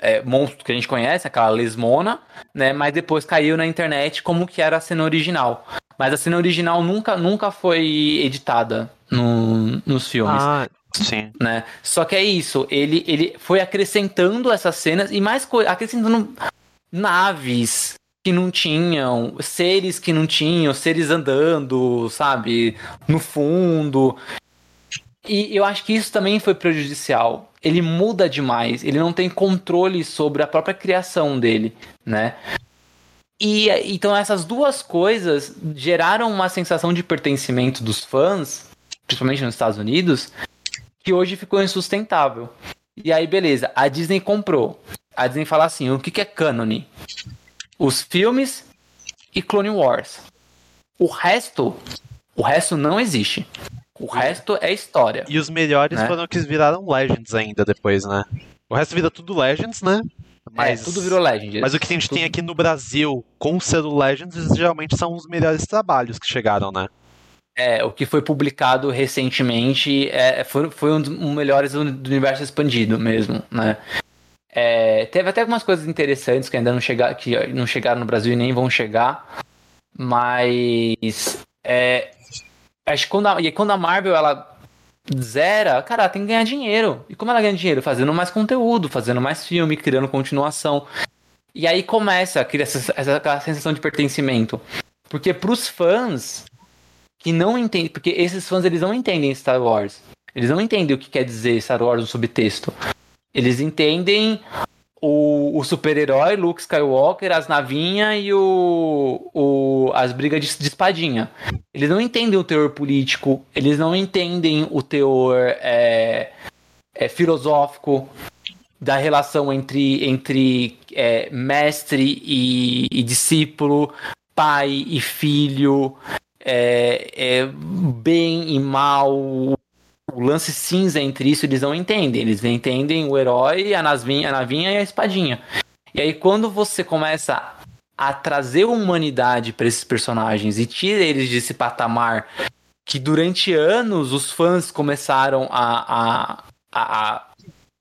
é, monstro que a gente conhece, aquela lesmona, né? Mas depois caiu na internet como que era a cena original. Mas a cena original nunca, nunca foi editada no, nos filmes. Ah, sim. Né? Só que é isso, ele, ele foi acrescentando essas cenas e mais coisas, acrescentando naves que não tinham, seres que não tinham, seres andando, sabe, no fundo. E eu acho que isso também foi prejudicial. Ele muda demais, ele não tem controle sobre a própria criação dele, né? E então essas duas coisas geraram uma sensação de pertencimento dos fãs, principalmente nos Estados Unidos, que hoje ficou insustentável. E aí, beleza, a Disney comprou. A Disney fala assim: o que, que é canon? Os filmes e Clone Wars. O resto, o resto não existe. O resto é história. E os melhores né? foram que viraram Legends ainda depois, né? O resto vira tudo Legends, né? Mas, é, tudo virou Legends. Mas o que a gente tudo... tem aqui no Brasil com o selo Legends geralmente são os melhores trabalhos que chegaram, né? É, o que foi publicado recentemente é, foi, foi um dos melhores do, do universo expandido mesmo, né? É, teve até algumas coisas interessantes que ainda não, chega, que não chegaram no Brasil e nem vão chegar, mas é, acho quando a, e quando a Marvel ela zera, cara, ela tem que ganhar dinheiro. E como ela ganha dinheiro? Fazendo mais conteúdo, fazendo mais filme, criando continuação. E aí começa a criar essa, essa sensação de pertencimento. Porque pros fãs que não entendem, porque esses fãs eles não entendem Star Wars. Eles não entendem o que quer dizer Star Wars no subtexto. Eles entendem o, o super-herói, Luke Skywalker, as navinhas e o, o, as brigas de, de, espadinha. Eles não entendem o teor político, eles não entendem o teor é, é, filosófico da relação entre, entre é, mestre e, e, discípulo, pai e filho, é, é, bem e mal, o lance cinza entre isso eles não entendem. Eles entendem o herói, a navinha, a navinha e a espadinha. E aí quando você começa a trazer humanidade para esses personagens e tira eles desse patamar que durante anos os fãs começaram a, a, a,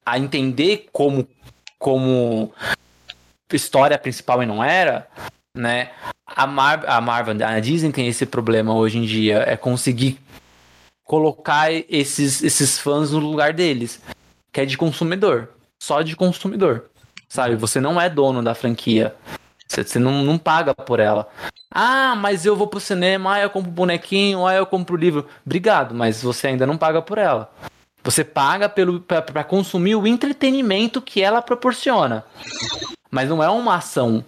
a entender como, como história principal e não era, né? A, Mar a Marvel, a Disney tem esse problema hoje em dia, é conseguir colocar esses, esses fãs no lugar deles, que é de consumidor, só de consumidor, sabe? Você não é dono da franquia, você, você não, não paga por ela. Ah, mas eu vou pro cinema, ah, eu compro bonequinho, ah, eu compro livro. Obrigado, mas você ainda não paga por ela. Você paga para consumir o entretenimento que ela proporciona. Mas não é uma ação.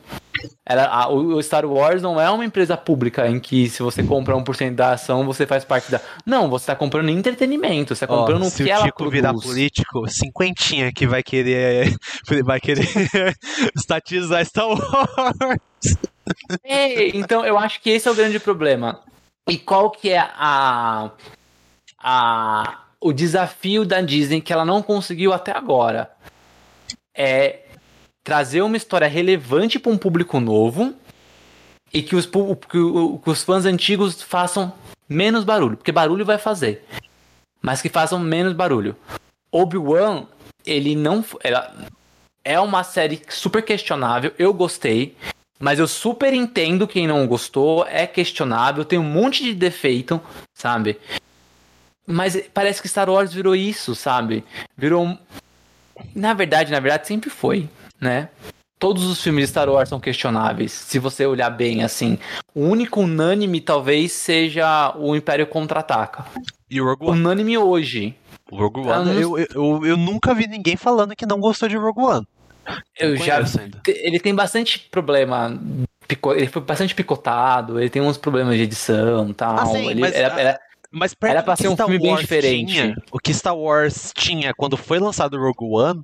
Ela, a, o Star Wars não é uma empresa pública em que se você compra 1% da ação, você faz parte da. Não, você está comprando entretenimento, você está comprando oh, que. Se o Tico virar político, cinquentinha que vai querer vai querer estatizar Star Wars. É, então eu acho que esse é o grande problema. E qual que é a a o desafio da Disney que ela não conseguiu até agora? É trazer uma história relevante para um público novo e que os, que, os fãs antigos façam menos barulho, porque barulho vai fazer, mas que façam menos barulho. Obi-Wan, ele não. Ela, é uma série super questionável, eu gostei, mas eu super entendo quem não gostou, é questionável, tem um monte de defeito, sabe? Mas parece que Star Wars virou isso, sabe? Virou. Na verdade, na verdade, sempre foi né? Todos os filmes de Star Wars são questionáveis, se você olhar bem assim. O único unânime talvez seja o Império Contra-Ataca. E o Rogue One? Unânime hoje. O Rogue One, ah, eu, eu, eu nunca vi ninguém falando que não gostou de Rogue One. Eu já. Ele tem bastante problema. Ele foi bastante picotado, ele tem uns problemas de edição e tal. Ah, sim, ele, mas, era, era, mas Era pra ser um Star filme Wars bem diferente. Tinha, o que Star Wars tinha quando foi lançado o Rogue One,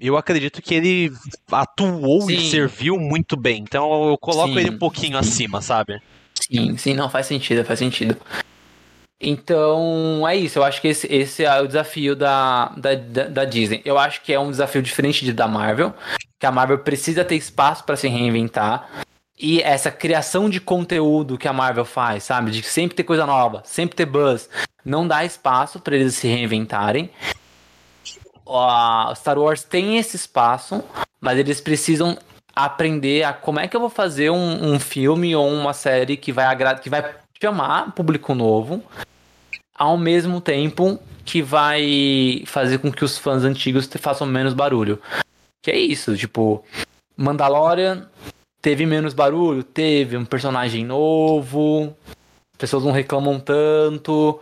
eu acredito que ele atuou sim. e serviu muito bem. Então eu coloco sim, ele um pouquinho sim. acima, sabe? Sim, sim, não, faz sentido, faz sentido. Então, é isso. Eu acho que esse, esse é o desafio da, da, da, Disney. Eu acho que é um desafio diferente de da Marvel. Que a Marvel precisa ter espaço para se reinventar. E essa criação de conteúdo que a Marvel faz, sabe? De sempre ter coisa nova, sempre ter buzz, não dá espaço para eles se reinventarem. O Star Wars tem esse espaço, mas eles precisam aprender a como é que eu vou fazer um, um filme ou uma série que vai agradar, que vai chamar público novo, ao mesmo tempo que vai fazer com que os fãs antigos façam menos barulho. Que é isso, tipo, Mandalorian Teve menos barulho? Teve. Um personagem novo. As pessoas não reclamam tanto.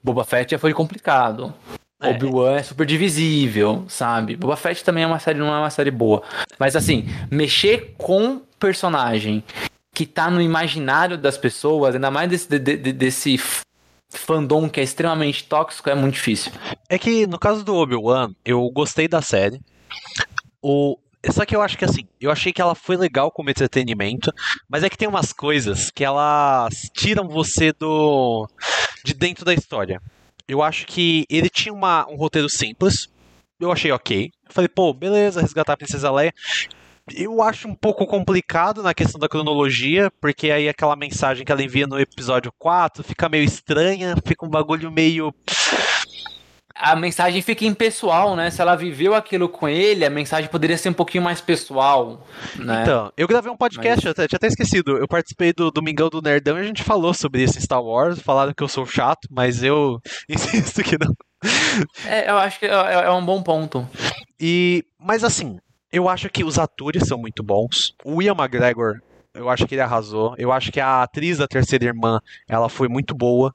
Boba Fett já foi complicado. É. Obi-Wan é super divisível, sabe? Boba Fett também é uma série, não é uma série boa. Mas assim, mexer com personagem que tá no imaginário das pessoas, ainda mais desse, de, de, desse fandom que é extremamente tóxico, é muito difícil. É que no caso do Obi-Wan, eu gostei da série. O, só que eu acho que assim, eu achei que ela foi legal como entretenimento, mas é que tem umas coisas que elas tiram você do de dentro da história. Eu acho que ele tinha uma, um roteiro simples, eu achei ok. falei, pô, beleza, resgatar a Princesa Leia. Eu acho um pouco complicado na questão da cronologia, porque aí aquela mensagem que ela envia no episódio 4 fica meio estranha, fica um bagulho meio a mensagem fica impessoal, né? Se ela viveu aquilo com ele, a mensagem poderia ser um pouquinho mais pessoal, né? Então, eu gravei um podcast, Mas... eu tinha até esquecido. Eu participei do Domingão do Nerdão e a gente falou sobre isso em Star Wars. Falaram que eu sou chato, mas eu insisto que não. É, eu acho que é, é, é um bom ponto. E, mas assim, eu acho que os atores são muito bons. O Ian McGregor eu acho que ele arrasou. Eu acho que a atriz da terceira irmã, ela foi muito boa.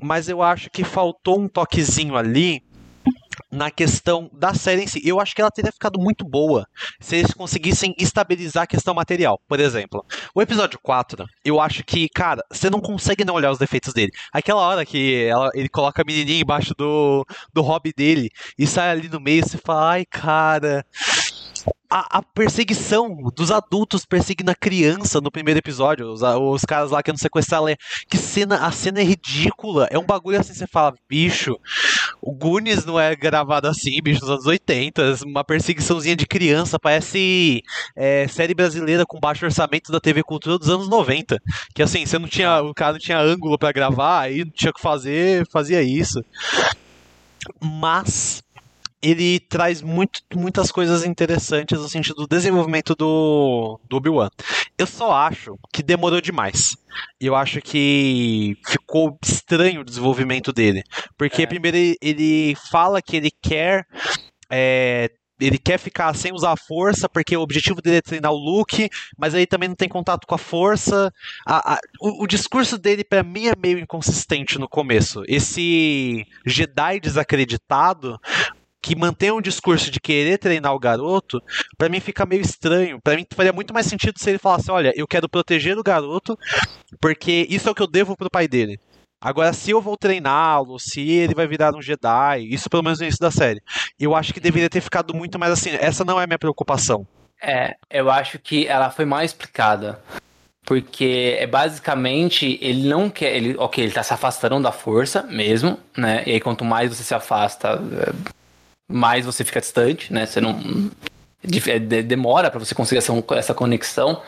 Mas eu acho que faltou um toquezinho ali na questão da série em si. Eu acho que ela teria ficado muito boa se eles conseguissem estabilizar a questão material. Por exemplo, o episódio 4, eu acho que, cara, você não consegue não olhar os defeitos dele. Aquela hora que ela, ele coloca a menininha embaixo do, do hobby dele e sai ali no meio, você fala, ai, cara a, a, perseguição dos adultos perseguindo a criança no primeiro episódio. Os, os caras lá que não sequestrar ela. Que cena, a cena é ridícula. É um bagulho assim, você fala, bicho, o Goonies não é gravado assim, bicho, nos anos 80. Uma perseguiçãozinha de criança, parece é, série brasileira com baixo orçamento da TV Cultura dos anos 90. Que assim, você não tinha. O cara não tinha ângulo para gravar, aí não tinha o que fazer, fazia isso. Mas ele traz muito, muitas coisas interessantes no sentido do desenvolvimento do, do Obi-Wan. Eu só acho que demorou demais. Eu acho que ficou estranho o desenvolvimento dele. Porque, é. primeiro, ele, ele fala que ele quer é, ele quer ficar sem usar a força, porque o objetivo dele é treinar o Luke, mas aí também não tem contato com a força. A, a, o, o, discurso dele, para mim, é meio inconsistente no começo. Esse Jedi desacreditado. Que mantém um discurso de querer treinar o garoto, para mim fica meio estranho. Para mim faria muito mais sentido se ele falasse: Olha, eu quero proteger o garoto, porque isso é o que eu devo pro pai dele. Agora, se eu vou treiná-lo, se ele vai virar um Jedi, isso pelo menos no início da série, eu acho que deveria ter ficado muito mais assim. Essa não é minha preocupação. É, eu acho que ela foi mal explicada. Porque é basicamente, ele não quer. Ele, ok, ele tá se afastando da força mesmo, né? E aí quanto mais você se afasta, é, mais você fica distante, né? Você não. É, demora para você conseguir essa, essa conexão.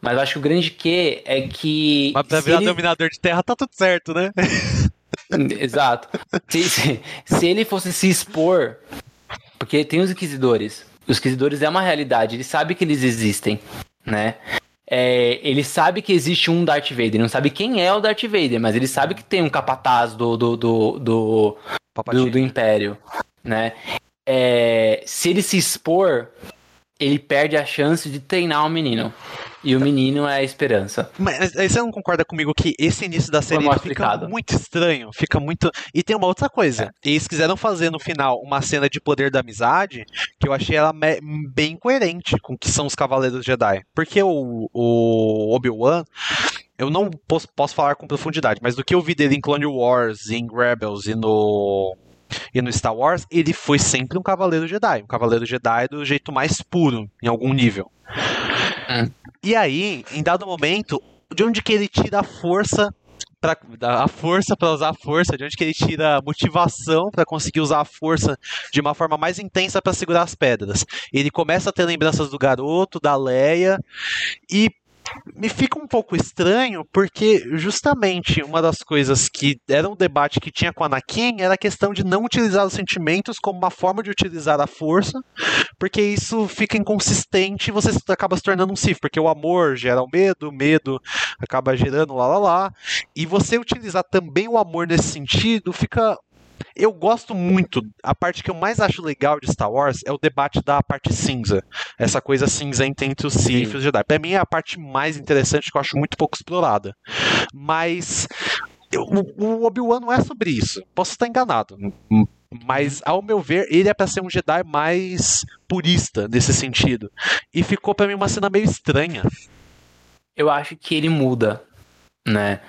Mas eu acho que o grande que é que. Mas pra virar ele... dominador de terra tá tudo certo, né? Exato. Se, se, se, ele fosse se expor. Porque tem os inquisidores. Os inquisidores é uma realidade, ele sabe que eles existem, né? É, ele sabe que existe um Darth Vader, ele não sabe quem é o Darth Vader, mas ele sabe que tem um capataz do, do, do, do, do, do Império, né? É, se ele se expor, ele perde a chance de treinar o menino. E o menino é a esperança. Mas aí você não concorda comigo que esse início da série fica muito estranho, fica muito. E tem uma outra coisa. É. Eles quiseram fazer no final uma cena de poder da amizade que eu achei ela bem coerente com o que são os Cavaleiros Jedi. Porque o, o Obi-Wan eu não posso, posso, falar com profundidade, mas do que eu vi dele em Clone Wars, em Rebels e no e no Star Wars, ele foi sempre um Cavaleiro Jedi, um Cavaleiro Jedi do jeito mais puro, em algum nível. Hum. E aí, em dado momento, de onde que ele tira a força Pra, a força para usar a força, de onde que ele tira a motivação para conseguir usar a força de uma forma mais intensa para segurar as pedras. Ele começa a ter lembranças do garoto, da Leia, e me fica um pouco estranho porque justamente uma das coisas que era um debate que tinha com a Anakin era a questão de não utilizar os sentimentos como uma forma de utilizar a força, porque isso fica inconsistente e você acaba se tornando um Sith, porque o amor gera o medo, o medo acaba gerando lá lá lá, e você utilizar também o amor nesse sentido fica eu gosto muito. A parte que eu mais acho legal de Star Wars é o debate da parte cinza. Essa coisa cinzenta entre os Sith e os Jedi. Pra mim é a parte mais interessante que eu acho muito pouco explorada. Mas o, o Obi-Wan não é sobre isso. Posso estar enganado. Mas, ao meu ver, ele é para ser um Jedi mais purista nesse sentido. E ficou para mim uma cena meio estranha. Eu acho que ele muda, né?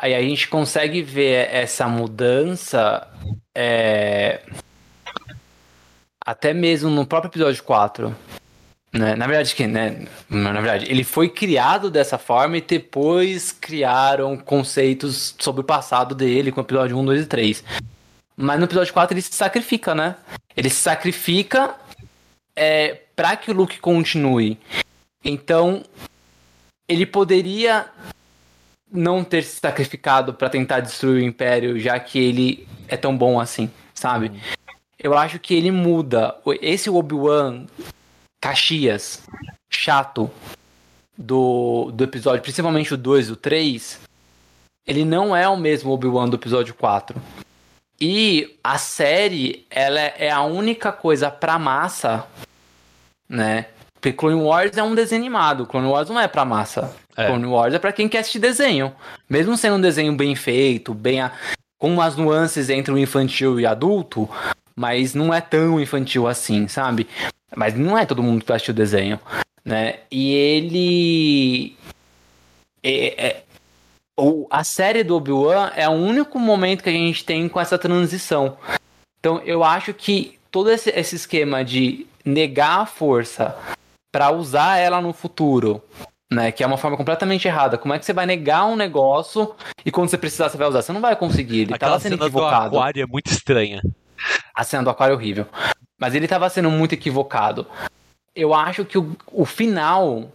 Aí a, gente consegue ver essa mudança é, até mesmo no próprio episódio 4. Né? Na verdade, que, né? Na verdade, ele foi criado dessa forma e depois criaram conceitos sobre o passado dele com o episódio 1, 2 e 3. Mas no episódio 4 ele se sacrifica, né? Ele se sacrifica é, para que o Luke continue. Então, ele poderia não ter se sacrificado para tentar destruir o Império, já que ele é tão bom assim, sabe? Eu acho que ele muda. Esse Obi-Wan Caxias, chato, do, do episódio, principalmente o 2 e o 3, ele não é o mesmo Obi-Wan do episódio 4. E a série, ela é a única coisa pra massa, né? Porque Clone Wars é um desenho animado, Clone Wars não é pra massa. É. Clone Wars é pra quem quer assistir desenho. Mesmo sendo um desenho bem feito, bem a... com umas nuances entre o infantil e adulto, mas não é tão infantil assim, sabe? Mas não é todo mundo que vai assistir o desenho, né? E ele... É, é... O, a série do Obi-Wan é o único momento que a gente tem com essa transição. Então eu acho que todo esse, esse esquema de negar a força para usar ela no futuro né? Que é uma forma completamente errada. Como é que você vai negar um negócio e quando você precisar você vai usar? Você não vai conseguir. Ele Aquela tava sendo cena equivocado. Do aquário é muito estranha. A cena do aquário é horrível. Mas ele tava sendo muito equivocado. Eu acho que o, o final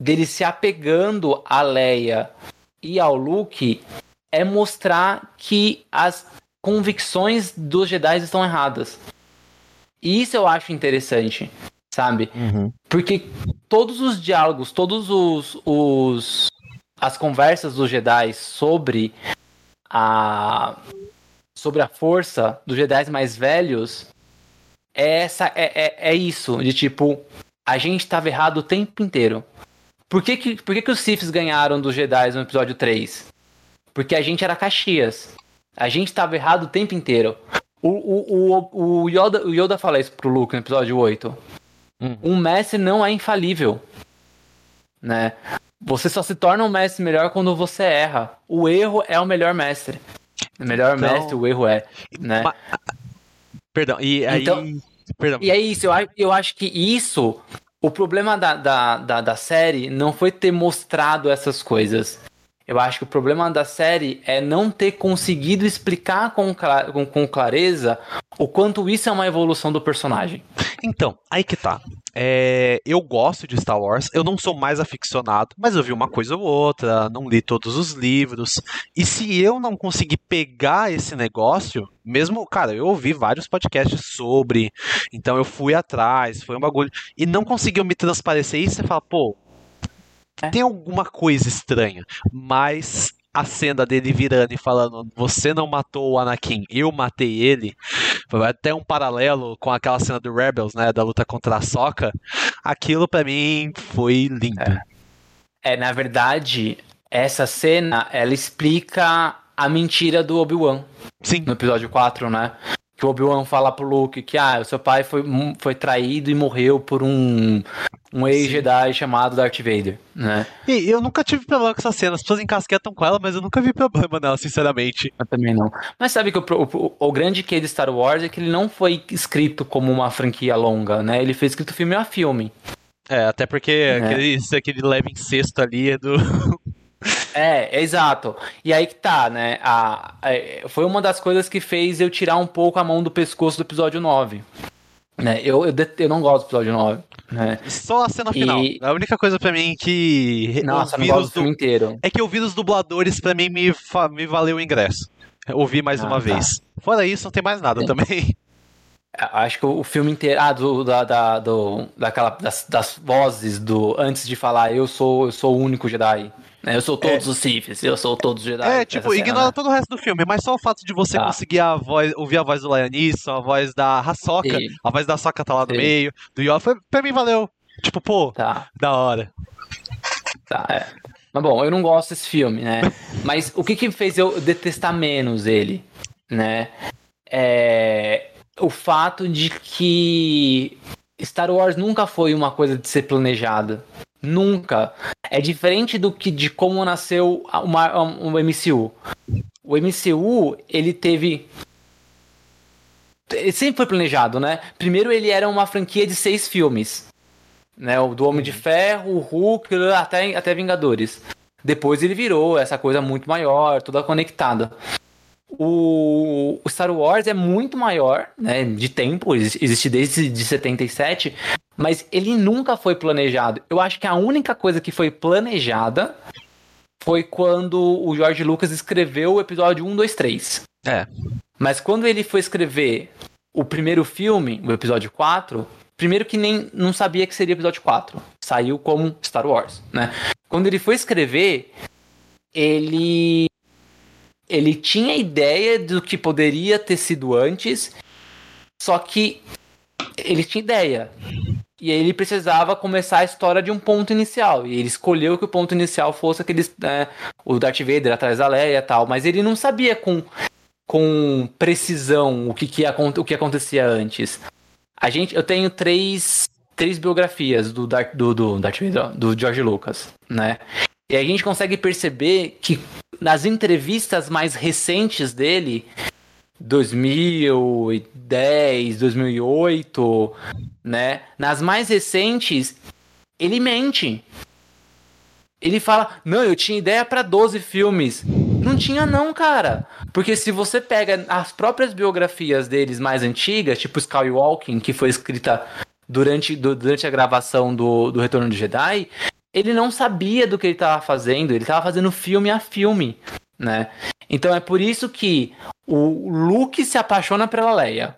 dele se apegando a Leia e ao Luke é mostrar que as convicções dos Jedi estão erradas. E isso eu acho interessante sabe? Uhum. Porque todos os diálogos, todos os, os as conversas dos Jedi sobre a sobre a força dos Jedi mais velhos é, essa, é, é, é isso, de tipo, a gente tava errado o tempo inteiro. Por que, que, por que, que os Siths ganharam dos Jedi no episódio 3? Porque a gente era Caxias. A gente tava errado o tempo inteiro. O, o, o, o, Yoda, o Yoda fala isso pro Luke no episódio 8. Hum. Um mestre não é infalível. Né? Você só se torna um mestre melhor quando você erra. O erro é o melhor mestre. O melhor então... mestre, o erro é. Né? Mas... Perdão, e aí. Então, Perdão. E é isso, eu, eu acho que isso. O problema da, da, da, da série não foi ter mostrado essas coisas. Eu acho que o problema da série é não ter conseguido explicar com, com, com, clareza o quanto isso é uma evolução do personagem. Então, aí que tá. É, eu gosto de Star Wars, eu não sou mais aficionado, mas eu vi uma coisa ou outra, não li todos os livros. E se eu não conseguir pegar esse negócio, mesmo, cara, eu ouvi vários podcasts sobre, então eu fui atrás, foi um bagulho, e não conseguiu me transparecer isso, você fala, pô, é. tem alguma coisa estranha, mas a cena dele virando e falando: Você não matou o Anakin, eu matei ele. Foi até um paralelo com aquela cena do Rebels, né? Da luta contra a Soca. Aquilo para mim foi lindo. É. é, na verdade, essa cena ela explica a mentira do Obi-Wan. Sim. No episódio 4, né? Que o Obi-Wan fala pro Luke que ah, o seu pai foi, foi traído e morreu por um, um ex-Jedi chamado Darth Vader, né? E eu nunca tive problema com essa cena, as pessoas encasquetam com ela, mas eu nunca vi problema nela, sinceramente. Eu também não. Mas sabe que o, o, o grande que de Star Wars é que ele não foi escrito como uma franquia longa, né? Ele foi escrito filme a filme. É, até porque é. aquele, aquele leve incesto ali é do, É, exato. E aí que tá, né? A, a, foi uma das coisas que fez eu tirar um pouco a mão do pescoço do episódio 9. Né? Eu, eu, eu não gosto do episódio 9. Né? Só a cena final. E... A única coisa para mim que. Nossa, não gosto do filme inteiro. É que ouvir os dubladores para mim me, me valeu o ingresso. Ouvi mais ah, uma tá. vez. Fora isso, não tem mais nada Sim. também. Acho que o filme inteiro. Ah, do, da, da, do, daquela, das, das vozes do. Antes de falar, eu sou, eu sou o único Jedi. Né? Eu sou todos é. os Siths, eu sou todos os Jedi. É, tipo, ignora todo o resto do filme, mas só o fato de você tá. conseguir a voz, ouvir a voz do Lianisson, a voz da Hasoka, a voz da Soka tá lá no Sim. meio, do foi, pra mim valeu. Tipo, pô, tá. da hora. Tá, é. Mas bom, eu não gosto desse filme, né? Mas o que que fez eu detestar menos ele, né? É o fato de que Star Wars nunca foi uma coisa de ser planejada. Nunca. É diferente do que de como nasceu uma, o MCU. O MCU, ele teve. Ele sempre foi planejado, né? Primeiro ele era uma franquia de seis filmes. Né? O do Homem de Ferro, o Hulk, até, até Vingadores. Depois ele virou essa coisa muito maior, toda conectada. O, Star Wars é muito maior, né, de tempo, existe desde de 77, mas ele nunca foi planejado. Eu acho que a única coisa que foi planejada foi quando o George Lucas escreveu o episódio 1, 2, 3. É. Mas quando ele foi escrever o primeiro filme, o episódio 4, primeiro que nem não sabia que seria episódio 4. Saiu como Star Wars, né? Quando ele foi escrever, ele ele tinha ideia do que poderia ter sido antes, só que ele tinha ideia. E aí ele precisava começar a história de um ponto inicial. E ele escolheu que o ponto inicial fosse aquele. Né, o Darth Vader atrás da Leia e tal. Mas ele não sabia com, com precisão o que, que, o que acontecia antes. A gente, eu tenho três, três biografias do, do, do, Darth Vader, do George Lucas, né? E a gente consegue perceber que nas entrevistas mais recentes dele, 2010, 2008, né? Nas mais recentes, ele mente. Ele fala: "Não, eu tinha ideia para 12 filmes". Não tinha não, cara. Porque se você pega as próprias biografias deles mais antigas, tipo Skywalking, que foi escrita durante, durante a gravação do, do Retorno de Jedi, ele não sabia do que ele estava fazendo, ele estava fazendo filme a filme, né? Então é por isso que o Luke se apaixona pela Leia.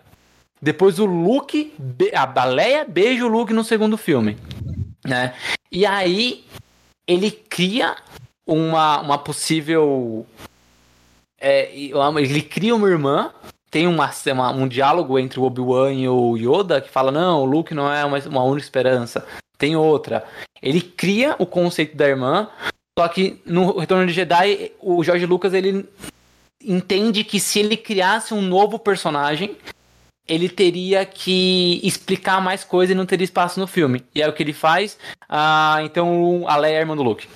Depois o Luke, a Leia beija o Luke no segundo filme, né? E aí ele cria uma, uma possível é, ele cria uma irmã tem uma, uma, um diálogo entre o Obi-Wan e o Yoda que fala: não, o Luke não é uma, uma única esperança. Tem outra. Ele cria o conceito da irmã, só que no Retorno de Jedi, o George Lucas ele entende que se ele criasse um novo personagem, ele teria que explicar mais coisa e não teria espaço no filme. E é o que ele faz. Ah, então a Leia é a irmã do Luke.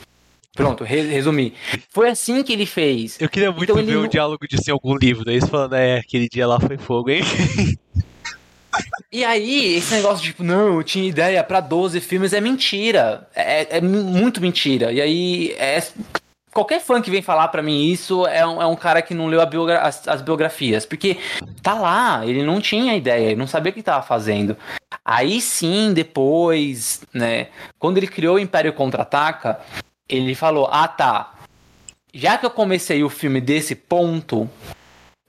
Pronto, re resumi. Foi assim que ele fez. Eu queria muito Então ver ele o não- diálogo disso em algum livro. Daí eles falando, é, aquele dia lá foi fogo, hein? E aí, esse negócio de, tipo, não, eu tinha ideia pra 12 filmes é mentira. É, é mu- muito mentira. E aí, é- qualquer fã que vem falar pra mim isso é um, é um cara que não leu biogra- as, as biografias. Porque tá lá, ele não tinha ideia, ele não sabia o que tava fazendo. Aí sim, depois, né, quando ele criou o Império Contra-Ataca, ele falou, ah tá, já que eu comecei o filme desse ponto,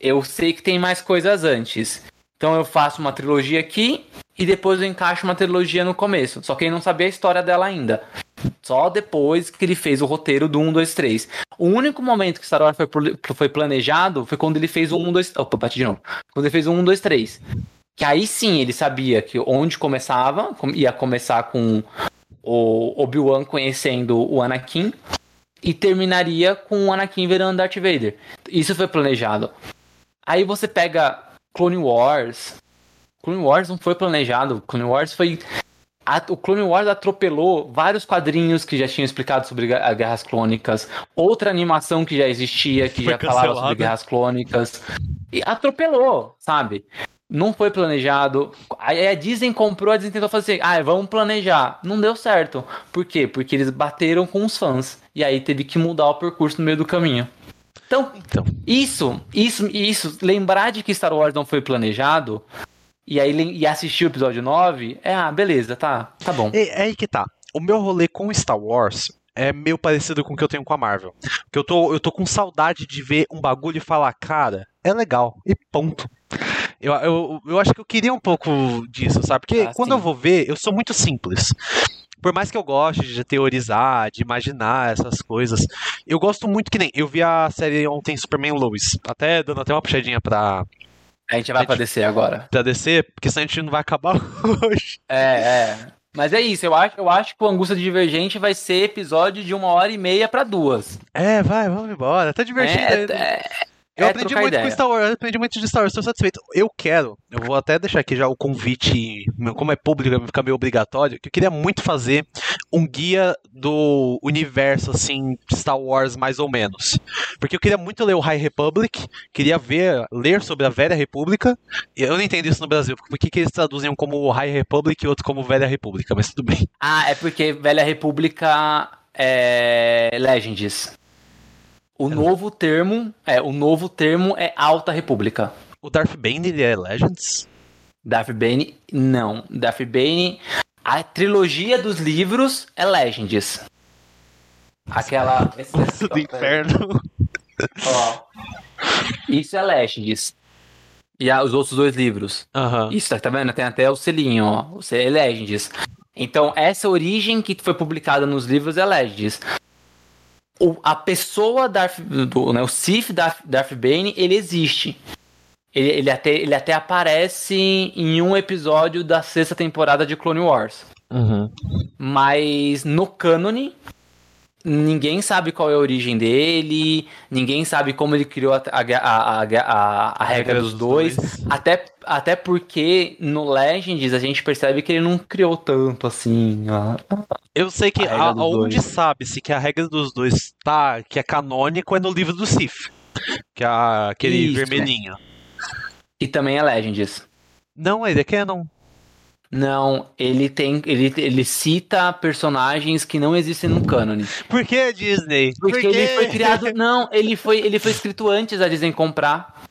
eu sei que tem mais coisas antes. Então eu faço uma trilogia aqui e depois eu encaixo uma trilogia no começo. Só que ele não sabia a história dela ainda. Só depois que ele fez o roteiro do 1, 2, 3. O único momento que Star Wars foi, foi planejado foi quando ele fez o 1, 2... Opa, bati de novo. Quando ele fez o 1, 2, 3. Que aí sim ele sabia que onde começava, com- ia começar com o Obi-Wan conhecendo o Anakin e terminaria com o Anakin virando Darth Vader. Isso foi planejado. Aí você pega Clone Wars. Clone Wars não foi planejado. Clone Wars foi. a- o Clone Wars atropelou vários quadrinhos que já tinham explicado sobre as guerras clônicas, outra animação que já existia, que Foi já falava cancelada. sobre guerras clônicas. E atropelou, sabe? Não foi planejado. Aí a Disney comprou, a Disney tentou fazer assim, ah, vamos planejar. Não deu certo. Por quê? Porque eles bateram com os fãs. E aí teve que mudar o percurso no meio do caminho. Então, Então, isso, isso, isso, lembrar de que Star Wars não foi planejado e aí e assistir o episódio 9, é, ah, beleza, tá, tá bom. é, é aí que tá. O meu rolê com Star Wars é meio parecido com o que eu tenho com a Marvel. Porque eu tô, eu tô com saudade de ver um bagulho e falar, cara, é legal. E ponto. Eu, eu, eu acho que eu queria um pouco disso, sabe? Porque Ah, quando sim. eu vou ver, eu sou muito simples. Por mais que eu goste de teorizar, de imaginar essas coisas, eu gosto muito que nem. Eu vi a série ontem Superman Lois. Até dando até uma puxadinha pra, A gente vai pra descer agora. pra descer, porque senão a gente não vai acabar hoje. É, é. Mas é isso, eu acho, eu acho que o Angústia Divergente vai ser episódio de uma hora e meia pra duas. É, vai, vamos embora. Tá divertido. É, é, Eu é aprendi muito ideia. com Star Wars, eu aprendi muito de Star Wars, tô satisfeito. Eu quero, eu vou até deixar aqui já o convite, como é público, vai ficar meio obrigatório, que eu queria muito fazer um guia do universo, assim, Star Wars, mais ou menos. Porque eu queria muito ler o High Republic, queria ver, ler sobre a Velha República, e eu não entendo isso no Brasil, por que, que eles traduzem um como High Republic e outro como Velha República, mas tudo bem. Ah, é porque Velha República é Legends. O novo termo, é, o novo termo é Alta República. O Darth Bane, ele é Legends? Darth Bane, não. Darth Bane, a trilogia dos livros é Legends. Aquela. esse- esse- do inferno. ó. Isso é Legends. E a- os outros dois livros. Aham. Isso, tá, vendo? Tem até o selinho, ó. Você é Legends. Então, essa origem que foi publicada nos livros é Legends. O, a pessoa Darth, do, né, o Sith Darth, Darth Bane, ele existe. Ele, ele, até, ele até aparece em um episódio da sexta temporada de Clone Wars. Uhum. Mas no cânone, ninguém sabe qual é a origem dele, ninguém sabe como ele criou a, a, a, a, a, a regra dos dois. Até, até porque no Legends a gente percebe que ele não criou tanto assim. Eu sei que aonde sabe-se que a regra dos dois tá, que é canônico, é no livro do Sif. Que é a- aquele Isso. vermelhinho. E também é Legends. Não, ele é canon. Não, ele tem. Ele, ele cita personagens que não existem no cânone. Por que Disney? Porque Por ele foi criado. Não, ele foi, ele foi escrito antes da Disney comprar.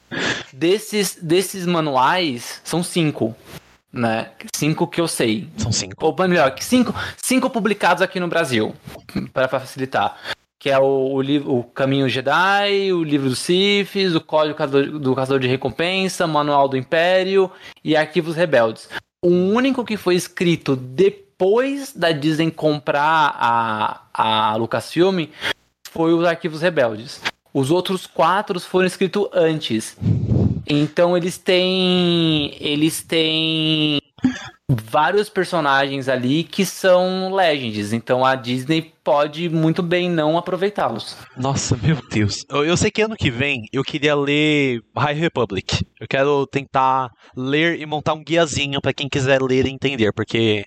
Desses, desses manuais, são cinco. Né? Cinco que eu sei. São cinco. Ou melhor, cinco, cinco publicados aqui no Brasil, para facilitar. Que é o, o, livro, o Caminho Jedi, o Livro dos Siths, o Código do Caçador de Recompensa, Manual do Império e Arquivos Rebeldes. O único que foi escrito depois da Disney comprar a, a Lucasfilm foi os Arquivos Rebeldes. Os outros quatro foram escritos antes. Então eles têm. Eles têm vários personagens ali que são legends. Então a Disney pode muito bem não aproveitá-los. Nossa, meu Deus. Eu, eu, sei que ano que vem eu queria ler High Republic. Eu quero tentar ler e montar um guiazinho para quem quiser ler e entender, porque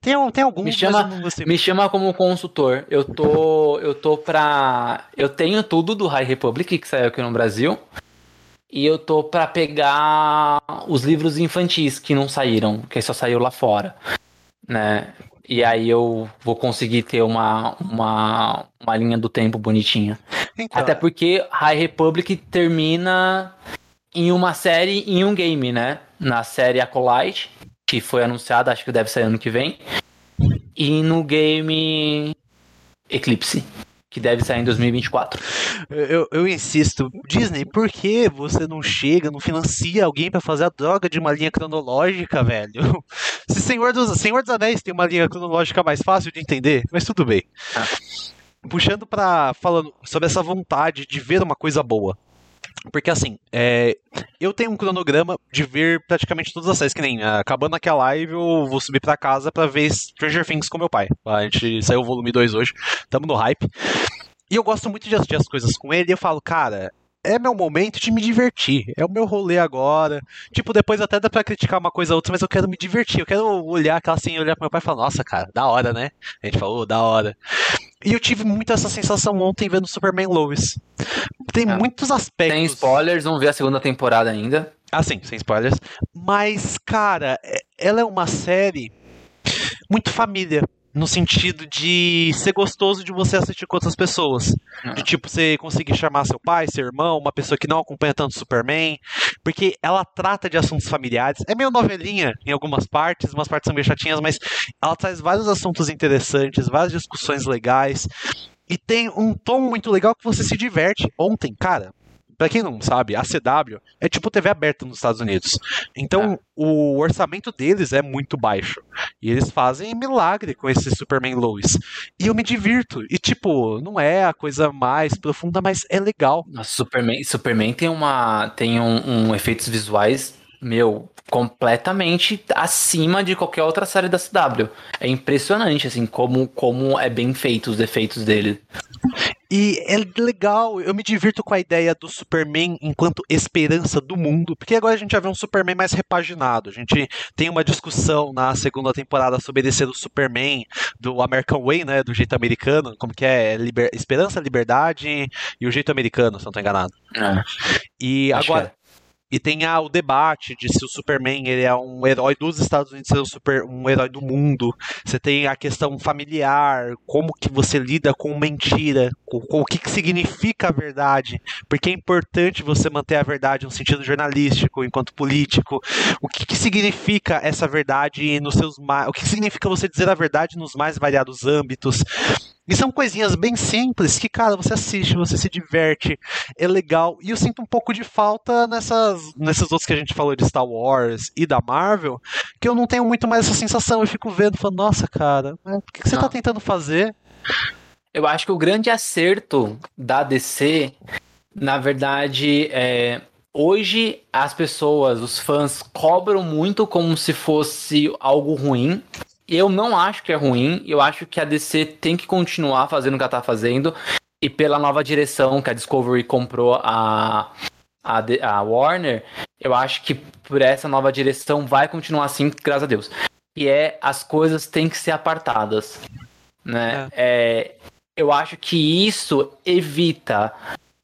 tem, tem alguns. Me chama, me chama como consultor. Eu tô, eu tô pra. Eu tenho tudo do High Republic que saiu aqui no Brasil. E eu tô para pegar os livros infantis que não saíram, que só saiu lá fora, né? E aí eu vou conseguir ter uma, uma, uma linha do tempo bonitinha. Então. Até porque High Republic termina em uma série em um game, né? Na série Acolyte, que foi anunciada, acho que deve sair ano que vem. E no game Eclipse que deve sair em 2024. Eu, eu insisto, Disney, por que você não chega, não financia alguém para fazer a droga de uma linha cronológica, velho? Se Senhor dos, Senhor dos Anéis tem uma linha cronológica mais fácil de entender, mas tudo bem. Ah. Puxando para falando sobre essa vontade de ver uma coisa boa. Porque assim, é, eu tenho um cronograma de ver praticamente todas as séries, que nem uh, acabando aquela live, eu vou subir pra casa pra ver Stranger Things com meu pai. A gente saiu o volume 2 hoje, tamo no hype. E eu gosto muito de assistir as coisas com ele e eu falo, cara, é meu momento de me divertir. É o meu rolê agora. Tipo, depois até dá pra criticar uma coisa ou outra, mas eu quero me divertir. Eu quero olhar aquela assim, olhar pro meu pai e falar, nossa, cara, da hora, né? A gente falou, da hora. E eu tive muito essa sensação ontem vendo Superman Lois. Tem ah, muitos aspectos. Tem spoilers, vamos ver a segunda temporada ainda. Ah, sim, sem spoilers. Mas, cara, é, ela é uma série muito família no sentido de ser gostoso de você assistir com outras pessoas. Uhum. De tipo, você conseguir chamar seu pai, seu irmão, uma pessoa que não acompanha tanto Superman. Porque ela trata de assuntos familiares. É meio novelinha em algumas partes, umas partes são meio chatinhas, mas ela traz vários assuntos interessantes, várias discussões legais. E tem um tom muito legal que você se diverte. Ontem, cara, Pra quem não sabe, a CW é tipo TV aberta nos Estados Unidos. Então, é. o orçamento deles é muito baixo. E eles fazem milagre com esse Superman Lois. E eu me divirto. E, tipo, não é a coisa mais profunda, mas é legal. Nossa, Superman, Superman tem uma. tem um, um efeitos visuais, meu, completamente acima de qualquer outra série da CW. É impressionante, assim, como, como é bem feito os efeitos dele. E é legal, eu me divirto com a ideia do Superman enquanto esperança do mundo, porque agora a gente já vê um Superman mais repaginado. A gente tem uma discussão na segunda temporada sobre ele ser o Superman do American Way, né, do jeito americano, como que é liber... esperança, liberdade e o jeito americano, se não estou enganado. É. E agora e tem ah, o debate de se o Superman ele é um herói dos Estados Unidos ou um, super, um herói do mundo. Você tem a questão familiar, como que você lida com mentira, com, com o que, que significa a verdade, porque é importante você manter a verdade no sentido jornalístico, enquanto político. O que, que significa essa verdade nos seus o que significa você dizer a verdade nos mais variados âmbitos. E são coisinhas bem simples que, cara, você assiste, você se diverte, é legal. E eu sinto um pouco de falta nessas, nesses outros que a gente falou de Star Wars e da Marvel, que eu não tenho muito mais essa sensação. Eu fico vendo, falando, nossa, cara, o que, que você tá não. tá tentando fazer? Eu acho que o grande acerto da DC, na verdade, é. Hoje as pessoas, os fãs, cobram muito como se fosse algo ruim. Eu não acho que é ruim, eu acho que a DC tem que continuar fazendo o que ela tá fazendo. E pela nova direção que a Discovery comprou a, a, a Warner, eu acho que por essa nova direção vai continuar assim, graças a Deus. E é as coisas têm que ser apartadas. Né? É. É, eu acho que isso evita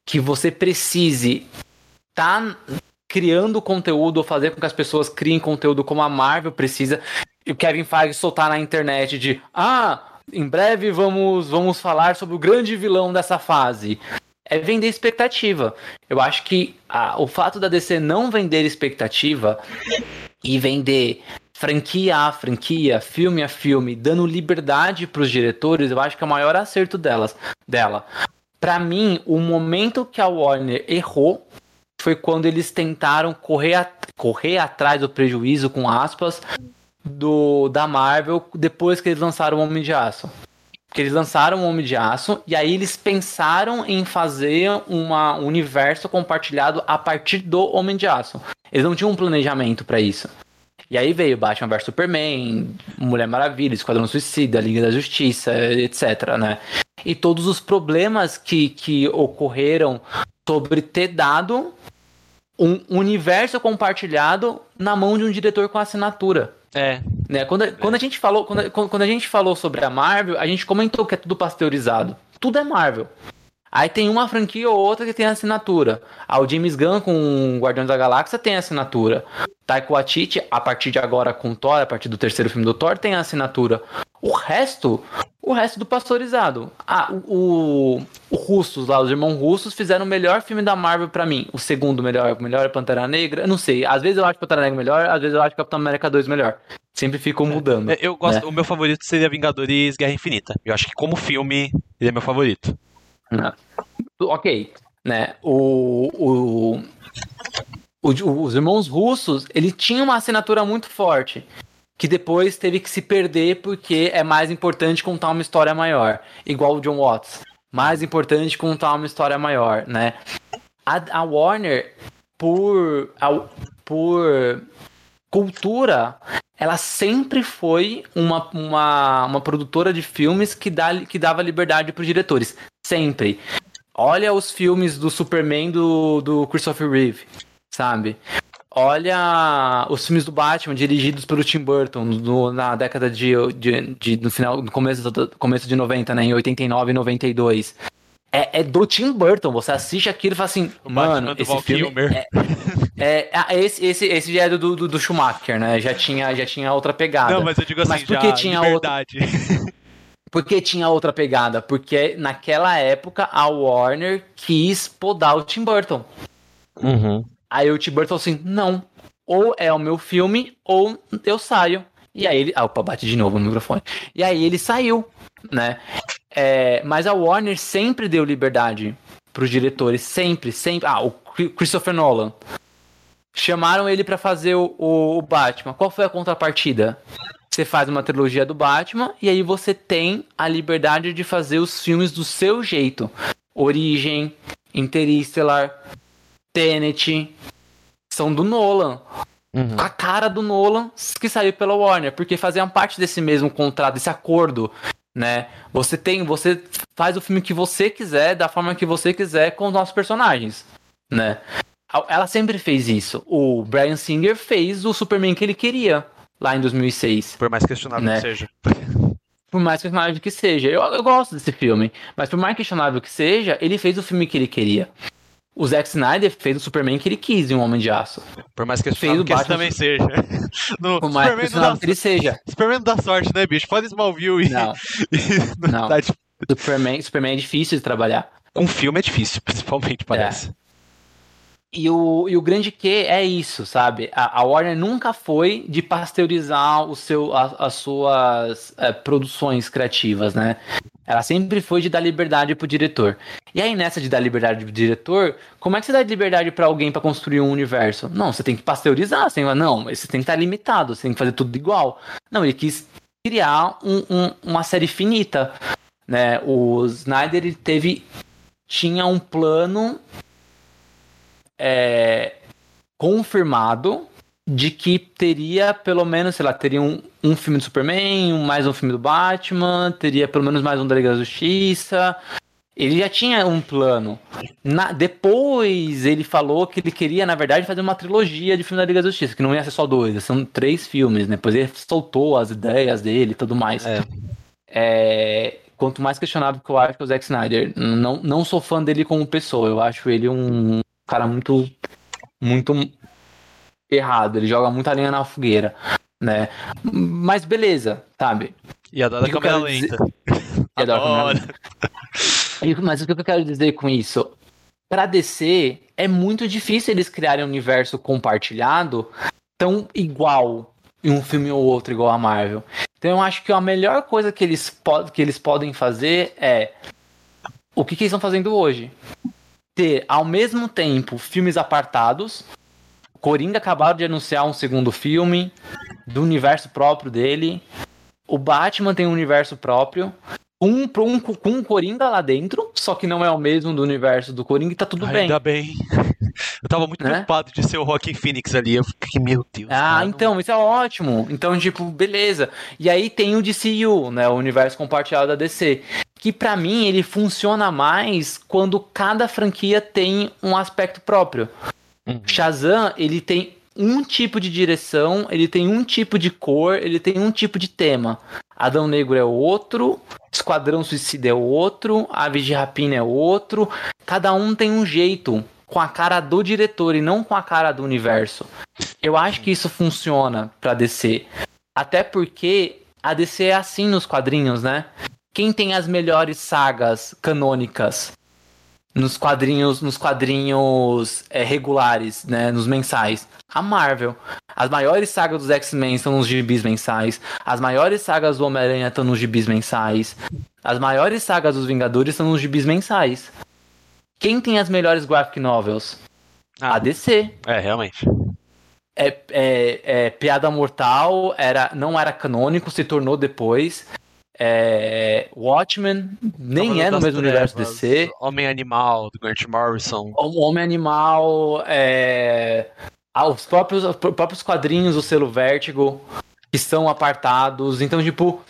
que você precise estar tá criando conteúdo ou fazer com que as pessoas criem conteúdo como a Marvel precisa o Kevin Feige soltar na internet de ah, em breve vamos, vamos falar sobre o grande vilão dessa fase. É vender expectativa. Eu acho que a, o fato da DC não vender expectativa e vender franquia a franquia, filme a filme, dando liberdade para os diretores, eu acho que é o maior acerto delas, dela. Para mim, o momento que a Warner errou foi quando eles tentaram correr, a, correr atrás do prejuízo, com aspas, do da Marvel depois que eles lançaram o Homem de Aço. que eles lançaram o Homem de Aço e aí eles pensaram em fazer uma, um universo compartilhado a partir do Homem de Aço. Eles não tinham um planejamento para isso. E aí veio Batman vs Superman, Mulher Maravilha, Esquadrão Suicida, Liga da Justiça, etc, né? E todos os problemas que, que ocorreram sobre ter dado um universo compartilhado na mão de um diretor com assinatura. É. Né? Quando, é. quando a gente falou, quando, quando a gente falou sobre a Marvel, a gente comentou que é tudo pasteurizado. Tudo é Marvel. Aí tem uma franquia ou outra que tem assinatura. Ah, o James Gunn com Guardiões da Galáxia tem assinatura. Taiko Waititi, a partir de agora com Thor, a partir do terceiro filme do Thor, tem assinatura. O resto, o resto do pasteurizado. Ah, o, o, Russos lá, os irmãos russos fizeram o melhor filme da Marvel para mim. O segundo melhor, o melhor é Pantera Negra. Eu não sei, às vezes eu acho Pantera Negra melhor, às vezes eu acho Capitão América 2 melhor. Sempre ficam é, mudando. É, eu gosto, né? o meu favorito seria Vingadores Guerra Infinita. Eu acho que como filme, ele é meu favorito. Ok, né? O, o, o, os irmãos russos, ele tinha uma assinatura muito forte que depois teve que se perder porque é mais importante contar uma história maior, igual o John Watts. Mais importante contar uma história maior, né? A, a Warner, por, a, por cultura, ela sempre foi uma, uma, uma produtora de filmes que, dá, que dava liberdade para os diretores. Sempre. Olha os filmes do Superman do, do Christopher Reeve, sabe? Olha os filmes do Batman dirigidos pelo Tim Burton no, na década de, de, de, no final, no começo, do, começo de 90, né? Em 89 e 92. É, é do Tim Burton. Você assiste aquilo e fala assim, o mano, esse Val filme é, é, é, esse, esse, esse já é do, do, do, Schumacher, né? Já tinha, já tinha outra pegada. Não, mas eu digo assim, mas porque já, tinha liberdade. outra. Porque tinha outra pegada? Porque naquela época a Warner quis podar o Tim Burton. Uhum. Aí o Tim Burton falou assim: não, ou é o meu filme, ou eu saio. E aí ele. Ah, opa, bate de novo no microfone. E aí ele saiu, né? É, mas a Warner sempre deu liberdade pros diretores, sempre, sempre. Ah, o Christopher Nolan. Chamaram ele para fazer o, o, o Batman. Qual foi a contrapartida? Você faz uma trilogia do Batman e aí você tem a liberdade de fazer os filmes do seu jeito. Origem, Interstellar, Tenet, são do Nolan. Uhum. A cara do Nolan que saiu pela Warner, porque faziam parte desse mesmo contrato, desse acordo, né? Você tem, você faz o filme que você quiser, da forma que você quiser com os nossos personagens, né? Ela sempre fez isso. O Brian Singer fez o Superman que ele queria lá em 2006. Por mais questionável né? que seja. Por mais questionável que seja. Eu, eu gosto desse filme. Mas por mais questionável que seja, ele fez o filme que ele queria. O Zack Snyder fez o Superman que ele quis em Um Homem de Aço. Por mais que fez o que Batman... também seja. No por mais Superman que, que ele seja. Superman dá sorte, né, bicho? Faz Smallville e... Não, e... não. Tá. Superman, Superman é difícil de trabalhar. Um filme é difícil, principalmente, parece. É. E o, e o grande que é isso, sabe? A, a, Warner nunca foi de pasteurizar o seu, a, as suas é, produções criativas, né? Ela sempre foi de dar liberdade pro diretor. E aí, nessa de dar liberdade pro diretor, como é que você dá liberdade para alguém para construir um universo? Não, você tem que pasteurizar. Você tem, não, você tem que estar limitado, você tem que fazer tudo igual. Não, ele quis criar um, um, uma série finita. Né? O Snyder ele teve. Tinha um plano é, confirmado de que teria pelo menos, sei lá, teria um, um filme do Superman, mais um filme do Batman, teria pelo menos mais um da Liga da Justiça. Ele já tinha um plano. Na, depois ele falou que ele queria, na verdade, fazer uma trilogia de filme da Liga da Justiça, que não ia ser só dois, são três filmes, né? Depois ele soltou as ideias dele e tudo mais. É. É, quanto mais questionável que eu acho que o Zack Snyder. Não, não sou fã dele como pessoa, eu acho ele um cara muito muito errado, ele joga muita linha na fogueira, né? Mas beleza, sabe? E adora câmera lenta. Dizer... E adora câmera lenta. Mas o que eu quero dizer com isso? Para DC, é muito difícil eles criarem um universo compartilhado tão igual em um filme ou outro igual a Marvel. Então eu acho que a melhor coisa que eles, que eles podem fazer é o que, que eles estão fazendo hoje ter ao mesmo tempo filmes apartados. Coringa acabaram de anunciar um segundo filme do universo próprio dele. O Batman tem um universo próprio. um, um, com um Coringa lá dentro, só que não é o mesmo do universo do Coringa e tá tudo bem. Ainda bem. Eu tava muito né? preocupado de ser o Rockin' Phoenix ali. Eu fiquei, meu Deus. Ah, cara, então, não... isso é ótimo. Então, tipo, beleza. E aí tem o DCU, né? O universo compartilhado da DC. Que para mim ele funciona mais quando cada franquia tem um aspecto próprio. Uhum. Shazam, ele tem um tipo de direção, ele tem um tipo de cor, ele tem um tipo de tema. Adão Negro é outro, Esquadrão Suicida é outro, Aves de Rapina é outro. Cada um tem um jeito, com a cara do diretor e não com a cara do universo. Eu acho que isso funciona pra DC. Até porque a DC é assim nos quadrinhos, né? Quem tem as melhores sagas canônicas nos quadrinhos, nos quadrinhos é, regulares, né, nos mensais. A Marvel. As maiores sagas dos X-Men estão nos gibis mensais. As maiores sagas do Homem-Aranha estão nos gibis mensais. As maiores sagas dos Vingadores estão nos gibis mensais. Quem tem as melhores graphic novels? Ah, a DC. É, realmente. É, é, é, Piada Mortal era, não era canônico, se tornou depois. É, Watchmen nem é no mesmo Trevas, universo DC. Homem Animal, do Grant Morrison. O Homem Animal, é, ah, os, próprios, os próprios quadrinhos do selo Vertigo, que são apartados. Então, tipo,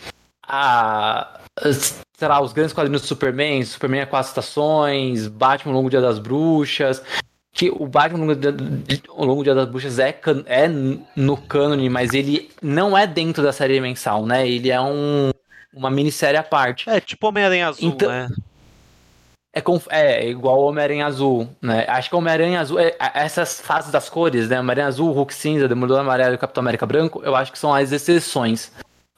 a, sei lá, os grandes quadrinhos do Superman, Superman a quatro estações, Batman Longo Dia das Bruxas. Que o Batman Longo Dia, o Longo Dia das Bruxas é, é no cânone, mas ele não é dentro da série mensal, né? Ele é um uma minissérie à parte. É, tipo Homem-Aranha Azul, então, né? É, com, é igual Homem-Aranha Azul, né? Acho que Homem-Aranha Azul, é, essas fases das cores, né? Homem-Aranha Azul, Hulk Cinza, Demolidor Amarelo e Capitão América Branco, eu acho que são as exceções,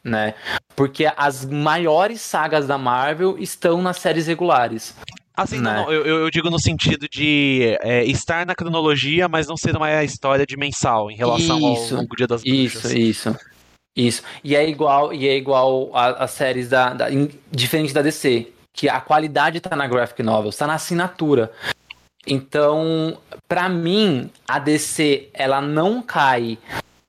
né? Porque as maiores sagas da Marvel estão nas séries regulares. Assim, né? não, eu, eu, digo no sentido de é, estar na cronologia, mas não ser uma história de mensal em relação isso, ao longo dia das bruxas. Isso, isso. Isso. E é igual, e é igual às séries da, da in, diferente da DC, que a qualidade tá na graphic novel, está na assinatura. Então, para mim, a DC ela não cai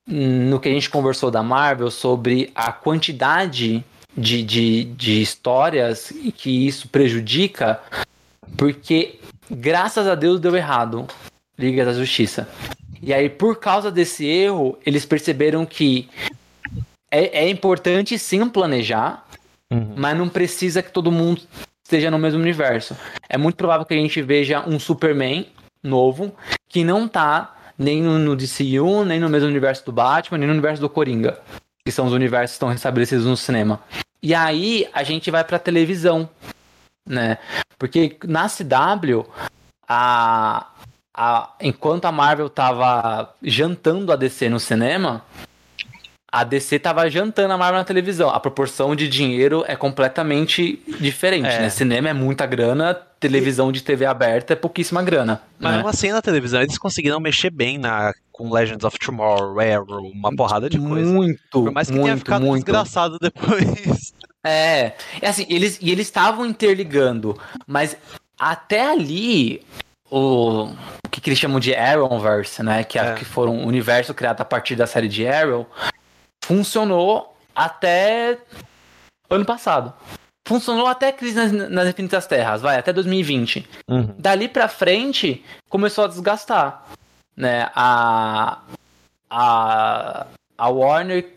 no que a gente conversou da Marvel sobre a quantidade de, de, de histórias que isso prejudica, porque graças a Deus deu errado Liga da Justiça. E aí, por causa desse erro, eles perceberam que é, é importante sim planejar, uhum. mas não precisa que todo mundo esteja no mesmo universo. É muito provável que a gente veja um Superman novo que não tá nem no DCU, nem no mesmo universo do Batman, nem no universo do Coringa, que são os universos que estão estabelecidos no cinema. E aí a gente vai pra televisão, né? Porque na CW, a, a, enquanto a Marvel tava jantando a DC no cinema, a DC tava jantando a Marvel na televisão. A proporção de dinheiro é completamente diferente, é. né? Cinema é muita grana, televisão de TV aberta é pouquíssima grana. Mas né? assim na televisão eles conseguiram mexer bem na com Legends of Tomorrow, Arrow, uma porrada de coisa. Muito, Por mais que muito, tenha ficado muito. desgraçado depois. É, é assim, eles e eles estavam interligando, mas até ali o, o que, que, eles chamam de Arrowverse, né? Que, é. que foram um universo criado a partir da série de Arrow, funcionou até ano passado. Funcionou até crise nas, nas Infinitas Terras, vai, até 2020. Uhum. Dali pra frente, começou a desgastar. Né? A, a, a Warner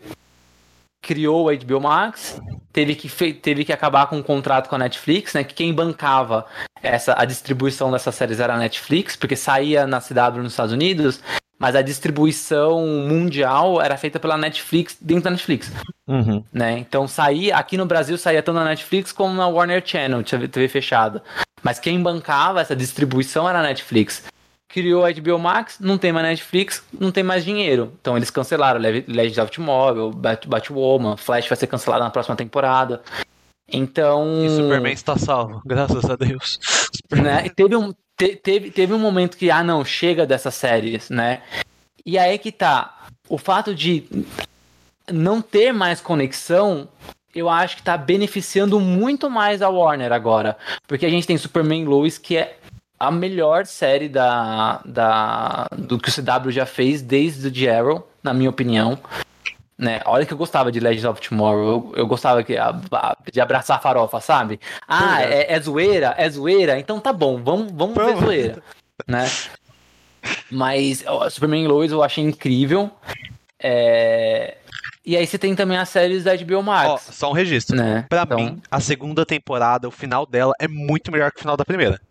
criou a HBO Max, teve que, teve que acabar com o um contrato com a Netflix, né? Que quem bancava essa, a distribuição dessas séries era a Netflix, porque saía na CW nos Estados Unidos mas a distribuição mundial era feita pela Netflix dentro da Netflix. Uhum. Né? Então saía, aqui no Brasil saía tanto na Netflix como na Warner Channel, TV fechada. Mas quem bancava essa distribuição era a Netflix. Criou a HBO Max, não tem mais Netflix, não tem mais dinheiro. Então eles cancelaram Legends of Tomorrow, Batwoman, Flash vai ser cancelado na próxima temporada. Então. E Superman está salvo, graças a Deus. Né? teve, um, te, teve, teve um momento que, ah, não, chega dessas séries, né? E aí que tá. O fato de não ter mais conexão, eu acho que tá beneficiando muito mais a Warner agora. Porque a gente tem Superman Lois, que é a melhor série da, da, do que o CW já fez desde o de Arrow, na minha opinião. Né? Olha que eu gostava de Legends of Tomorrow. Eu, eu gostava que, a, a, de abraçar a farofa, sabe? Ah, é, é, zoeira? É zoeira? Então tá bom, vamos, vamos ver zoeira. né? Mas ó, Superman Lois eu achei incrível. É... E aí você tem também as séries da HBO Max. Ó, só um registro. Né? Pra Então- mim, a segunda temporada, o final dela é muito melhor que o final da primeira.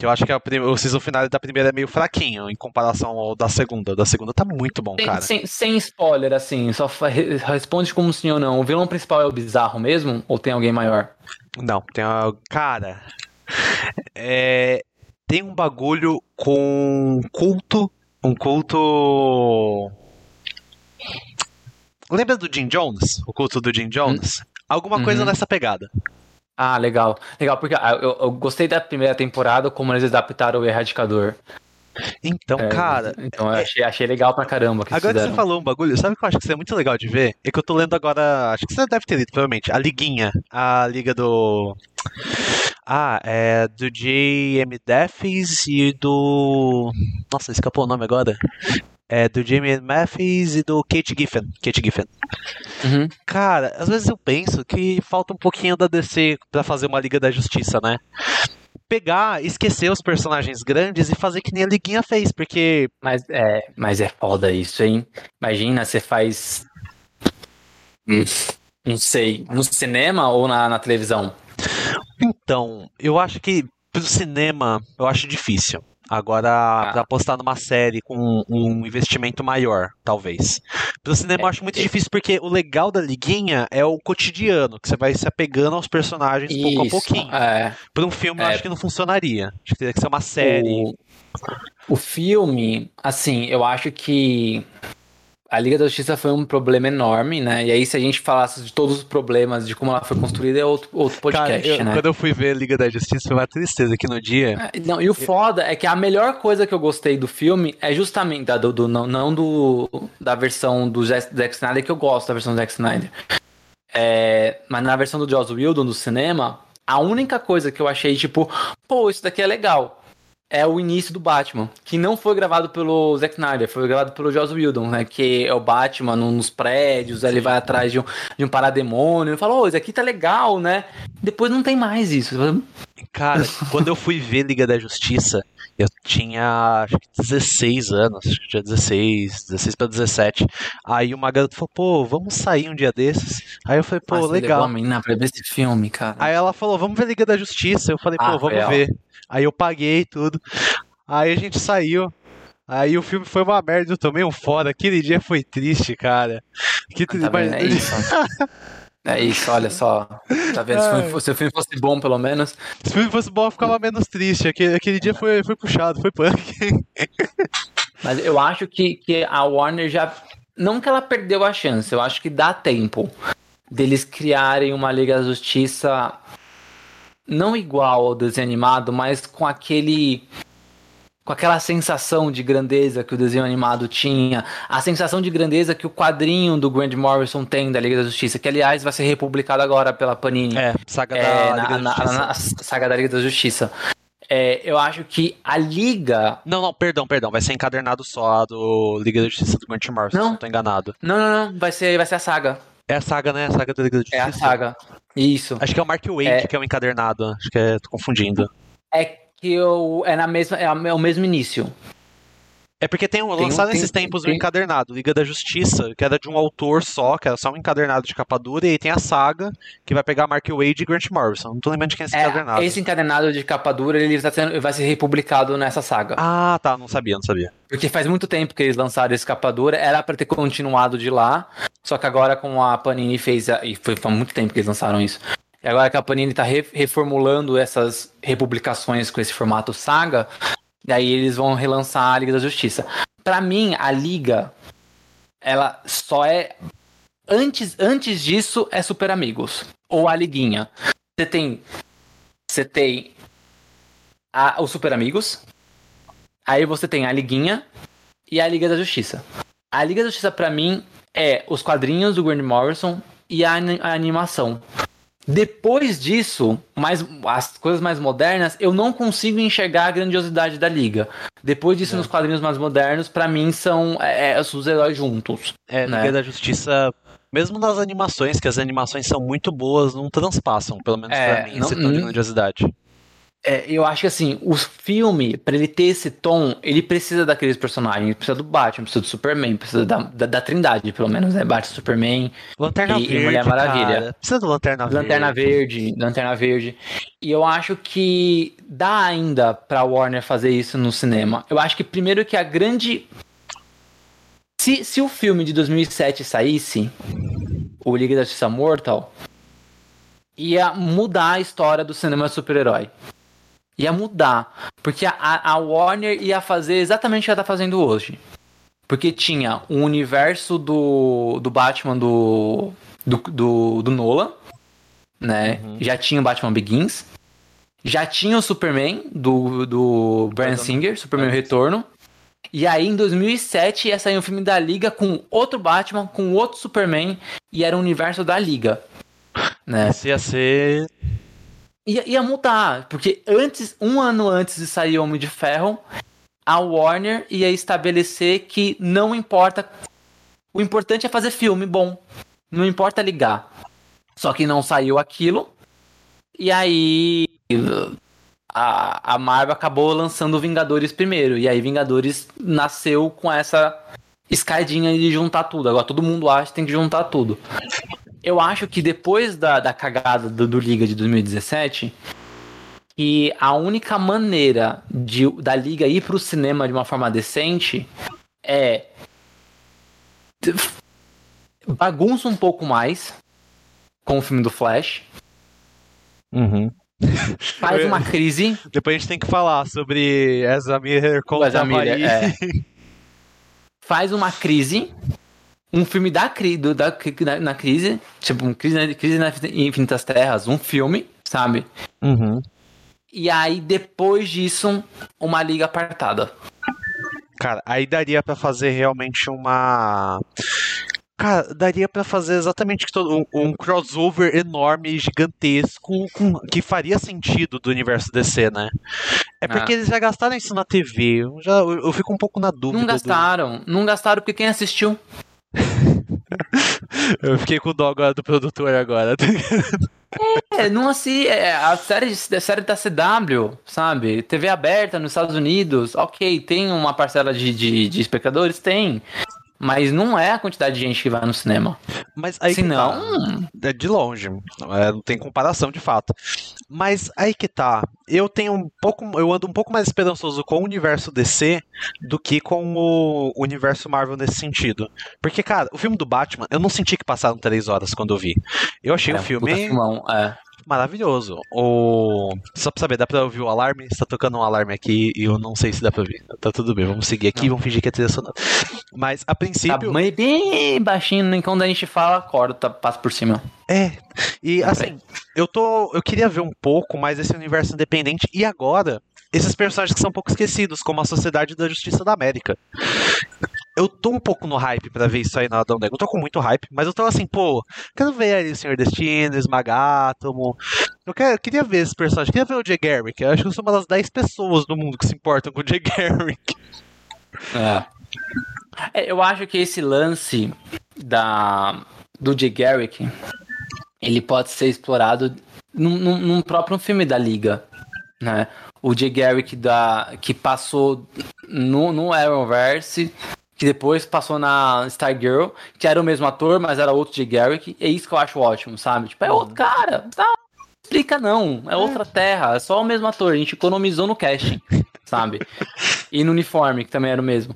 Que eu acho que a o season final da primeira é meio fraquinho em comparação ao da segunda. O da segunda tá muito bom, Sem, cara. sem, sem spoiler, assim, só re- responde como sim ou não. O vilão principal é o bizarro mesmo? Ou tem alguém maior? Não, tem a. Cara. É, tem um bagulho com culto. Um culto. Lembra do Jim Jones? O culto do Jim Jones? Alguma coisa Uhum. nessa pegada. Ah, legal. Legal, porque ah, eu, eu gostei da primeira temporada, como eles adaptaram o Erradicador. Então, É, cara. Então eu achei, achei legal pra caramba. Que Agora que você falou um bagulho, sabe o que eu acho que seria muito legal de ver? É que eu tô lendo agora. Acho que você deve ter lido, provavelmente. A Liguinha. A liga do. Ah, é do J.M. Daffys e do. Nossa, escapou o nome agora. É do J.M. Matthews e do Kate Giffen. Kate Giffen. Uhum. Cara, às vezes eu penso que falta um pouquinho da DC pra fazer uma Liga da Justiça, né? Pegar, esquecer os personagens grandes e fazer que nem a Liguinha fez, porque Mas é, mas é foda isso, hein? Imagina, você faz. Não sei, no cinema ou na, na televisão? Então, eu acho que pro cinema eu acho difícil. Agora, Ah. pra apostar numa série com um investimento maior, talvez. Pro cinema eu acho muito é. difícil porque o legal da liguinha é o cotidiano, que você vai se apegando aos personagens pouco a Isso, pouquinho. É. Pra um filme eu É. acho que não funcionaria. Acho que teria que ser uma série. O, o filme, assim, eu acho que a Liga da Justiça foi um problema enorme, né? E aí, se a gente falasse de todos os problemas, de como ela foi construída, é outro, outro podcast, Cara, eu- né? quando eu fui ver Liga da Justiça foi uma tristeza que no dia. É, Não, e o foda é que a melhor coisa que eu gostei do filme é justamente da, do, do- não, não do da versão do Zack Zack Snyder que eu gosto da versão do Zack Snyder. É, mas na versão do Joss Whedon do cinema, a única coisa que eu achei tipo, pô, isso daqui é legal. É o início do Batman, que não foi gravado pelo Zack Snyder, foi gravado pelo Joss Whedon, né? Que é o Batman no- nos prédios, aí ele vai atrás de um, de um parademônio, e fala, ô, isso aqui tá legal, né? Depois não tem mais isso. Cara, quando eu fui ver Liga da Justiça, eu tinha acho que 16 anos, acho que tinha 16, 16 pra 17. Aí uma garota falou, pô, vamos sair um dia desses. Aí eu falei, pô, Mas você levou legal. a menina pra ver esse filme, cara. Aí ela falou, vamos ver Liga da Justiça. Eu falei, pô, Ah, vamos ela. Aí eu paguei tudo. Aí a gente saiu. Aí o filme foi uma merda, eu tomei um fora. Aquele dia foi triste, cara. Que Tá triste, vendo? É isso. É isso, olha só. Tá vendo? Se o filme- Se o filme fosse bom, pelo menos. Se o filme fosse bom, eu ficava menos triste. Aquele, aquele dia foi, foi puxado, foi punk. Mas eu acho que, que a Warner já. Não que ela perdeu a chance, eu acho que dá tempo deles criarem uma Liga da Justiça não igual ao desenho animado, mas com aquele. Com aquela sensação de grandeza que o desenho animado tinha, a sensação de grandeza que o quadrinho do Grant Morrison tem da Liga da Justiça, que aliás vai ser republicado agora pela Panini. É, saga É, da na, Liga da na- Justiça. na saga da Liga da Justiça. É, eu acho que a Liga. Não, não, perdão, perdão. Vai ser encadernado só a do Liga da Justiça do Grant Morrison, Não. se não tô enganado. Não, não, não. Vai ser, vai ser a saga. É a saga, né? A saga da Liga da É Justiça. a saga. Isso. Acho que é o Mark Wade É. que é o encadernado. Acho que é, tô confundindo. É que eu, é na mesma. É, é o mesmo início. É porque tem um, Tem lançado tem- nesses tempos tem- um encadernado, Liga da Justiça, que era de um autor só, que era só um encadernado de capa dura, e aí tem a saga, que vai pegar Mark Wade e Grant Morrison. Não tô lembrando de quem é esse encadernado. É, esse encadenado de capa dura ele tá sendo- vai ser republicado nessa saga. Ah, tá, não sabia, não sabia. Porque faz muito tempo que eles lançaram esse capa dura, era pra ter continuado de lá, só que agora com a Panini fez, a, e foi faz muito tempo que eles lançaram isso. E agora que a Panini tá re- reformulando essas republicações com esse formato saga, daí eles vão relançar a Liga da Justiça. Pra mim, a Liga, ela só é antes antes disso é Super Amigos ou a Liguinha. Você tem você tem a, os Super Amigos, Aí você tem a Liguinha e a Liga da Justiça. A Liga da Justiça, pra mim, é os quadrinhos do Grant Morrison e a, a animação Depois disso, mais, as coisas mais modernas, eu não consigo enxergar a grandiosidade da Liga. Depois disso, é. nos quadrinhos mais modernos, para mim são é, é, os heróis juntos. É, né? Liga da Justiça mesmo nas animações, que as animações são muito boas, não transpassam, pelo menos é, pra mim, não, esse tom de grandiosidade. É, eu acho que assim, o filme, para ele ter esse tom, ele precisa daqueles personagens. Precisa do Batman, precisa do Superman, precisa da, da, da Trindade, pelo menos, né? Batman, Superman Lanterna e, Verde, e Mulher Maravilha. Cara. Precisa do Lanterna Verde. Lanterna Verde, Lanterna Verde. E eu acho que dá ainda pra Warner fazer isso no cinema. Eu acho que primeiro que a grande. Se, se o filme de 2007 saísse, o Liga da Justiça Mortal, ia mudar a história do cinema super-herói ia mudar. Porque a, a Warner ia fazer exatamente o que ela tá fazendo hoje. Porque tinha o universo do, do Batman do, do, do, do Nolan, né? Uhum. Já tinha o Batman Begins. Já tinha o Superman do, do Brian Singer, Superman Retorno. E aí, em 2007, ia sair um filme da Liga com outro Batman, com outro Superman, e era o universo da Liga. Né? Esse ia ser ia, ia mudar, porque antes, um ano antes de sair Homem de Ferro, a Warner ia estabelecer que não importa. O importante é fazer filme bom. Não importa ligar. Só que não saiu aquilo. E aí. A, a Marvel acabou lançando Vingadores primeiro. E aí Vingadores nasceu com essa escadinha de juntar tudo. Agora todo mundo acha que tem que juntar tudo eu acho que depois da, da cagada do, do Liga de 2017, que a única maneira de, da Liga ir pro cinema de uma forma decente é. bagunça um pouco mais com o filme do Flash. Uhum. Faz uma crise. Depois a gente tem que falar sobre Ezra Miller contra Ezra Miller, é. Faz uma crise um filme da, do, da na, na, crise, tipo, um crise, crise na Infinitas Terras, um filme, sabe? Uhum. E aí, depois disso, uma liga apartada. Cara, aí daria para fazer realmente uma. Cara, daria para fazer exatamente um, um, crossover enorme, gigantesco, com, que faria sentido do universo DC, né? É porque ah. eles já gastaram isso na TV. Eu, já, eu, eu fico um pouco na dúvida. Não gastaram, do... não gastaram porque quem assistiu. Eu fiquei com dó agora do produtor agora. É, não assim, é, a série, a série da CW, sabe? TV aberta nos Estados Unidos, ok, tem uma parcela de, de, de espectadores? Tem. Mas não é a quantidade de gente que vai no cinema. Mas aí Se não, tá. é de longe, é, não tem comparação de fato. Mas aí que tá, eu tenho um pouco, eu ando um pouco mais esperançoso com o universo DC do que com o universo Marvel nesse sentido. Porque cara, o filme do Batman, eu não senti que passaram três horas quando eu vi. Eu achei é, o filme filmão, é maravilhoso. O... Só pra saber, dá pra ouvir o alarme? Está tocando um alarme aqui e eu não sei se dá pra ouvir. Tá tudo bem, vamos seguir aqui, vamos fingir que é trilha sonora. Mas a princípio. Tá bem baixinho, nem quando a gente fala, tá, passa por cima. É. E assim, eu tô. Eu queria ver um pouco mais esse universo independente e agora. Esses personagens que são um pouco esquecidos, como a Sociedade da Justiça da América eu tô um pouco no hype para ver isso aí na Adão Negro. Eu tô com muito hype, mas eu tô assim, pô, quero ver ali o Senhor Destino, Esmagátomo. Eu, quero, eu queria ver esse personagem, queria ver o Jay Garrick. Eu acho que eu sou uma das 10 pessoas do mundo que se importam com o Jay Garrick. É. é. Eu acho que esse lance da do Jay Garrick ele pode ser explorado num, num, num próprio filme da Liga, né? O Jay Garrick da, que passou no, no Arrowverse que depois passou na Stargirl, que era o mesmo ator, mas era outro de Garrick. É isso que eu acho ótimo, sabe? Tipo, é outro cara. Tá, explica não. É outra terra. É só o mesmo ator. A gente economizou no casting, sabe? E no uniforme, que também era o mesmo.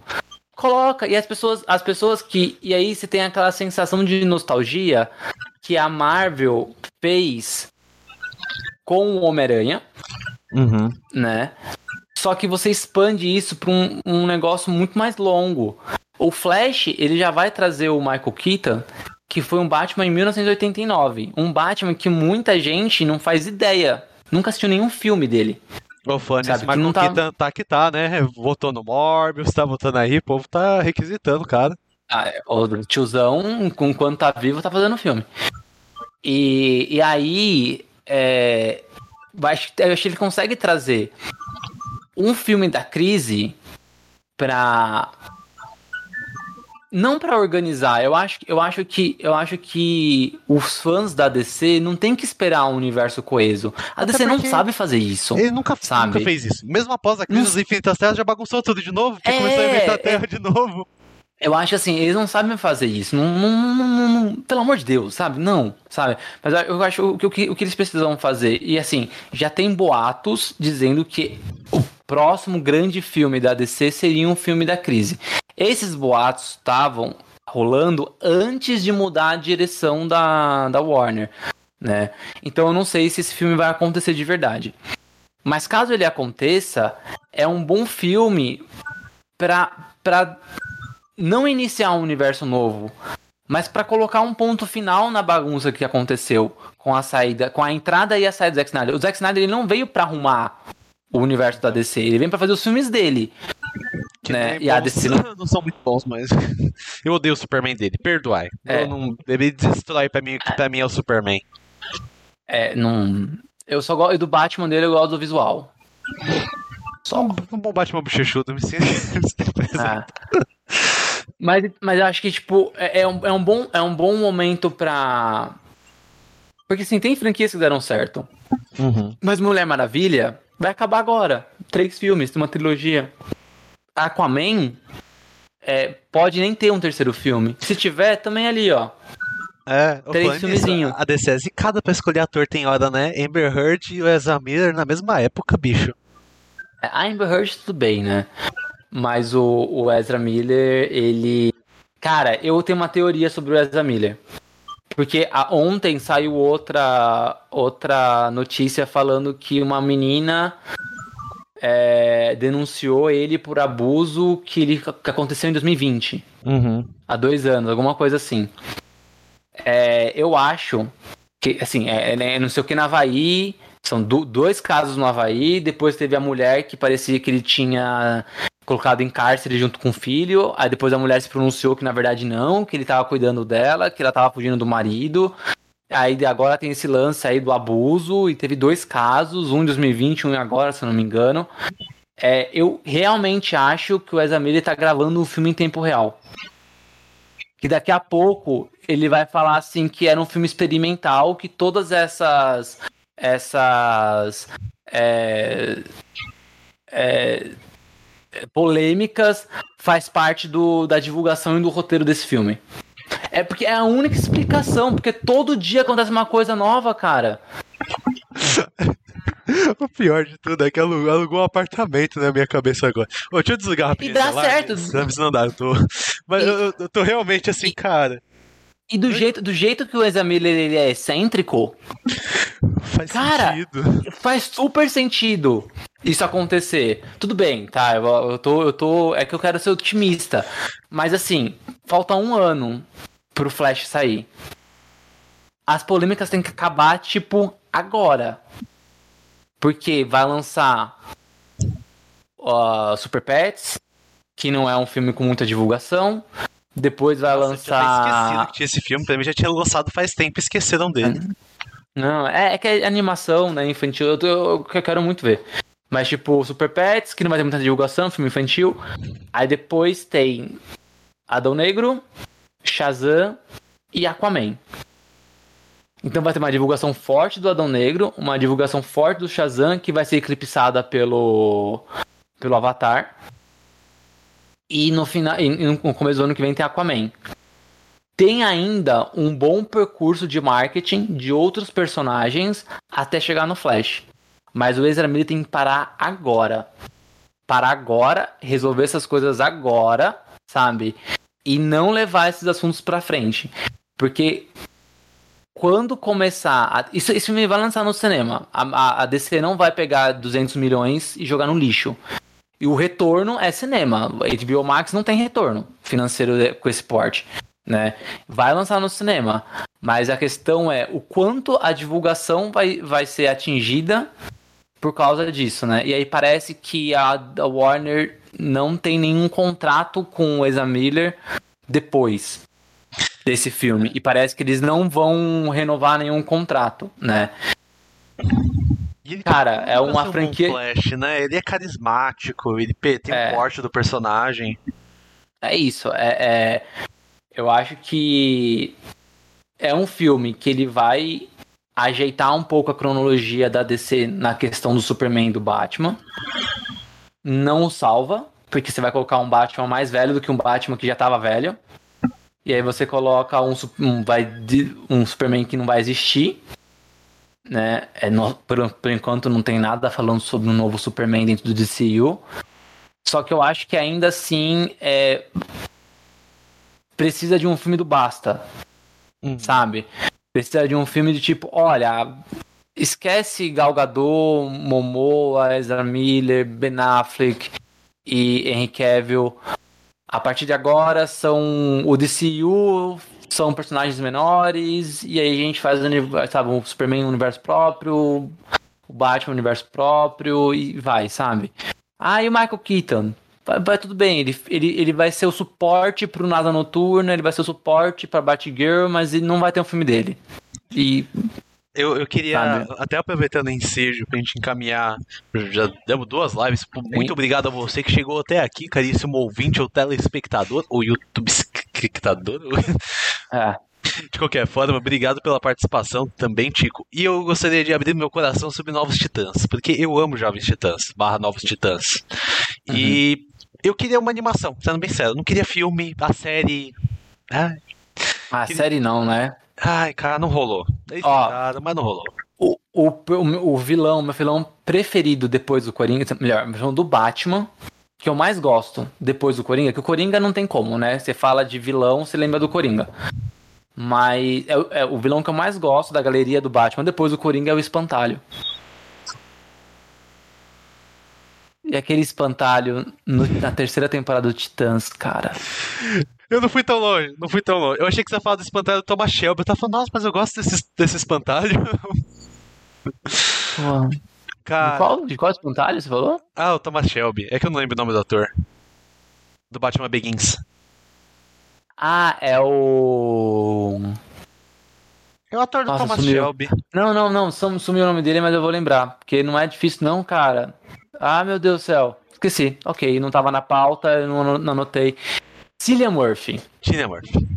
Coloca. E as pessoas, as pessoas que. E aí você tem aquela sensação de nostalgia que a Marvel fez com o Homem-Aranha. Uhum. Né? Só que você expande isso para um, um negócio muito mais longo. O Flash, ele já vai trazer o Michael Keaton, que foi um Batman em 1989. Um Batman que muita gente não faz ideia. Nunca assistiu nenhum filme dele. O fã desse Michael tá... Keaton tá que tá, né? Votou no Morbius, tá votando aí, o povo tá requisitando, cara. Ah, o tiozão, com quanto tá vivo, tá fazendo filme. E, e aí, é, eu acho que ele consegue trazer um filme da crise pra não para organizar. Eu acho, eu acho que eu acho que os fãs da DC não tem que esperar um universo coeso. A Até DC não sabe fazer isso. Ele nunca, sabe? nunca fez isso. Mesmo após a crise não... das Infinitas Terras já bagunçou tudo de novo, porque é, começou a inventar a Terra é... de novo. Eu acho assim, eles não sabem fazer isso. Não, não, não, não, pelo amor de Deus, sabe? Não, sabe? Mas eu acho que o que, o que eles precisam fazer. E assim, já tem boatos dizendo que o próximo grande filme da DC seria um filme da crise. Esses boatos estavam rolando antes de mudar a direção da, da Warner, né? Então eu não sei se esse filme vai acontecer de verdade. Mas caso ele aconteça, é um bom filme para para não iniciar um universo novo, mas para colocar um ponto final na bagunça que aconteceu com a saída, com a entrada e a saída do Zack Snyder. O Zack Snyder ele não veio para arrumar o universo da DC, ele vem para fazer os filmes dele. Que né? E a DC não... não são muito bons, mas eu odeio o Superman dele, perdoai. É. Eu não, ele destrói para mim, que para mim é o Superman. É, não eu só gosto do Batman dele, eu gosto do visual. Só. Um, um bom Batman bochechudo, me sinto. ah. Mas, mas eu acho que, tipo, é, é, um, é, um bom, é um bom momento pra. Porque, assim, tem franquias que deram certo. Uhum. Mas Mulher Maravilha vai acabar agora. Três filmes, tem uma trilogia. Aquaman é, pode nem ter um terceiro filme. Se tiver, também é ali, ó. É, Três filmezinhos. A DC é zicada pra escolher ator, tem hora, né? Amber Heard e o Ezra Miller na mesma época, bicho. É, a Amber Heard tudo bem, né? Mas o, o Ezra Miller, ele. Cara, eu tenho uma teoria sobre o Ezra Miller. Porque a, ontem saiu outra, outra notícia falando que uma menina é, denunciou ele por abuso que, ele, que aconteceu em 2020. Uhum. Há dois anos, alguma coisa assim. É, eu acho que, assim, é, é, não sei o que na Havaí. São do, dois casos no Havaí. Depois teve a mulher que parecia que ele tinha colocado em cárcere junto com o filho. Aí depois a mulher se pronunciou que na verdade não, que ele estava cuidando dela, que ela estava fugindo do marido. Aí agora tem esse lance aí do abuso e teve dois casos, um em 2020, um agora, se eu não me engano. É, eu realmente acho que o Ezra Miller tá gravando um filme em tempo real. Que daqui a pouco ele vai falar assim que era um filme experimental, que todas essas essas é, é, polêmicas faz parte do, da divulgação e do roteiro desse filme. É porque é a única explicação, porque todo dia acontece uma coisa nova, cara. o pior de tudo é que alugou, alugou um apartamento na minha cabeça agora. Ô, deixa eu desligar rapidinho. E dá certo. Não, dá, eu tô. Mas e... eu, eu, tô realmente assim, e... cara. E do jeito, do jeito que o Ezra Miller ele é excêntrico. Faz cara, sentido. Faz super sentido isso acontecer. Tudo bem, tá? Eu, eu, tô, eu tô. É que eu quero ser otimista. Mas assim, falta um ano pro Flash sair. As polêmicas têm que acabar, tipo, agora. Porque vai lançar uh, Super Pets, que não é um filme com muita divulgação. Depois vai Nossa, lançar. Eu tinha esquecido que tinha esse filme, pra mim já tinha lançado faz tempo, esqueceram dele. Não, é, é que é animação, né, infantil, eu, eu, eu quero muito ver. Mas, tipo, Super Pets, que não vai ter muita divulgação, filme infantil. Aí depois tem Adão Negro, Shazam e Aquaman. Então vai ter uma divulgação forte do Adão Negro, uma divulgação forte do Shazam, que vai ser eclipsada pelo, pelo Avatar. E no final, e no começo do ano que vem tem Aquaman. Tem ainda um bom percurso de marketing de outros personagens até chegar no Flash. Mas o Ezra Miller tem que parar agora. Parar agora, resolver essas coisas agora, sabe? E não levar esses assuntos pra frente. Porque quando começar. A, isso, esse filme vai lançar no cinema. A, a, a, DC não vai pegar 200 milhões e jogar no lixo. E o retorno é cinema. HBO Max não tem retorno financeiro com esse porte. Né? Vai lançar no cinema. Mas a questão é o quanto a divulgação vai, vai ser atingida por causa disso, né? E aí parece que a, a Warner não tem nenhum contrato com o Ezra Miller depois. desse filme. E parece que eles não vão renovar nenhum contrato, né? Cara, é uma franquia. Um Flash, né? Ele é carismático, ele tem é... o porte do personagem. É isso. É, é, Eu acho que é um filme que ele vai ajeitar um pouco a cronologia da DC na questão do Superman e do Batman. Não o salva, porque você vai colocar um Batman mais velho do que um Batman que já estava velho. E aí você coloca um, um, vai, um Superman que não vai existir. Né? É, no, por, por enquanto não tem nada falando sobre um novo Superman dentro do DCU. Só que eu acho que ainda assim é, precisa de um filme do basta. Uhum. Sabe? Precisa de um filme de tipo, olha, esquece Gal Gadot, Momoa, Ezra Miller, Ben Affleck e Henry Cavill. A partir de agora são o DCU são personagens menores e aí a gente faz sabe, o Superman no universo próprio, o Batman no universo próprio e vai, sabe? Ah, e o Michael Keaton? Vai, vai, tudo bem, ele, ele, ele vai ser o suporte pro Nada Noturna, ele vai ser o suporte pra Batgirl, mas ele não vai ter um filme dele. E. Eu, eu queria, até aproveitando o ensejo pra gente encaminhar, já demos duas lives. Muito Sim. obrigado a você que chegou até aqui, caríssimo ouvinte ou telespectador, ou YouTube espectador. É. De qualquer forma, obrigado pela participação também, Tico. E eu gostaria de abrir meu coração sobre Novos Titãs, porque eu amo Jovens Titãs, barra Novos Titãs. Uhum. E eu queria uma animação, sendo bem sério. Eu não queria filme, a série. Ai. A queria... série não, né? Ai, cara, não rolou. Ó, mas não rolou. O, o, o, o vilão, meu vilão preferido depois do Coringa, melhor, meu vilão do Batman, que eu mais gosto depois do Coringa, que o Coringa não tem como, né? Você fala de vilão, você lembra do Coringa. Mas é, é, o vilão que eu mais gosto da galeria do Batman depois do Coringa é o Espantalho. E aquele espantalho no, na terceira temporada do Titãs, cara. Eu não fui tão longe, não fui tão longe. Eu achei que você ia falar do espantalho do Thomas Shelby. Eu tava falando, nossa, mas eu gosto desse, desse espantalho. Uau. Cara... De qual, de qual espantalho você falou? Ah, o Thomas Shelby. É que eu não lembro o nome do ator. Do Batman Begins. Ah, é o. É o ator do Nossa, Thomas sumiu. Shelby. Não, não, não. Sumiu o nome dele, mas eu vou lembrar. Porque não é difícil, não, cara. Ah, meu Deus do céu. Esqueci. Ok, não tava na pauta, eu não, não anotei. Cillian Murphy. Cillian Murphy.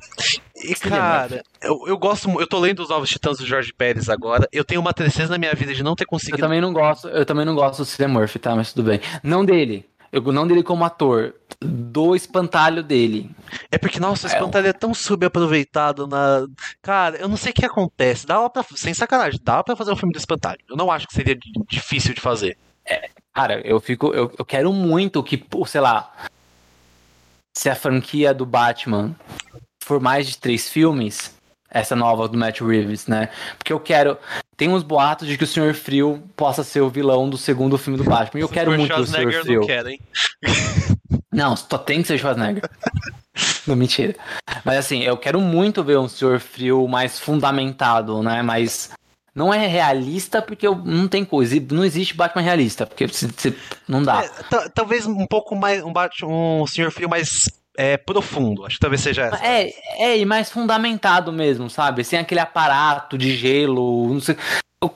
E, cara, eu, eu gosto, eu tô lendo os Novos Titãs do Jorge Pérez agora. Eu tenho uma tristeza na minha vida de não ter conseguido. Eu também não gosto, eu também não gosto do Cillian Murphy, tá? Mas tudo bem. Não dele. Eu não dele como ator, do espantalho dele. É porque, nossa, o espantalho é, é tão subaproveitado na. Cara, eu não sei o que acontece. Dá pra. Sem sacanagem, dá pra fazer um filme do espantalho. Eu não acho que seria difícil de fazer. É, cara, eu fico. Eu, eu quero muito que, sei lá. Se a franquia do Batman for mais de três filmes, essa nova do Matt Reeves, né? Porque eu quero. Tem uns boatos de que o Sr. Frio possa ser o vilão do segundo filme do Batman. E eu quero muito o Sr. Frio. Não, quer, hein? não, só tem que ser Schwarzenegger. não, mentira. Mas assim, eu quero muito ver um Sr. Frio mais fundamentado, né? Mais. Não é realista porque eu, não tem coisa. Não existe Batman realista, porque se, se, não dá. É, talvez um pouco mais. Um, Batman, um Sr. Frio mais é, profundo. Acho que talvez seja essa. É, é, e mais fundamentado mesmo, sabe? Sem aquele aparato de gelo. Não sei.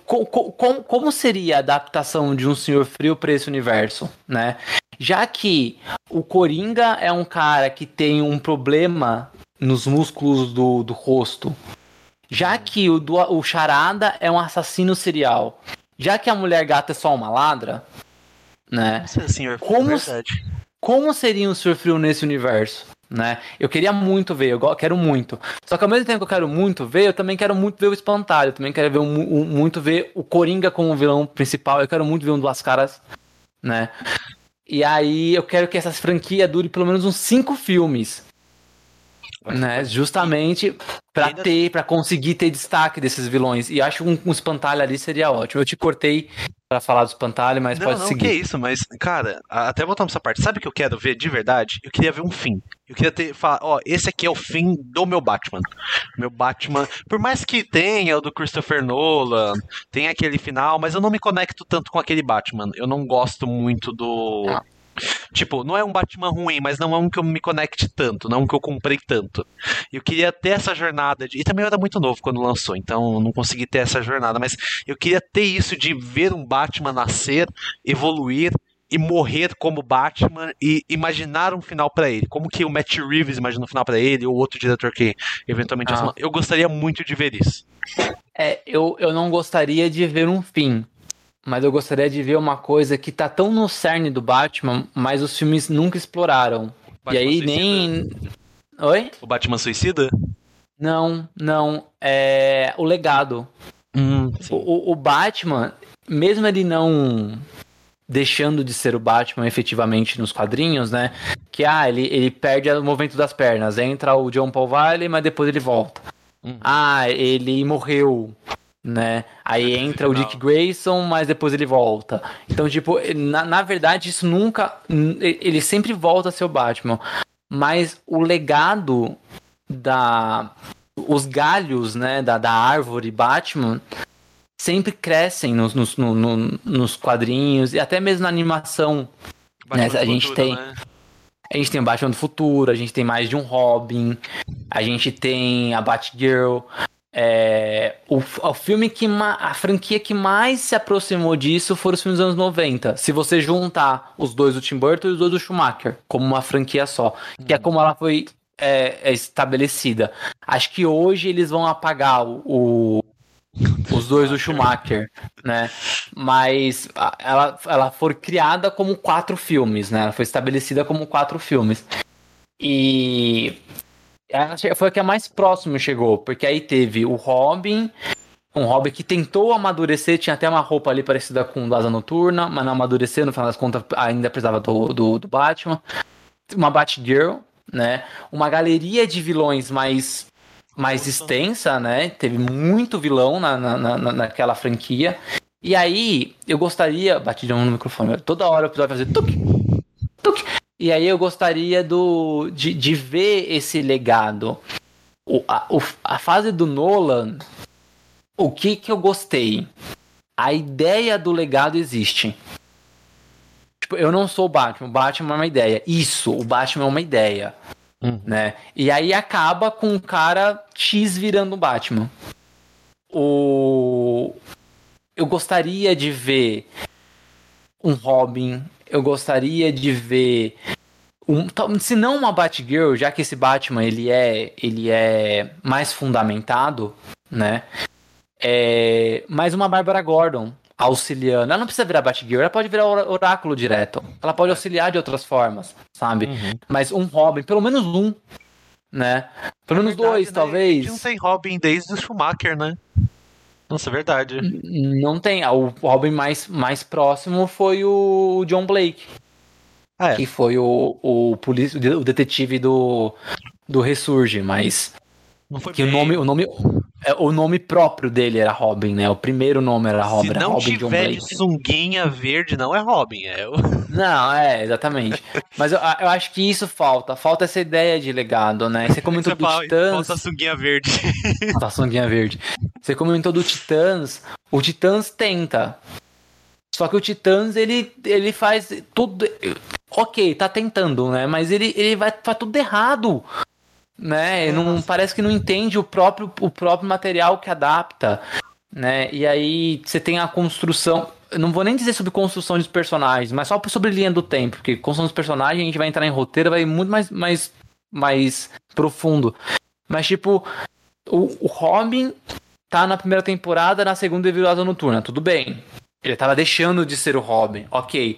Como, como, como seria a adaptação de um Senhor Frio para esse universo, né? Já que o Coringa é um cara que tem um problema nos músculos do, do rosto, já que o, do, o Charada é um assassino serial, já que a mulher gata é só uma ladra, né? Senhor, como, verdade como seria um Sr. Frio nesse universo? Né? Eu queria muito ver, eu quero muito. Só que ao mesmo tempo que eu quero muito ver, eu também quero muito ver o Espantalho. Também quero ver muito ver o Coringa como vilão principal. Eu quero muito ver um Duas Caras, né? E aí eu quero que essa franquia dure pelo menos uns cinco filmes. Né? Justamente para ter, para conseguir ter destaque desses vilões. E acho que um, um espantalho ali seria ótimo. Eu te cortei para falar do espantalho, mas não, pode não, seguir. Não, que isso, mas, cara, até voltando pra essa parte, sabe o que eu quero ver de verdade? Eu queria ver um fim. Eu queria ter, falar, ó, esse aqui é o fim do meu Batman. Meu Batman, por mais que tenha o do Christopher Nolan, tem aquele final, mas eu não me conecto tanto com aquele Batman. Eu não gosto muito do. Ah. Tipo, não é um Batman ruim, mas não é um que eu me conecte tanto, não é um que eu comprei tanto. Eu queria ter essa jornada. De... E também eu era muito novo quando lançou, então não consegui ter essa jornada. Mas eu queria ter isso de ver um Batman nascer, evoluir e morrer como Batman e imaginar um final para ele. Como que o Matt Reeves imagina um final para ele, ou outro diretor que eventualmente. Ah. Eu gostaria muito de ver isso. É, eu, eu não gostaria de ver um fim. Mas eu gostaria de ver uma coisa que tá tão no cerne do Batman, mas os filmes nunca exploraram. Batman e aí suicida? nem. Oi? O Batman Suicida? Não, não. É o legado. Hum, o, o Batman, mesmo ele não deixando de ser o Batman efetivamente nos quadrinhos, né? Que ah, ele, ele perde o movimento das pernas, entra o John Paul Valley, mas depois ele volta. Uhum. Ah, ele morreu, né? Aí entra o Dick Grayson, mas depois ele volta. Então, tipo, na, na verdade, isso nunca. Ele sempre volta a ser o Batman. Mas o legado da. Os galhos, né, da, da árvore Batman sempre crescem nos, nos, no, no, nos quadrinhos e até mesmo na animação. Né? A gente futuro, tem. Né? A gente tem o Batman do Futuro, a gente tem mais de um Robin, a gente tem a Batgirl. É, o, o filme que a franquia que mais se aproximou disso foram os filmes dos anos 90. Se você juntar os dois do Tim Burton e os dois do Schumacher, como uma franquia só, que é como ela foi é, é estabelecida. Acho que hoje eles vão apagar o, os dois do Schumacher, né? Mas ela, ela foi criada como quatro filmes, né? Ela foi estabelecida como quatro filmes. E foi a que a mais próximo chegou, porque aí teve o Robin, um Robin que tentou amadurecer, tinha até uma roupa ali parecida com o Asa Noturna, mas não amadureceu, no final das contas ainda precisava do, do, do Batman. Uma Batgirl, né? Uma galeria de vilões mais mais extensa, né? Teve muito vilão na, na, na, naquela franquia. E aí, eu gostaria. Bati de um no microfone. Toda hora o episódio fazer tuk, tuk. E aí eu gostaria do, de, de ver esse legado. O, a, o, a fase do Nolan, o que que eu gostei? A ideia do legado existe. Tipo, eu não sou o Batman, o Batman é uma ideia. Isso, o Batman é uma ideia. Hum. Né? E aí acaba com o cara X virando o Batman. O... Eu gostaria de ver um Robin. Eu gostaria de ver um, se não uma Batgirl, já que esse Batman ele é ele é mais fundamentado, né? É, mais uma Bárbara Gordon, auxiliando. Ela não precisa virar Batgirl, ela pode virar oráculo direto. Ela pode auxiliar de outras formas, sabe? Uhum. Mas um Robin, pelo menos um, né? Pelo menos verdade, dois, né? talvez. Não tem Robin desde o Schumacher, né? Nossa, é verdade. Não tem. O Robin mais, mais próximo foi o John Blake. Ah, é. Que foi o, o, policia, o detetive do, do Ressurge, mas não foi que bem. o nome, o nome, é, o nome próprio dele era Robin, né? O primeiro nome era Robin. Se não Robin tiver de sunguinha verde, não é Robin, é o... Não, é, exatamente. Mas eu, eu, acho que isso falta. Falta essa ideia de legado, né? Você comentou Você do fala, Titãs... Falta a sunguinha verde. Falta a sunguinha verde. Você comentou do Titãs. O Titãs tenta. Só que o Titãs, ele, ele faz tudo... Ok, tá tentando, né? Mas ele, ele vai faz tudo errado né? Não parece que não entende o próprio, o próprio material que adapta, né? E aí você tem a construção. Não vou nem dizer sobre construção dos personagens, mas só sobre linha do tempo, porque construção dos personagens a gente vai entrar em roteiro, vai muito mais, mais, mais profundo. Mas tipo, o, o Robin tá na primeira temporada, na segunda é virada noturna, tudo bem. Ele tava deixando de ser o Robin, ok.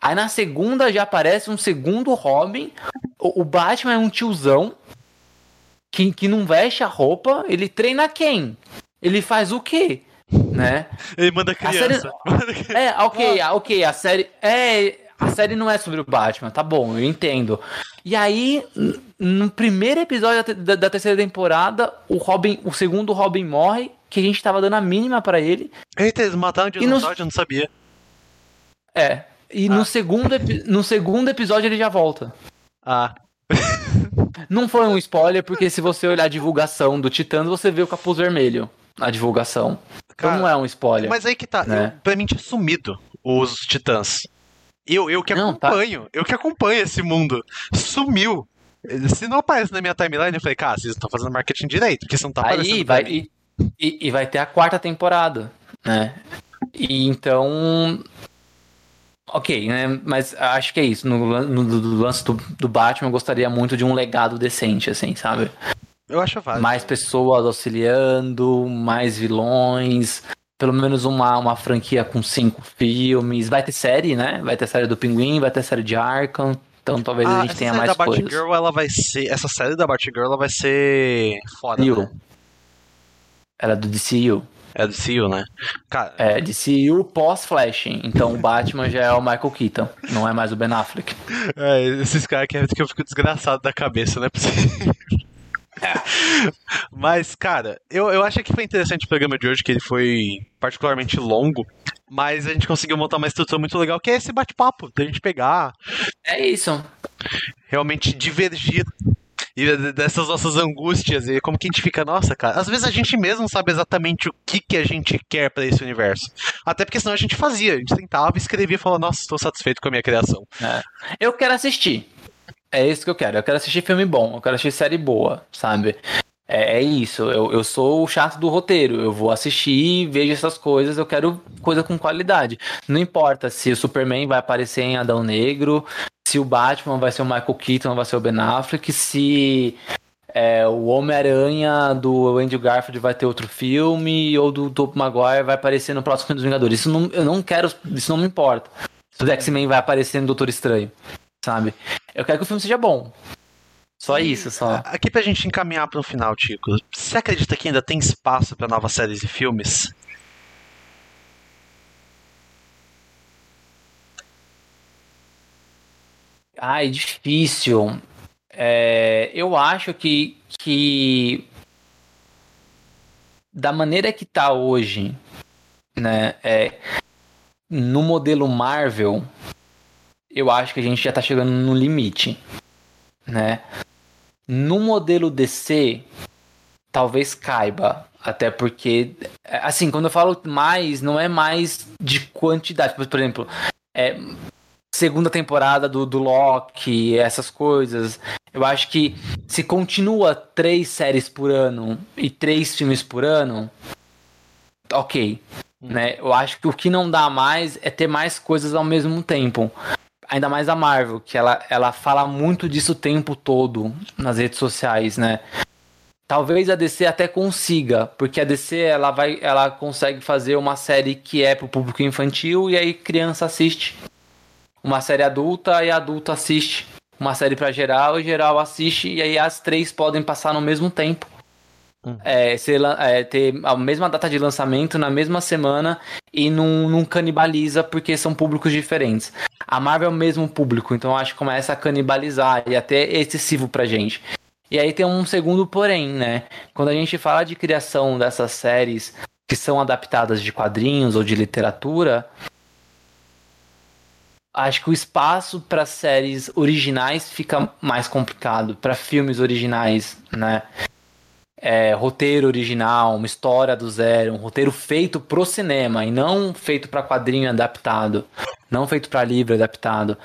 Aí na segunda já aparece um segundo Robin. O, o Batman é um tiozão que, que não veste a roupa, ele treina quem? Ele faz o quê? Né? Ele manda criança. Série... É, ok, ok, a série. É. A série não é sobre o Batman, tá bom, eu entendo. E aí, no primeiro episódio da, da, terceira temporada, o Robin, o segundo Robin morre, que a gente tava dando a mínima para ele. Eita, eles mataram o dinossauro, no... eu não sabia. É. E ah. no, segundo, no segundo episódio ele já volta. Ah. Não foi um spoiler, porque se você olhar a divulgação do Titãs, você vê o capuz vermelho na divulgação. Então Cara, então não é um spoiler. Mas aí que tá, né? eu, pra mim tinha sumido os Titãs. Eu, eu que Não, tá. acompanho, eu que acompanho esse mundo. Sumiu. Se não aparece na minha timeline, eu falei, cara, vocês estão fazendo marketing direito, porque isso não tá aparecendo. Aí vai, e, e- e vai ter a quarta temporada, né? E então. Ok, né? Mas acho que é isso. No, no- do lance do, do Batman, eu gostaria muito de um legado decente, assim, sabe? Eu acho válido. Mais pessoas auxiliando, mais vilões. Pelo menos uma, uma franquia com cinco filmes. Vai ter série, né? Vai ter série do Pinguim, vai ter série de Arkham. Então talvez Ah, a gente essa tenha série mais da coisas. Batgirl, ela vai ser. Essa série da Batgirl, ela vai ser. Foda. DCU. Né? Era do DCU. É do CEO, né? Cara, É, DCU pós-Flash. Então o Batman já é o Michael Keaton, não é mais o Ben Affleck. é, esses caras querem que eu fico desgraçado da cabeça, não é possível. Mas, cara, eu, eu acho que foi interessante o programa de hoje, que ele foi particularmente longo, mas a gente conseguiu montar uma estrutura muito legal, que é esse bate-papo, da gente pegar, É isso. realmente divergir e dessas nossas angústias e como que a gente fica, nossa, cara, às vezes a gente mesmo não sabe exatamente o que que a gente quer pra esse universo. Até porque senão a gente fazia, a gente tentava, escrevia e falava, nossa, estou satisfeito com a minha criação. Eu quero assistir. É isso que eu quero. Eu quero assistir filme bom, eu quero assistir série boa, sabe? É, é isso. Eu, eu sou o chato do roteiro. Eu vou assistir, vejo essas coisas. Eu quero coisa com qualidade. Não importa se o Superman vai aparecer em Adão Negro, se o Batman vai ser o Michael Keaton, vai ser o Ben Affleck, se é, o Homem-Aranha do Andrew Garfield vai ter outro filme, ou do Tobey Maguire vai aparecer no próximo filme dos Vingadores. Isso não, eu não quero, isso não me importa. Se o X-Men vai aparecer no Doutor Estranho, sabe? Eu quero que o filme seja bom. Só isso, só. Aqui pra gente encaminhar para final, Tico, você acredita que ainda tem espaço para novas séries e filmes? Ai, difícil. É, eu acho que, que da maneira que tá hoje, né, é, no modelo Marvel, eu acho que a gente já tá chegando no limite, né? No modelo DC, talvez caiba, até porque, assim, quando eu falo mais, não é mais de quantidade, por exemplo, é, segunda temporada do, do Loki, essas coisas. Eu acho que se continua três séries por ano e três filmes por ano, ok. Né? Eu acho que o que não dá mais é ter mais coisas ao mesmo tempo. Ainda mais a Marvel, que ela, ela fala muito disso o tempo todo nas redes sociais, né? Talvez a DC até consiga, porque a DC ela vai, ela consegue fazer uma série que é pro público infantil e aí criança assiste uma série adulta e adulto assiste uma série para geral e geral assiste e aí as três podem passar no mesmo tempo. Uhum. é, ser, é, ter a mesma data de lançamento na mesma semana e não, não canibaliza porque são públicos diferentes. A Marvel é o mesmo público então acho que começa a canibalizar e até é excessivo pra gente. E aí tem um segundo porém né? Quando a gente fala de criação dessas séries que são adaptadas de quadrinhos ou de literatura acho que o espaço para séries originais fica mais complicado, para filmes originais, né? É, roteiro original, uma história do zero, um roteiro feito pro cinema e não feito para quadrinho adaptado, não feito para livro adaptado,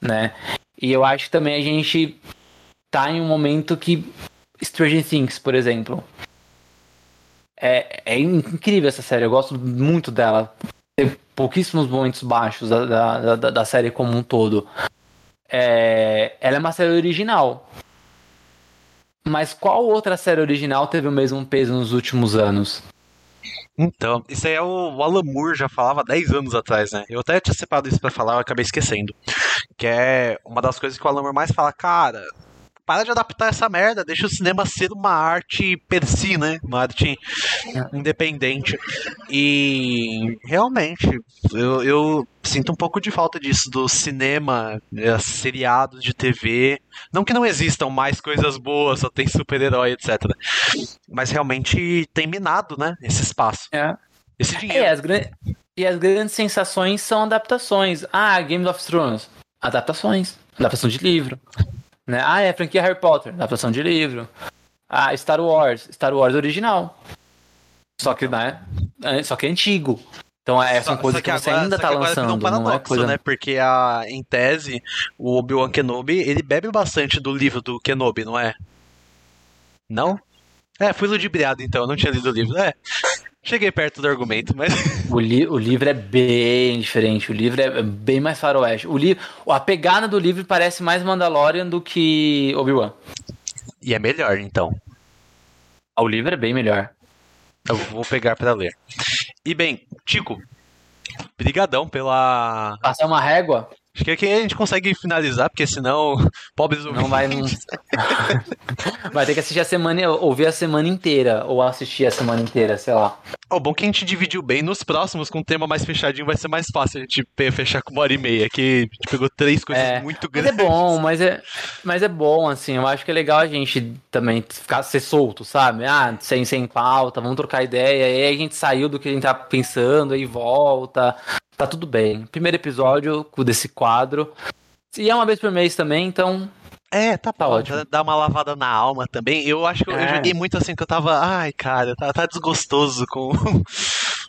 né? E eu acho que também a gente tá em um momento que Stranger Things, por exemplo, é, é incrível essa série, eu gosto muito dela tem pouquíssimos momentos baixos da, da, da, da série como um todo. É, ela é uma série original. Mas qual outra série original teve o mesmo peso nos últimos anos? Então, isso aí é o, o Alan Moore já falava 10 anos atrás, né? Eu até tinha separado isso pra falar, eu acabei esquecendo. Que é uma das coisas que o Alan Moore mais fala, cara, para de adaptar essa merda, deixa o cinema ser uma arte per si, né? Uma arte independente. E realmente, eu, eu sinto um pouco de falta disso, do cinema, eh, seriados de TV. Não que não existam mais coisas boas, só tem super-herói, etc. Mas realmente tem minado, né? Esse espaço. É. Esse dinheiro. É, as gran- E as grandes sensações são adaptações. Ah, Game of Thrones. Adaptações. Adaptação de livro. Né? Ah, é franquia Harry Potter. Adaptação de livro. Ah, Star Wars. Star Wars original. Só que, né? é- Só que é antigo. Então é, são coisas que, que você agora, ainda tá lançando, um paradoxo, não é coisa... né? Porque a, em tese, o Obi-Wan Kenobi, ele bebe bastante do livro do Kenobi, não é? Não? É, fui ludibriado então, eu não tinha lido o livro. É, cheguei perto do argumento, mas... O, li o livro é bem diferente, o livro é bem mais faroeste. O livro, a pegada do livro parece mais Mandalorian do que Obi-Wan. E é melhor, então. O livro é bem melhor. Eu vou pegar para ler. E bem, Tico, brigadão pela... Passar uma régua? Acho que aqui a gente consegue finalizar, porque senão, pobres ouvintes. Não vai. Não... vai ter que assistir a semana, ouvir a semana inteira, ou assistir a semana inteira, sei lá. O bom que a gente dividiu bem. Nos próximos, com o tema mais fechadinho, vai ser mais fácil a gente fechar com uma hora e meia. Que a gente pegou três coisas é, muito grandes. Mas é bom, mas é, mas é bom, assim. Eu acho que é legal a gente também ficar ser solto, sabe? Ah, sem, sem pauta, vamos trocar ideia. E aí a gente saiu do que a gente tá pensando, aí volta tá tudo bem. Primeiro episódio desse quadro. E é uma vez por mês também, então. É, tá, tá ótimo. Dá uma lavada na alma também. Eu acho que eu, é. eu joguei muito assim que eu tava. Ai, cara, tá, tá desgostoso com.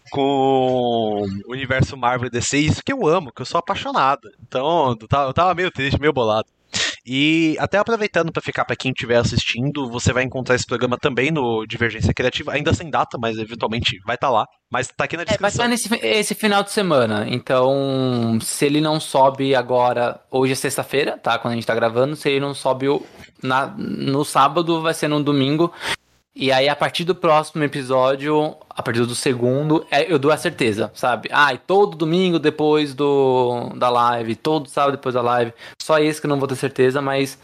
com o universo Marvel DC, isso que eu amo, que eu sou apaixonado. Então, eu tava meio triste, meio bolado. E até aproveitando para ficar para quem estiver assistindo, você vai encontrar esse programa também no Divergência Criativa, ainda sem data, mas eventualmente vai estar tá lá. Mas tá aqui na descrição. É, vai estar nesse esse final de semana. Então, se ele não sobe agora, hoje é sexta-feira, tá? Quando a gente tá gravando, se ele não sobe na, no sábado, vai ser no domingo. E aí, a partir do próximo episódio, a partir do segundo, é, eu dou a certeza, sabe? Ah, e todo domingo depois do da live, todo sábado depois da live. Só esse que eu não vou ter certeza, mas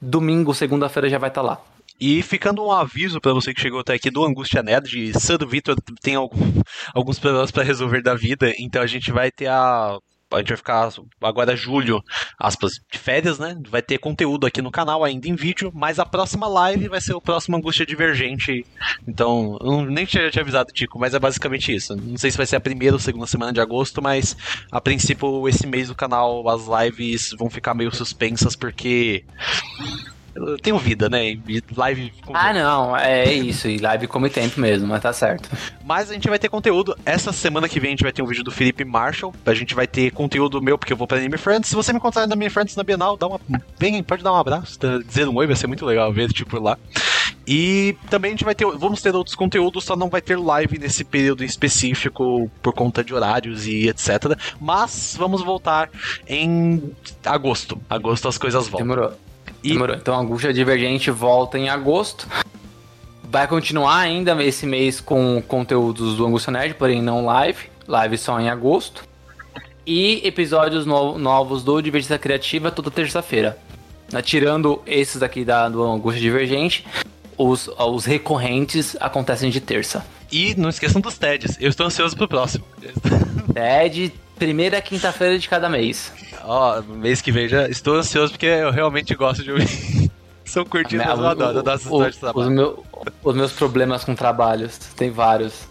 domingo, segunda-feira já vai estar tá lá. E ficando um aviso para você que chegou até aqui do Angústia Nerd, Sandro Vitor tem algum, alguns problemas para resolver da vida, então a gente vai ter a a gente vai ficar agora julho, aspas, de férias, né? Vai ter conteúdo aqui no canal ainda em vídeo, mas a próxima live vai ser o próximo Angústia Divergente. Então, eu nem tinha te avisado, Tico, mas é basicamente isso. Não sei se vai ser a primeira ou segunda semana de agosto, mas a princípio esse mês o canal, as lives vão ficar meio suspensas porque eu tenho vida, né? live. Ah, não, é isso. E live come tempo mesmo, mas tá certo. Mas a gente vai ter conteúdo. Essa semana que vem a gente vai ter um vídeo do Felipe Marshall. A gente vai ter conteúdo meu, porque eu vou pra Anime Friends. Se você me encontrar na Anime Friends na Bienal, dá uma. Vem, pode dar um abraço, tá? dizer um oi, vai ser muito legal ver, tipo, lá. E também a gente vai ter. Vamos ter outros conteúdos, só não vai ter live nesse período específico por conta de horários e etc. Mas vamos voltar em agosto. Agosto as coisas voltam. Demorou. E... Então a Angústia Divergente volta em agosto. Vai continuar ainda esse mês com conteúdos do Angústia Nerd, porém não live. Live só em agosto. E episódios no novos do Divergência Criativa toda terça-feira. Né, tirando esses daqui da, do Angústia Divergente, os, os recorrentes acontecem de terça. E não esqueçam dos TEDs. Eu estou ansioso pro próximo. TED, primeira quinta-feira de cada mês. Ó, mês que vem já estou ansioso porque eu realmente gosto de ouvir. São curtidas, eu adoro, eu adoro de trabalho. Os, meu, os meus problemas com trabalhos, tem vários.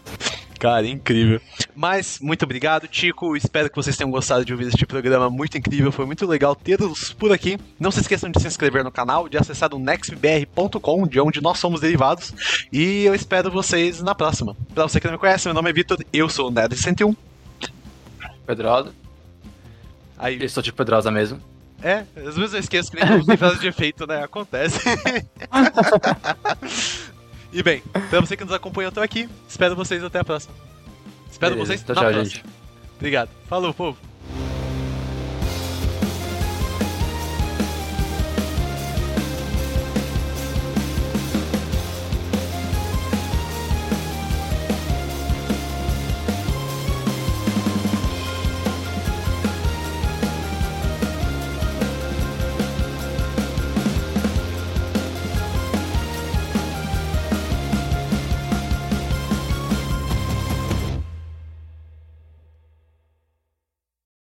Cara, incrível. Mas, muito obrigado, Tico. Espero que vocês tenham gostado de ouvir este programa muito incrível. Foi muito legal tê-los por aqui. Não se esqueçam de se inscrever no canal, de acessar o nextbr.com, de onde nós somos derivados. E eu espero vocês na próxima. Pra você que não me conhece, meu nome é Vitor, eu sou o Nerd101. Pedrosa. Aí... Eu sou de Pedrosa mesmo. É, às vezes eu esqueço que nem frase de efeito, né? Acontece. e bem, pra você que nos acompanhou até aqui, espero vocês até a próxima. Espero Beleza, vocês na tchau, próxima. Gente. Obrigado. Falou, povo.